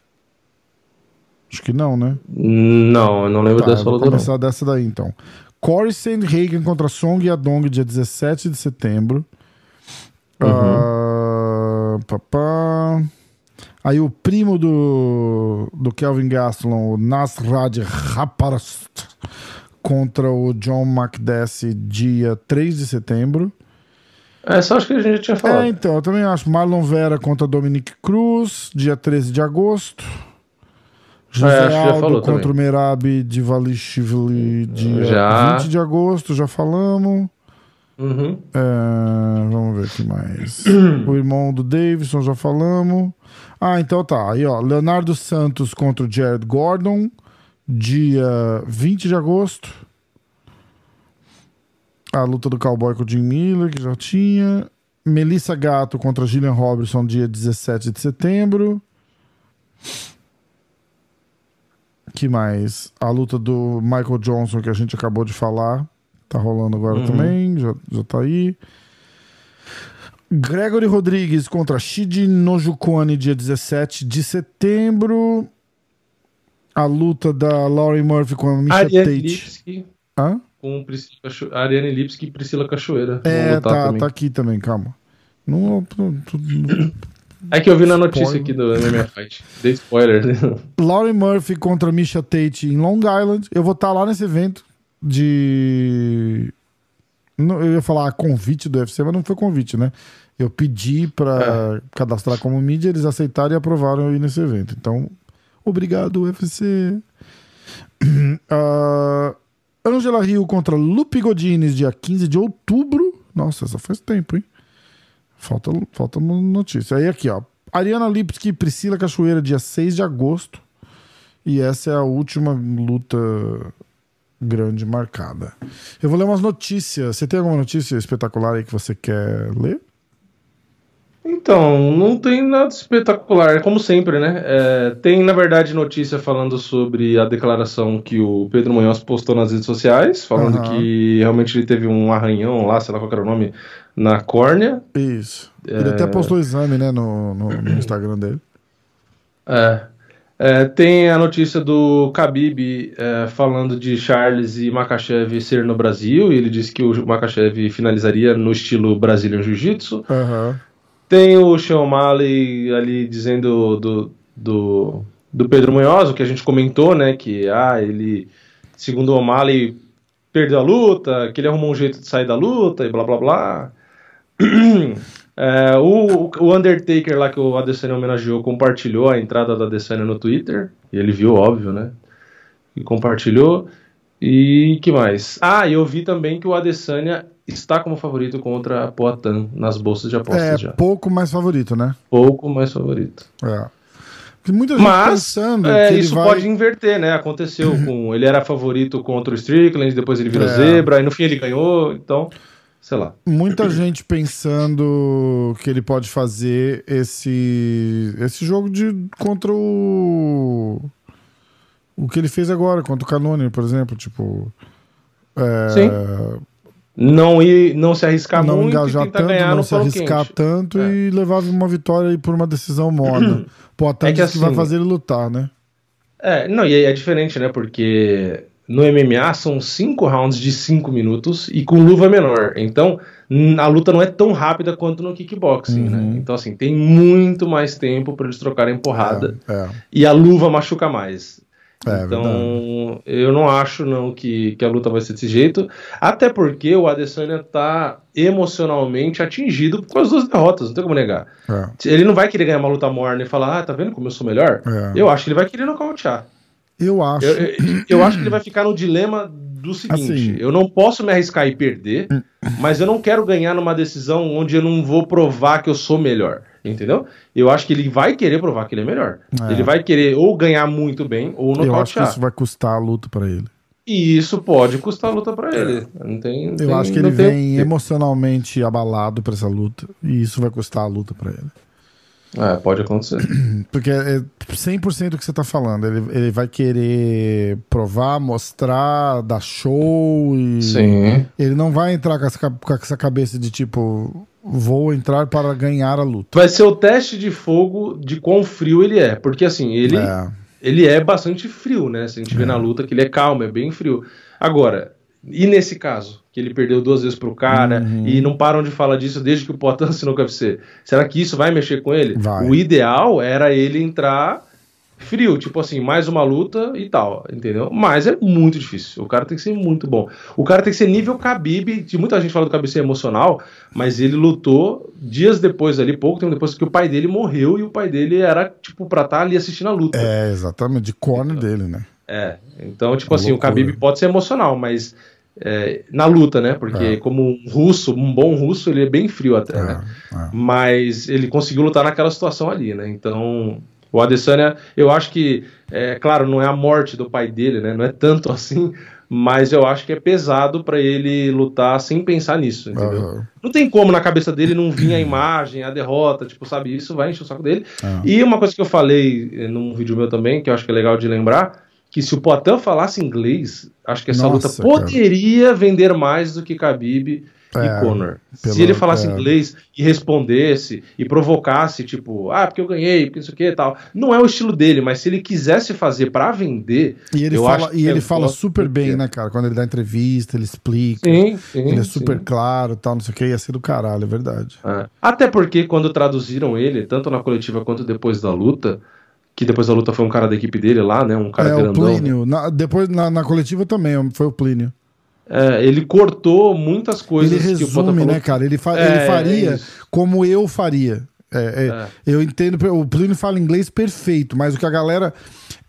Acho que não, né? Não, eu não lembro Tá, dessa vou luta não. começar dessa daí então. Corey Sandhagen contra Song e a Dong, dia 17 de setembro. Uhum. Ah, papá. Aí o primo do, do Kelvin Gastelum, o Nasrad Raparast, contra o John McDessie, dia 3 de setembro. Essa acho que a gente já tinha falado. É, então, eu também acho. Marlon Vera contra Dominic Cruz, dia 13 de agosto. José É, Aldo contra também. o Merab de Valishvili, dia Já. 20 de agosto, já falamos. Uhum. É, vamos ver o que mais. o irmão do Davidson, já falamos. Ah, então tá. Aí, ó, Leonardo Santos contra o Jared Gordon, dia 20 de agosto. A luta do cowboy com o Jim Miller, que já tinha. Melissa Gato contra Gillian Robertson, dia 17 de setembro. Que mais? A luta do Michael Johnson, que a gente acabou de falar. Tá rolando agora Uhum. também, já, já tá aí. Gregory Rodrigues contra Shiji Nojukone, dia 17 de setembro. A luta da Laurie Murphy com a Misha Ariane Tate. Lipski Hã? com Priscila Cacho... Ariane Lipski e Priscila Cachoeira. É, tá, tá aqui também, calma. Não, não- não- É que eu vi na notícia Spoiler. aqui do MMA Fight. Dei spoiler. né? Laurie Murphy contra Misha Tate em Long Island. Eu vou estar lá nesse evento de. Não, eu ia falar convite do UFC, mas não foi convite, né? Eu pedi pra cadastrar como mídia, eles aceitaram e aprovaram eu ir nesse evento. Então, obrigado, UFC. Ah, Angela Rio contra Lupe Godines, dia 15 de outubro. Nossa, essa faz tempo, hein? Falta, falta notícia. Aí aqui, ó. Ariana Lipski e Priscila Cachoeira, dia 6 de agosto. E essa é a última luta grande marcada. Eu vou ler umas notícias. Você tem alguma notícia espetacular aí que você quer ler? Então, não tem nada espetacular, como sempre, né? É, tem, na verdade, notícia falando sobre a declaração que o Pedro Munhoz postou nas redes sociais, falando Aham. que realmente ele teve um arranhão lá, sei lá qual era o nome, na córnea. Isso. Ele até postou o exame, né, no, no, no Instagram dele. É. É, tem a notícia do Khabib é, falando de Charles e Makachev ser no Brasil, e ele disse que o Makachev finalizaria no estilo Brazilian Jiu-Jitsu. Aham. Tem o Sean O'Malley ali dizendo do, do, do Pedro Munhoz, o que a gente comentou, né? Que ah, ele, segundo o O'Malley, perdeu a luta, que ele arrumou um jeito de sair da luta e blá blá blá. É, o, o Undertaker lá que o Adesanya homenageou compartilhou a entrada da Adesanya no Twitter. E ele viu, óbvio, né? E compartilhou. E que mais? Ah, eu vi também que o Adesanya está como favorito contra a Poatan nas bolsas de apostas É já. pouco mais favorito, né? Pouco mais favorito. É. Tem muita gente Mas pensando é, isso vai... pode inverter, né? Aconteceu com. Ele era favorito contra o Strickland, depois ele virou É. zebra, e no fim ele ganhou, então, sei lá. Muita gente pensando que ele pode fazer esse esse jogo de contra o o que ele fez agora contra o Canone, por exemplo, tipo é, Sim. Não ir, não se arriscar não muito engajar tentar tanto, ganhar não se arriscar quente. tanto É. e levar uma vitória por uma decisão morna. Pô, até É que diz que vai assim- fazer ele lutar, né? É, não, e aí é diferente, né? Porque no MMA são cinco rounds de cinco minutos e com luva menor. Então, a luta não é tão rápida quanto no kickboxing, né? Uhum. Então, assim, tem muito mais tempo para eles trocarem porrada. É, é. E a luva machuca mais. É, então, eu não acho não que, que a luta vai ser desse jeito. Até porque o Adesanya tá emocionalmente atingido com as duas derrotas, não tem como negar. É. Ele não vai querer ganhar uma luta morna e falar, ah, tá vendo como eu sou melhor? É. Eu acho que ele vai querer nocautear. Eu acho. Eu, eu, eu acho que ele vai ficar no dilema do seguinte: Assim. eu não posso me arriscar e perder, mas eu não quero ganhar numa decisão onde eu não vou provar que eu sou melhor. Entendeu? Eu acho que ele vai querer provar que ele é melhor. É. Ele vai querer ou ganhar muito bem ou Eu acho que isso vai custar a luta pra ele. E isso pode custar a luta pra ele. Não tem, não Eu tem- acho que não ele tem- vem emocionalmente abalado pra essa luta. E isso vai custar a luta pra ele. É, pode acontecer. Porque é 100% o que você tá falando. Ele, ele vai querer provar, mostrar, dar show. E Sim. Ele não vai entrar com essa, com essa cabeça de tipo, vou entrar para ganhar a luta. Vai ser o teste de fogo de quão frio ele é. Porque assim, ele, É. ele é bastante frio, né? Se a gente vê na luta que ele é calmo, é bem frio. Agora, e nesse caso, que ele perdeu duas vezes pro cara Uhum. e não param de falar disso desde que o Poitin assinou com o UFC. Será que isso vai mexer com ele? Vai. O ideal era ele entrar frio, tipo assim, mais uma luta e tal, entendeu? Mas é muito difícil. O cara tem que ser muito bom. O cara tem que ser nível Khabib, que muita gente fala do Khabib ser emocional, mas ele lutou dias depois ali, pouco tempo depois que o pai dele morreu e o pai dele era tipo pra estar ali assistindo a luta. É, exatamente, de corner dele, né? É, então, tipo Uma assim, loucura. o Khabib pode ser emocional, mas é, na luta, né? Porque É. como um russo, um bom russo, ele é bem frio até, né? É, é. Mas ele conseguiu lutar naquela situação ali, né? Então, o Adesanya, eu acho que, é claro, não é a morte do pai dele, né? Não é tanto assim, mas eu acho que é pesado pra ele lutar sem pensar nisso, entendeu? Aham. Não tem como na cabeça dele não vir a imagem, a derrota, tipo, sabe? Isso vai encher o saco dele. Ah. E uma coisa que eu falei eh, num vídeo meu também, que eu acho que é legal de lembrar, que se o Poitin falasse inglês, acho que essa Nossa, luta cara. poderia vender mais do que Khabib É, e Conor. pelo- se ele falasse é. inglês e respondesse e provocasse, tipo, ah, porque eu ganhei, porque isso aqui e tal. Não é o estilo dele, mas se ele quisesse fazer pra vender, E ele eu fala, e ele eu fala super bem, né, cara? Quando ele dá entrevista, ele explica. Sim, sim. ele é sim. super claro e tal, não sei o que, ia ser do caralho, é verdade. É. Até porque quando traduziram ele, tanto na coletiva quanto depois da luta, que depois da luta foi um cara da equipe dele lá, né? Um cara é, o grandão. Plínio. Na- depois, na, na coletiva também, foi o Plínio. É, ele cortou muitas coisas ele que o resume, falou. né, cara? Ele, fa- É, ele faria é como eu faria. É, é, É. Eu entendo, o Plínio fala inglês perfeito, mas o que a galera.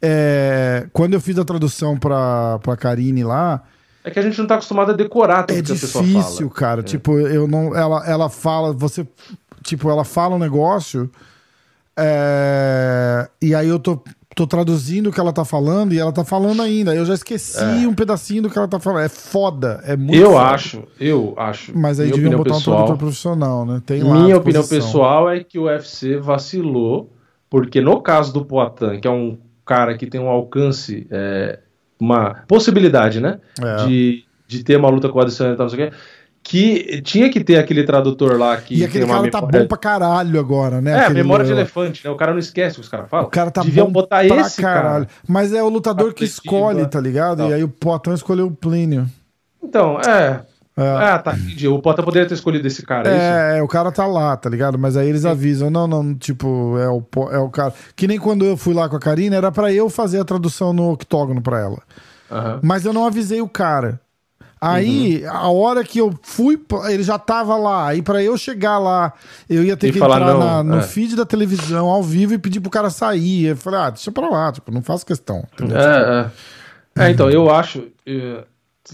é, quando eu fiz a tradução pra, pra Karine lá, É que a gente não tá acostumado a decorar tudo é que a pessoa difícil, fala. cara. Tipo, eu não. Ela, ela fala, você. Tipo, ela fala um negócio. É, e aí eu tô, tô traduzindo o que ela tá falando e ela tá falando ainda. Eu já esqueci um pedacinho do que ela tá falando. É foda. É muito Eu foda. acho, eu acho. Mas aí deviam botar um pessoal, tradutor profissional, né? Tem lá. Minha opinião pessoal é que o UFC vacilou, porque no caso do Poitin, que é um cara que tem um alcance, é, uma possibilidade, né? É. De, de ter uma luta com o Adesanya e tal, não sei o quê, que tinha que ter aquele tradutor lá que E aquele cara tá memória- bom pra caralho agora, né? É, Aquele memória de elefante, né? O cara não esquece o que os caras falam. O cara tá Deviam bom botar pra esse caralho. cara. Mas é o lutador que escolhe, tá ligado? Não. E aí o Poitin escolheu o Plínio. Então, é. É. Ah, tá. entendi. O Poitin poderia ter escolhido esse cara, é isso? É, o cara tá lá, tá ligado? Mas aí eles avisam, não, não, tipo, é o, é o cara. Que nem quando eu fui lá com a Karina, era pra eu fazer a tradução no octógono pra ela. Aham. Mas eu não avisei o cara. Aí, Uhum. a hora que eu fui, ele já tava lá. Aí, pra eu chegar lá, eu ia ter E que falar entrar na- no é. feed da televisão ao vivo e pedir pro cara sair. Eu falei, ah, deixa pra lá, tipo, não faço questão. É, é. É, então, eu acho. eh,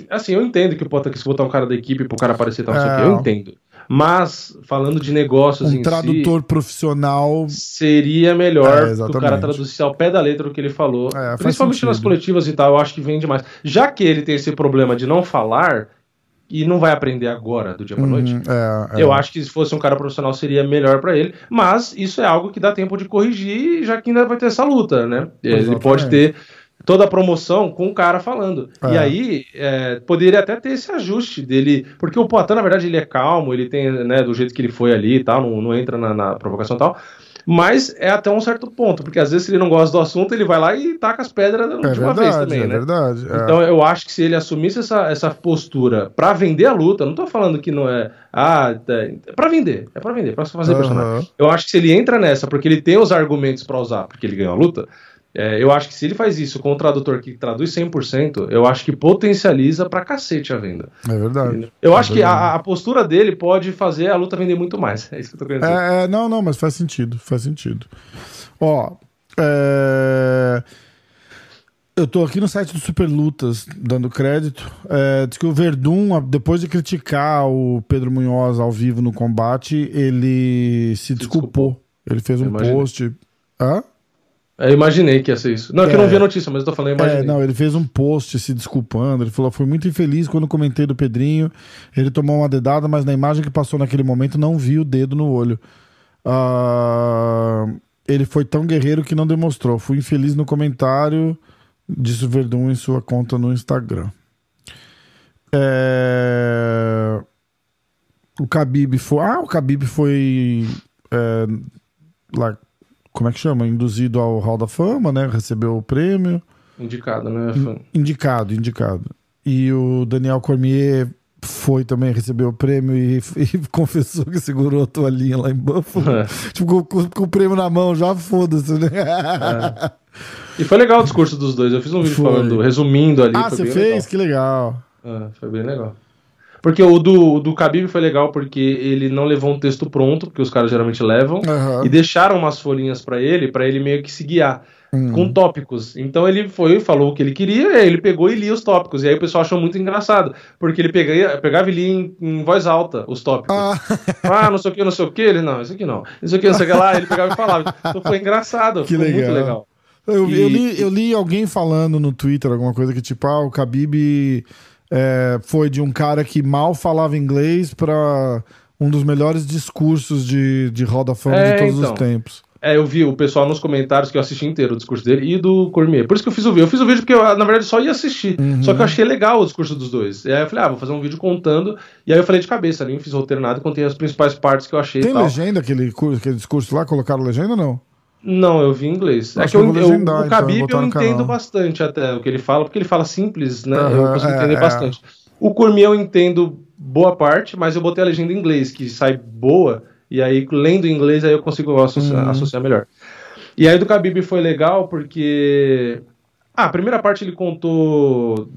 Assim, eu entendo que o Poitin quis botar um cara da equipe pro cara aparecer e tal, É. eu entendo. Mas, falando de negócios em Um tradutor profissional. si, seria É, melhor que o cara traduzisse ao pé da letra o que ele falou. É, principalmente nas coletivas e tal, eu acho que vende mais. Já que ele tem esse problema de não falar e não vai aprender agora, do dia pra noite, Uhum, é, é. eu acho que se fosse um cara profissional seria melhor pra ele, mas isso é algo que dá tempo de corrigir, já que ainda vai ter essa luta, né? Ele Exatamente. pode ter toda a promoção com o cara falando. É. E aí, é, poderia até ter esse ajuste dele, porque o Poitin, na verdade, ele é calmo, ele tem, né, do jeito que ele foi ali e tal, não, não entra na, na provocação e tal, Mas é até um certo ponto, porque às vezes se ele não gosta do assunto, ele vai lá e taca as pedras É de uma verdade, vez também, é né? verdade. é. Então eu acho que se ele assumisse essa, essa postura pra vender a luta, não tô falando que não é. Ah, é, é pra vender, é pra vender, pra fazer personagem. Aham. Eu acho que se ele entra nessa, porque ele tem os argumentos pra usar, porque ele ganhou a luta, é, eu acho que se ele faz isso com o tradutor que traduz 100%, eu acho que potencializa pra cacete a venda. É verdade. Eu É acho que verdade. a, a postura dele pode fazer a luta vender muito mais. É isso que eu tô querendo dizer. É, é, não, não, mas faz sentido, faz sentido. Ó, é, eu tô aqui no site do Super Lutas, dando crédito. É, diz que o Verdun, depois de criticar o Pedro Munhoz ao vivo no combate, ele se desculpou. Ele fez um post. Hã? Eu imaginei que ia ser isso. Não, é que eu É. não vi a notícia, mas eu tô falando, eu imaginei. É, não, ele fez um post se desculpando. Ele falou: fui muito infeliz quando comentei do Pedrinho. Ele tomou uma dedada, mas na imagem que passou naquele momento não vi o dedo no olho. Ah, ele foi tão guerreiro que não demonstrou. Fui infeliz no comentário, disse o Verdun em sua conta no Instagram. É, O Khabib foi. Ah, o Khabib foi. é, lá, como é que chama? Induzido ao Hall da Fama, né? Recebeu o prêmio. Indicado, né? Indicado, indicado. E o Daniel Cormier foi também, recebeu o prêmio e, e confessou que segurou a toalhinha lá em Buffalo. É. Tipo, com, com- o prêmio na mão, já foda-se, né? E foi legal o discurso dos dois. Eu fiz um vídeo Foi. falando, resumindo ali. ah, você fez? legal. Que legal. É, foi bem legal. Porque o do, do Khabib foi legal porque ele não levou um texto pronto, porque os caras geralmente levam, Aham. e deixaram umas folhinhas pra ele, pra ele meio que se guiar. Hum. Com tópicos. Então ele foi, falou o que ele queria, e ele pegou e lia os tópicos. E aí o pessoal achou muito engraçado. Porque ele pegava, pegava e lia em, em voz alta os tópicos. Ah, Ah, não sei o que, não sei o que. Ele, não, isso aqui não. Isso aqui, não sei o que lá. Ele pegava e falava. Então foi engraçado. Que muito legal. legal. eu, E- eu, li, eu li alguém falando no Twitter alguma coisa que tipo, ah, o Khabib é, foi de um cara que mal falava inglês pra um dos melhores discursos de, de Hall da Fama É, de todos então. os tempos. É, eu vi o pessoal nos comentários que eu assisti inteiro o discurso dele e do Cormier. Por isso que eu fiz o vídeo. Eu fiz o vídeo porque eu, na verdade, só ia assistir. Uhum. Só que eu achei legal o discurso dos dois. E aí eu falei, ah, vou fazer um vídeo contando. E aí eu falei de cabeça, nem fiz roteiro nada, contei as principais partes que eu achei Tem legenda aquele, aquele discurso lá? Colocaram legenda ou não? Não, eu vi em inglês. É que eu, eu eu- legendar, o então, Khabib botar eu no entendo bastante até o que ele fala, porque ele fala simples, né? Aham, eu consigo é, entender é. bastante. O Cormier eu entendo boa parte, mas eu botei a legenda em inglês, que sai boa, e aí lendo em inglês aí eu consigo associar, Uhum. associar melhor. E aí do Khabib foi legal porque. Ah, a primeira parte ele contou.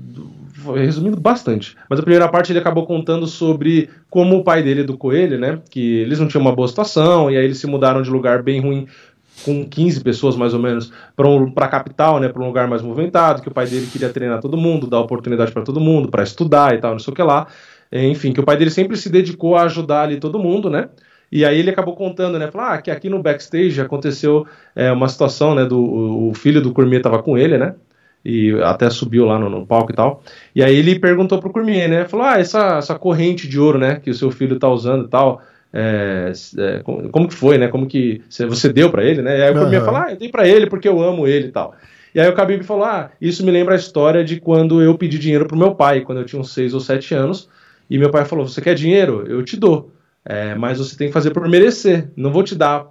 Resumindo bastante. Mas a primeira parte ele acabou contando sobre como o pai dele educou ele, né? Que eles não tinham uma boa situação, e aí eles se mudaram de lugar bem ruim com 15 pessoas mais ou menos para um, a capital, né, para um lugar mais movimentado, que o pai dele queria treinar todo mundo, dar oportunidade para todo mundo, para estudar e tal, não sei o que lá. É, Enfim, que o pai dele sempre se dedicou a ajudar ali todo mundo, né? E aí ele acabou contando, né? Falou, ah, que aqui no backstage aconteceu é, uma situação, né? Do, o, filho do Cormier tava com ele, né? E até subiu lá no, no palco e tal. E aí ele perguntou pro Cormier, né? Falou, ah, essa, essa corrente de ouro, né? Que o seu filho tá usando e tal. É, é, como, como que foi, né? Como que você- deu pra ele, né? E aí o Aham. falou, ah, eu dei pra ele porque eu amo ele e tal. E aí o Khabib falou, ah, isso me lembra a história de quando eu pedi dinheiro pro meu pai, quando eu tinha uns 6 ou 7 anos. E meu pai falou, você quer dinheiro? Eu te dou. É, mas você tem que fazer por merecer. Não vou te dar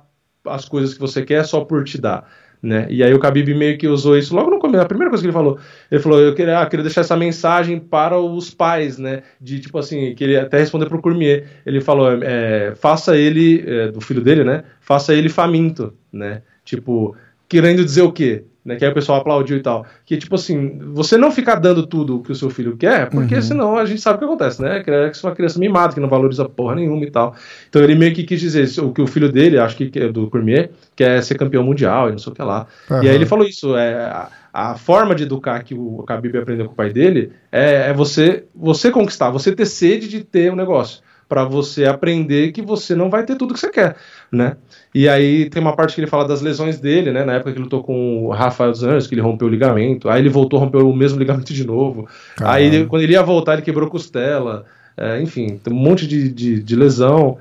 as coisas que você quer só por te dar. Né? E aí o Khabib meio que usou isso logo no começo, a primeira coisa que ele falou. Ele falou, eu queria, ah, queria deixar essa mensagem para os pais, né? De tipo assim, queria até responder pro Cormier. Ele falou, é, faça ele, é, do filho dele, né? Faça ele faminto, né? Tipo, querendo dizer o quê? Né, que aí o pessoal aplaudiu e tal. Que, tipo assim, você não ficar dando tudo o que o seu filho quer, porque Uhum. senão a gente sabe o que acontece, né? Que é uma criança mimada, que não valoriza porra nenhuma e tal. Então ele meio que quis dizer o que o filho dele, acho que é do Cormier, quer ser campeão mundial e não sei o que lá. Aham. E aí ele falou isso, é, a, a forma de educar que o Khabib aprendeu com o pai dele é, é você, você conquistar, você ter sede de ter um negócio. Pra você aprender que você não vai ter tudo que você quer, né? E aí tem uma parte que ele fala das lesões dele, né? Na época que ele lutou com o Rafael dos Anjos, que ele rompeu o ligamento. Aí ele voltou, rompeu o mesmo ligamento de novo. Caralho. Aí quando ele ia voltar, ele quebrou costela. É, enfim, tem um monte de, de, de lesão.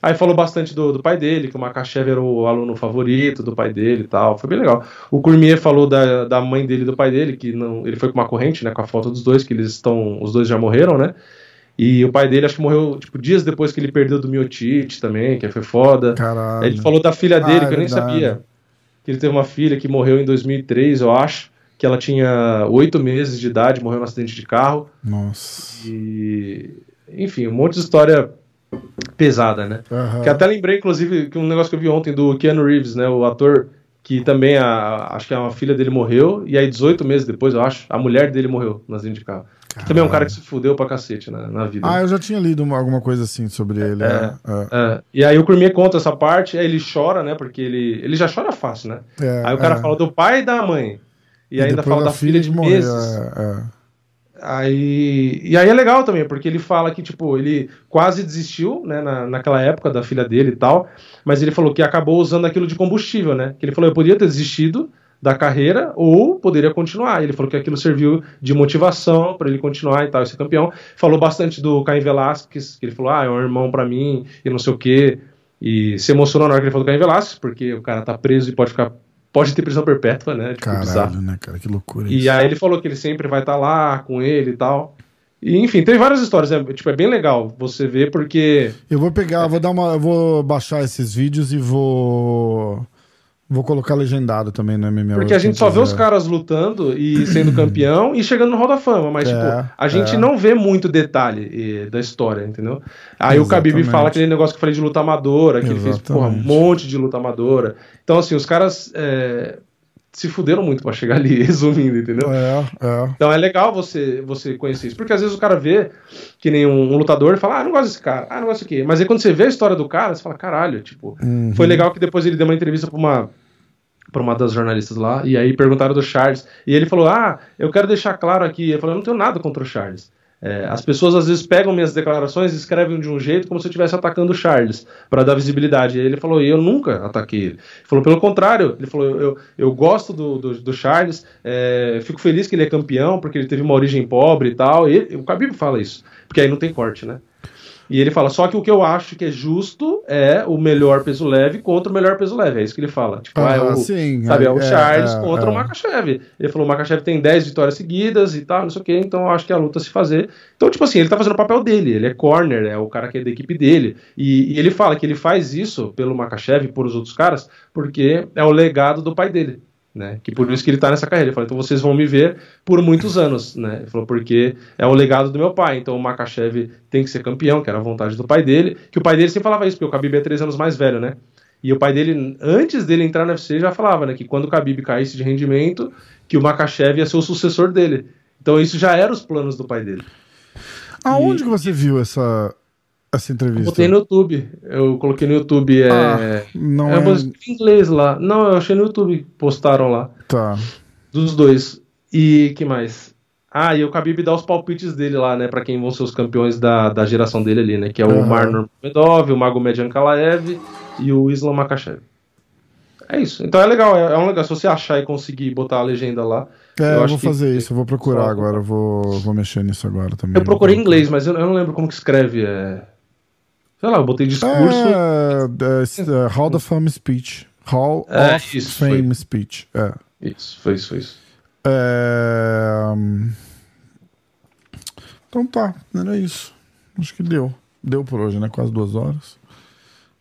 Aí falou bastante do, do pai dele, que o Makachev era o aluno favorito do pai dele e tal. Foi bem legal. O Cormier falou da, da mãe dele e do pai dele, que não, ele foi com uma corrente, né? Com a foto dos dois, que eles estão. Os dois já morreram, né? E o pai dele acho que morreu, tipo, dias depois que ele perdeu do miotite também, que foi foda. Caralho. Ele falou da filha dele, Ah, que eu é nem verdade. sabia. Que ele teve uma filha que morreu em 2003, eu acho. Que ela tinha oito meses de idade, morreu num acidente de carro. Nossa. E. Enfim, um monte de história pesada, né? Que até lembrei, inclusive, que um negócio que eu vi ontem do Keanu Reeves, né? O ator que também, a, acho que a filha dele morreu, e aí 18 meses depois, eu acho, a mulher dele morreu no acidente de carro. Que também é um cara que se fudeu pra cacete na, na vida. Ah, eu já tinha lido uma- alguma coisa assim sobre ele. É, é. É, e aí o Cormier conta essa parte, aí ele chora, né? Porque ele, ele já chora fácil, né? É, aí o cara é. fala do pai e da mãe. E, ainda depois fala da filha de morrer, meses. é. Aí, e aí é legal também, porque ele fala que, tipo, ele quase desistiu, né, na, naquela época da filha dele e tal, mas ele falou que acabou usando aquilo de combustível, né? Que ele falou, eu poderia ter desistido da carreira ou poderia continuar. Ele falou que aquilo serviu de motivação para ele continuar e tal, e ser campeão. Falou bastante do Caim Velasquez, que ele falou, ah, é um irmão para mim e não sei o quê. E se emocionou na hora que ele falou do Caim Velasquez, porque o cara tá preso e pode ficar, pode ter prisão perpétua, né? Tipo, bizarro. Caralho, né, cara? Que loucura E isso. aí ele falou que ele sempre vai estar lá com ele e tal. E enfim, tem várias histórias, é, tipo, é bem legal você ver, porque. Eu vou pegar, vou dar uma. Eu vou baixar esses vídeos e vou. Vou colocar legendado também no MMA. Porque a gente só vê os caras lutando e sendo campeão e chegando no Hall da Fama, mas É, tipo, a gente é. não vê muito detalhe eh, da história, entendeu? Aí o Khabib Exatamente. fala aquele negócio que eu falei de luta amadora, que ele fez porra, um Exatamente. monte de luta amadora. Então, assim, os caras eh, se fuderam muito pra chegar ali, resumindo, entendeu? É, é. Então é legal você, você conhecer isso. Porque às vezes o cara vê que nem um, um lutador e fala, ah, não gosto desse cara, ah, não gosto aqui. Mas aí quando você vê a história do cara, você fala, caralho, tipo. Uhum. Foi legal que depois ele deu uma entrevista pra uma. Pra uma das jornalistas lá, e aí perguntaram do Charles, e ele falou: Ah, eu quero deixar claro aqui. Eu falei: Eu não tenho nada contra o Charles. É, as pessoas às vezes pegam minhas declarações e escrevem de um jeito como se eu estivesse atacando o Charles, para dar visibilidade. E ele falou: E eu nunca ataquei ele. Ele falou: Pelo contrário, ele falou: Eu, eu, eu gosto do, do, do Charles, é, fico feliz que ele é campeão, porque ele teve uma origem pobre e tal. E ele- o Khabib fala isso, porque aí não tem corte, né? E ele fala, só que o que eu acho que é justo é o melhor peso leve contra o melhor peso leve. É isso que ele fala. Tipo, ah, é Ah, o, sim, sabe, é o é, Charles é, contra é. o Makachev. Ele falou, o Makachev tem 10 vitórias seguidas e tal, não sei o que, então eu acho que é a luta se fazer. Então, tipo assim, ele tá fazendo o papel dele, ele é corner, é o cara que é da equipe dele. E, e ele fala que ele faz isso pelo Makachev e por os outros caras, porque é o legado do pai dele. Né? Que por isso que ele tá nessa carreira. Ele falou, então vocês vão me ver por muitos anos, né? Ele falou, porque é o legado do meu pai. Então o Makachev tem que ser campeão, que era a vontade do pai dele. Que o pai dele sempre falava isso, porque o Khabib é três anos mais velho, né? E o pai dele, antes dele entrar no UFC, já falava, né? Que quando o Khabib caísse de rendimento, que o Makachev ia ser o sucessor dele. Então isso já era os planos do pai dele. Aonde que você viu essa, essa Eu entrevista? botei no YouTube. Eu coloquei no YouTube. É... Ah, não é é. em inglês lá. Não, eu achei no YouTube. Postaram lá. Tá. Dos dois. E que mais? Ah, e o Khabib dá os palpites dele lá, né? Pra quem vão ser os campeões da, da geração dele ali, né? Que é o Aham. Marnor Medov, o Magomed Ankalaev e o Islam Makachev. É isso. Então é legal, é, é um legal. Se você achar e conseguir botar a legenda lá. É, eu, acho vou que- fazer isso, eu vou procurar agora, eu vou, vou mexer nisso agora também. Eu procurei em inglês, mas eu, eu não lembro como que escreve. É... Sei lá, eu botei discurso. É, é, é, Hall of Fame Speech. Hall É, of isso, Fame foi. Speech. É. Isso, foi isso, foi isso. É, hum, Então tá, era isso. Acho que deu. Deu por hoje, né? Quase duas horas.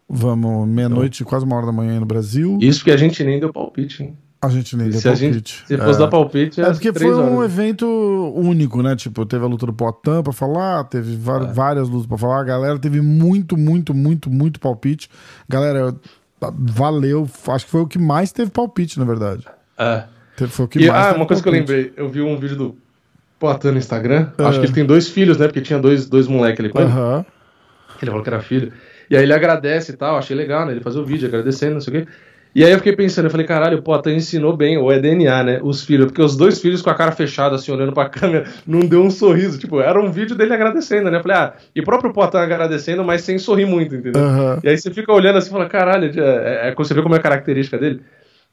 Vamos, meia-noite, quase uma hora da manhã aí no Brasil. Isso que a gente nem deu palpite, hein? A gente nem deu Se a gente- palpite. Se fosse É. dar palpite, É é porque foi um horas. evento único, né? Tipo, teve a luta do Poitin pra falar, teve É. várias lutas pra falar. A galera teve muito, muito, muito, muito palpite. Galera, valeu. Acho que foi o que mais teve palpite, na verdade. É. Foi o que E, mais ah, teve uma coisa que eu palpite. lembrei, eu vi um vídeo do Poitin no Instagram. É. Acho que ele tem dois filhos, né? Porque tinha dois, dois moleques ali com ele. Aham. Ele falou que era filho. E aí ele agradece e tal, achei legal, né? Ele fazer o vídeo agradecendo, não sei o quê. E aí eu fiquei pensando, eu falei, caralho, o Poitin ensinou bem, ou é DNA, né? Os filhos, porque os dois filhos com a cara fechada, assim, olhando pra câmera, não deu um sorriso. Tipo, era um vídeo dele agradecendo, né? Eu falei, ah, e o próprio Poitin agradecendo, mas sem sorrir muito, entendeu? Aham. E aí você fica olhando assim e fala, caralho, é, é, você vê como é a característica dele.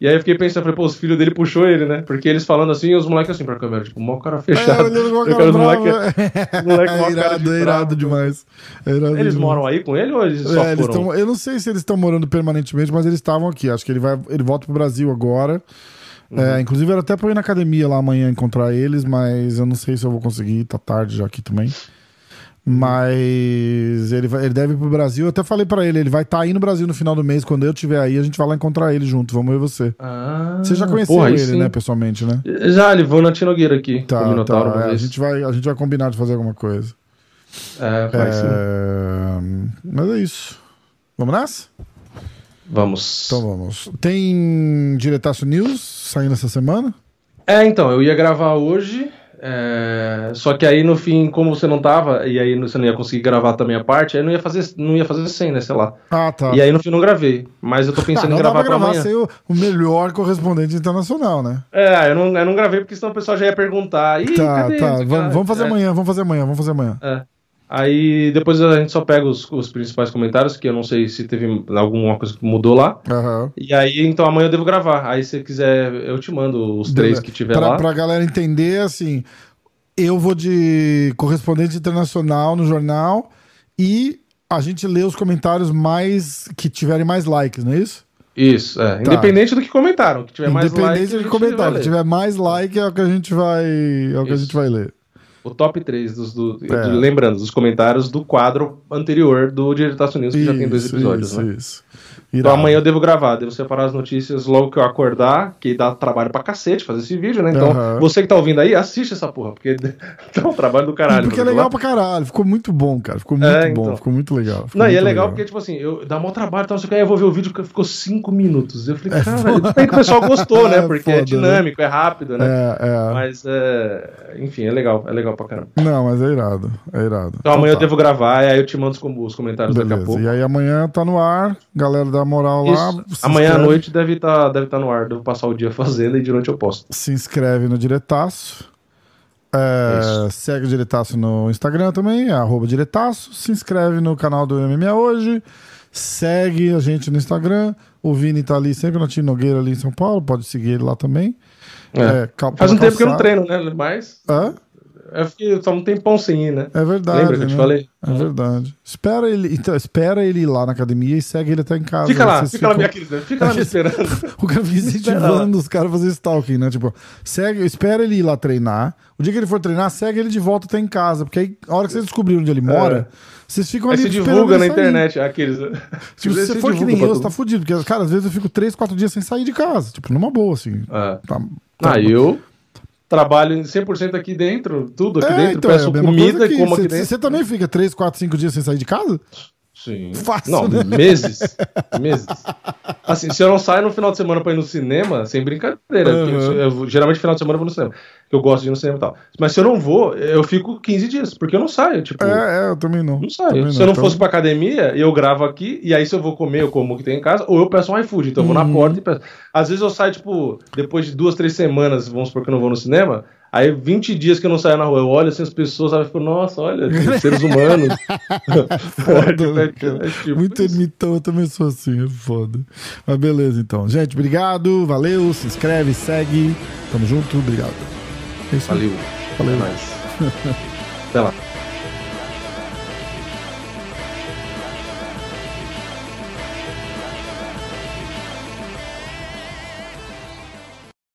E aí eu fiquei pensando, falei, pô, os filhos dele puxou ele, né? Porque eles falando assim e os moleques assim pra câmera, tipo, mó cara É, fechado. Eu cara quero os moleque- moleque É cara irado, de é irado demais. É irado Eles demais. moram aí com ele ou eles só É, eles foram? tão- eu não sei se eles estão morando permanentemente, mas eles estavam aqui. Acho que ele vai, ele volta pro Brasil agora. Uhum. É, inclusive, era até pra eu ir na academia lá amanhã encontrar eles, mas eu não sei se eu vou conseguir. Tá tarde já aqui também. Mas ele, vai, ele deve ir pro Brasil. Eu até falei pra ele, ele vai estar tá aí no Brasil no final do mês. Quando eu estiver aí, a gente vai lá encontrar ele junto. Vamos ver você. Ah, você já conheceu porra, ele, sim. né, pessoalmente, né? Já, ele voou na Tinogueira aqui. Tá, tá. É, a, gente vai, a gente vai combinar de fazer alguma coisa. É, vai sim. É, Mas é isso. Vamos nessa? Vamos. Então vamos. Tem Diretaço News saindo essa semana? É, então, eu ia gravar hoje, é, só que aí no fim, como você não tava, e aí você não ia conseguir gravar também a parte, aí não ia fazer, não ia fazer 100, né, sei lá. Ah, tá. E aí no fim não gravei, mas eu tô Ah, pensando não em gravar pra pra gravar amanhã. ser o, o melhor correspondente internacional, né? É, eu não, eu não gravei porque senão o pessoal já ia perguntar. Ih, tá, tá. Vamos, cara?" vamos fazer É, amanhã, vamos fazer amanhã, vamos fazer amanhã. é. Aí depois a gente só pega os, os principais comentários, que eu não sei se teve alguma coisa que mudou lá. Aham. E aí, então amanhã eu devo gravar. Aí se quiser, eu te mando os três que tiver pra, lá. pra galera entender, assim, eu vou de correspondente internacional no jornal e a gente lê os comentários mais que tiverem mais likes, não é isso? Isso, é. Independente do que comentaram. Que tiver mais like. Independente a do vai Se ler. tiver mais like é o que a gente vai, é o que a Isso. gente vai ler. O top 3 dos. Do, É. Lembrando, dos comentários do quadro anterior do Diretaço News, que já tem dois Isso, episódios, isso, né? isso. Então amanhã eu devo gravar, devo separar as notícias logo que eu acordar, que dá trabalho pra cacete fazer esse vídeo, né? Então, Aham. você que tá ouvindo aí, assiste essa porra, porque dá um trabalho do caralho. Porque é legal lá. pra caralho, ficou muito bom, cara. Ficou muito É, bom, então. ficou muito legal. ficou Não, e é muito legal porque, tipo assim, eu, dá mó trabalho, então, aí eu vou ver o vídeo que ficou 5 minutos. Eu falei, cara, ainda bem que o pessoal gostou, né? É Porque foda, é dinâmico, é rápido, né? É, é. Mas, é... enfim, é legal, é legal pra caramba. Não, mas é irado, é irado. Então amanhã eu tá. devo gravar, aí eu te mando os, com- os comentários daqui a Beleza. pouco. E aí amanhã tá no ar, galera dá moral lá. Isso. se Amanhã à inscreve- noite deve estar deve tá no ar, devo passar o dia fazendo e noite eu posto. Se inscreve no Diretaço. É, segue o Diretaço no Instagram também, é arroba Diretaço. Se inscreve no canal do MMA Hoje. Segue a gente no Instagram. O Vini tá ali sempre na Tino Nogueira ali em São Paulo. Pode seguir ele lá também. É. É, Faz um tempo que eu não treino, né? Mas Hã? Eu fiquei só um tempão sem ir, né? É verdade. Lembra que eu te né? falei? É verdade. Espera ele, então, espera ele ir lá na academia e segue ele até em casa. Fica lá, fica lá, ficam- minha querida. Fica lá me esperando. O cara fica incentivando os caras a fazer stalking, né? Tipo, segue, espera ele ir lá treinar. O dia que ele for treinar, segue ele de volta até em casa. Porque aí, a hora que vocês descobrirem onde ele mora, vocês ficam É. Aí ali se esperando divulga na internet aqueles. Se você for que nem eu, você tá fudido. Porque, cara, às vezes eu fico 3, 4 dias sem sair de casa. Tipo, numa boa, assim. É. Tá, tá- Ah, eu trabalho 100% aqui dentro, tudo aqui É, dentro, então, é peço mesma comida e como aqui dentro. Você também fica 3, 4, 5 dias sem sair de casa? Sim. Fácil, Não, né? meses. Meses. Assim, se eu não saio no final de semana pra ir no cinema, sem brincadeira. Uhum. eu- geralmente, final de semana eu vou no cinema. Eu gosto de ir no cinema e tal. Mas se eu não vou, eu fico 15 dias, porque eu não saio. Tipo, É, é, eu também não. não saio. Também se eu não Então- fosse pra academia, eu gravo aqui, e aí se eu vou comer, eu como o que tem em casa, ou eu peço um iFood. Então eu vou Uhum. na porta e peço. Às vezes eu saio, tipo, depois de duas, três semanas, vamos supor que eu não vou no cinema, aí 20 dias que eu não saio na rua, eu olho assim as pessoas, sabe, fico, nossa, olha, seres humanos. Foda, É, é tipo Muito isso. ermitão, eu também sou assim, é foda. Mas beleza, então. Gente, obrigado, valeu, se inscreve, segue. Tamo junto, obrigado. É isso. Valeu. Valeu. É nóis. Até lá.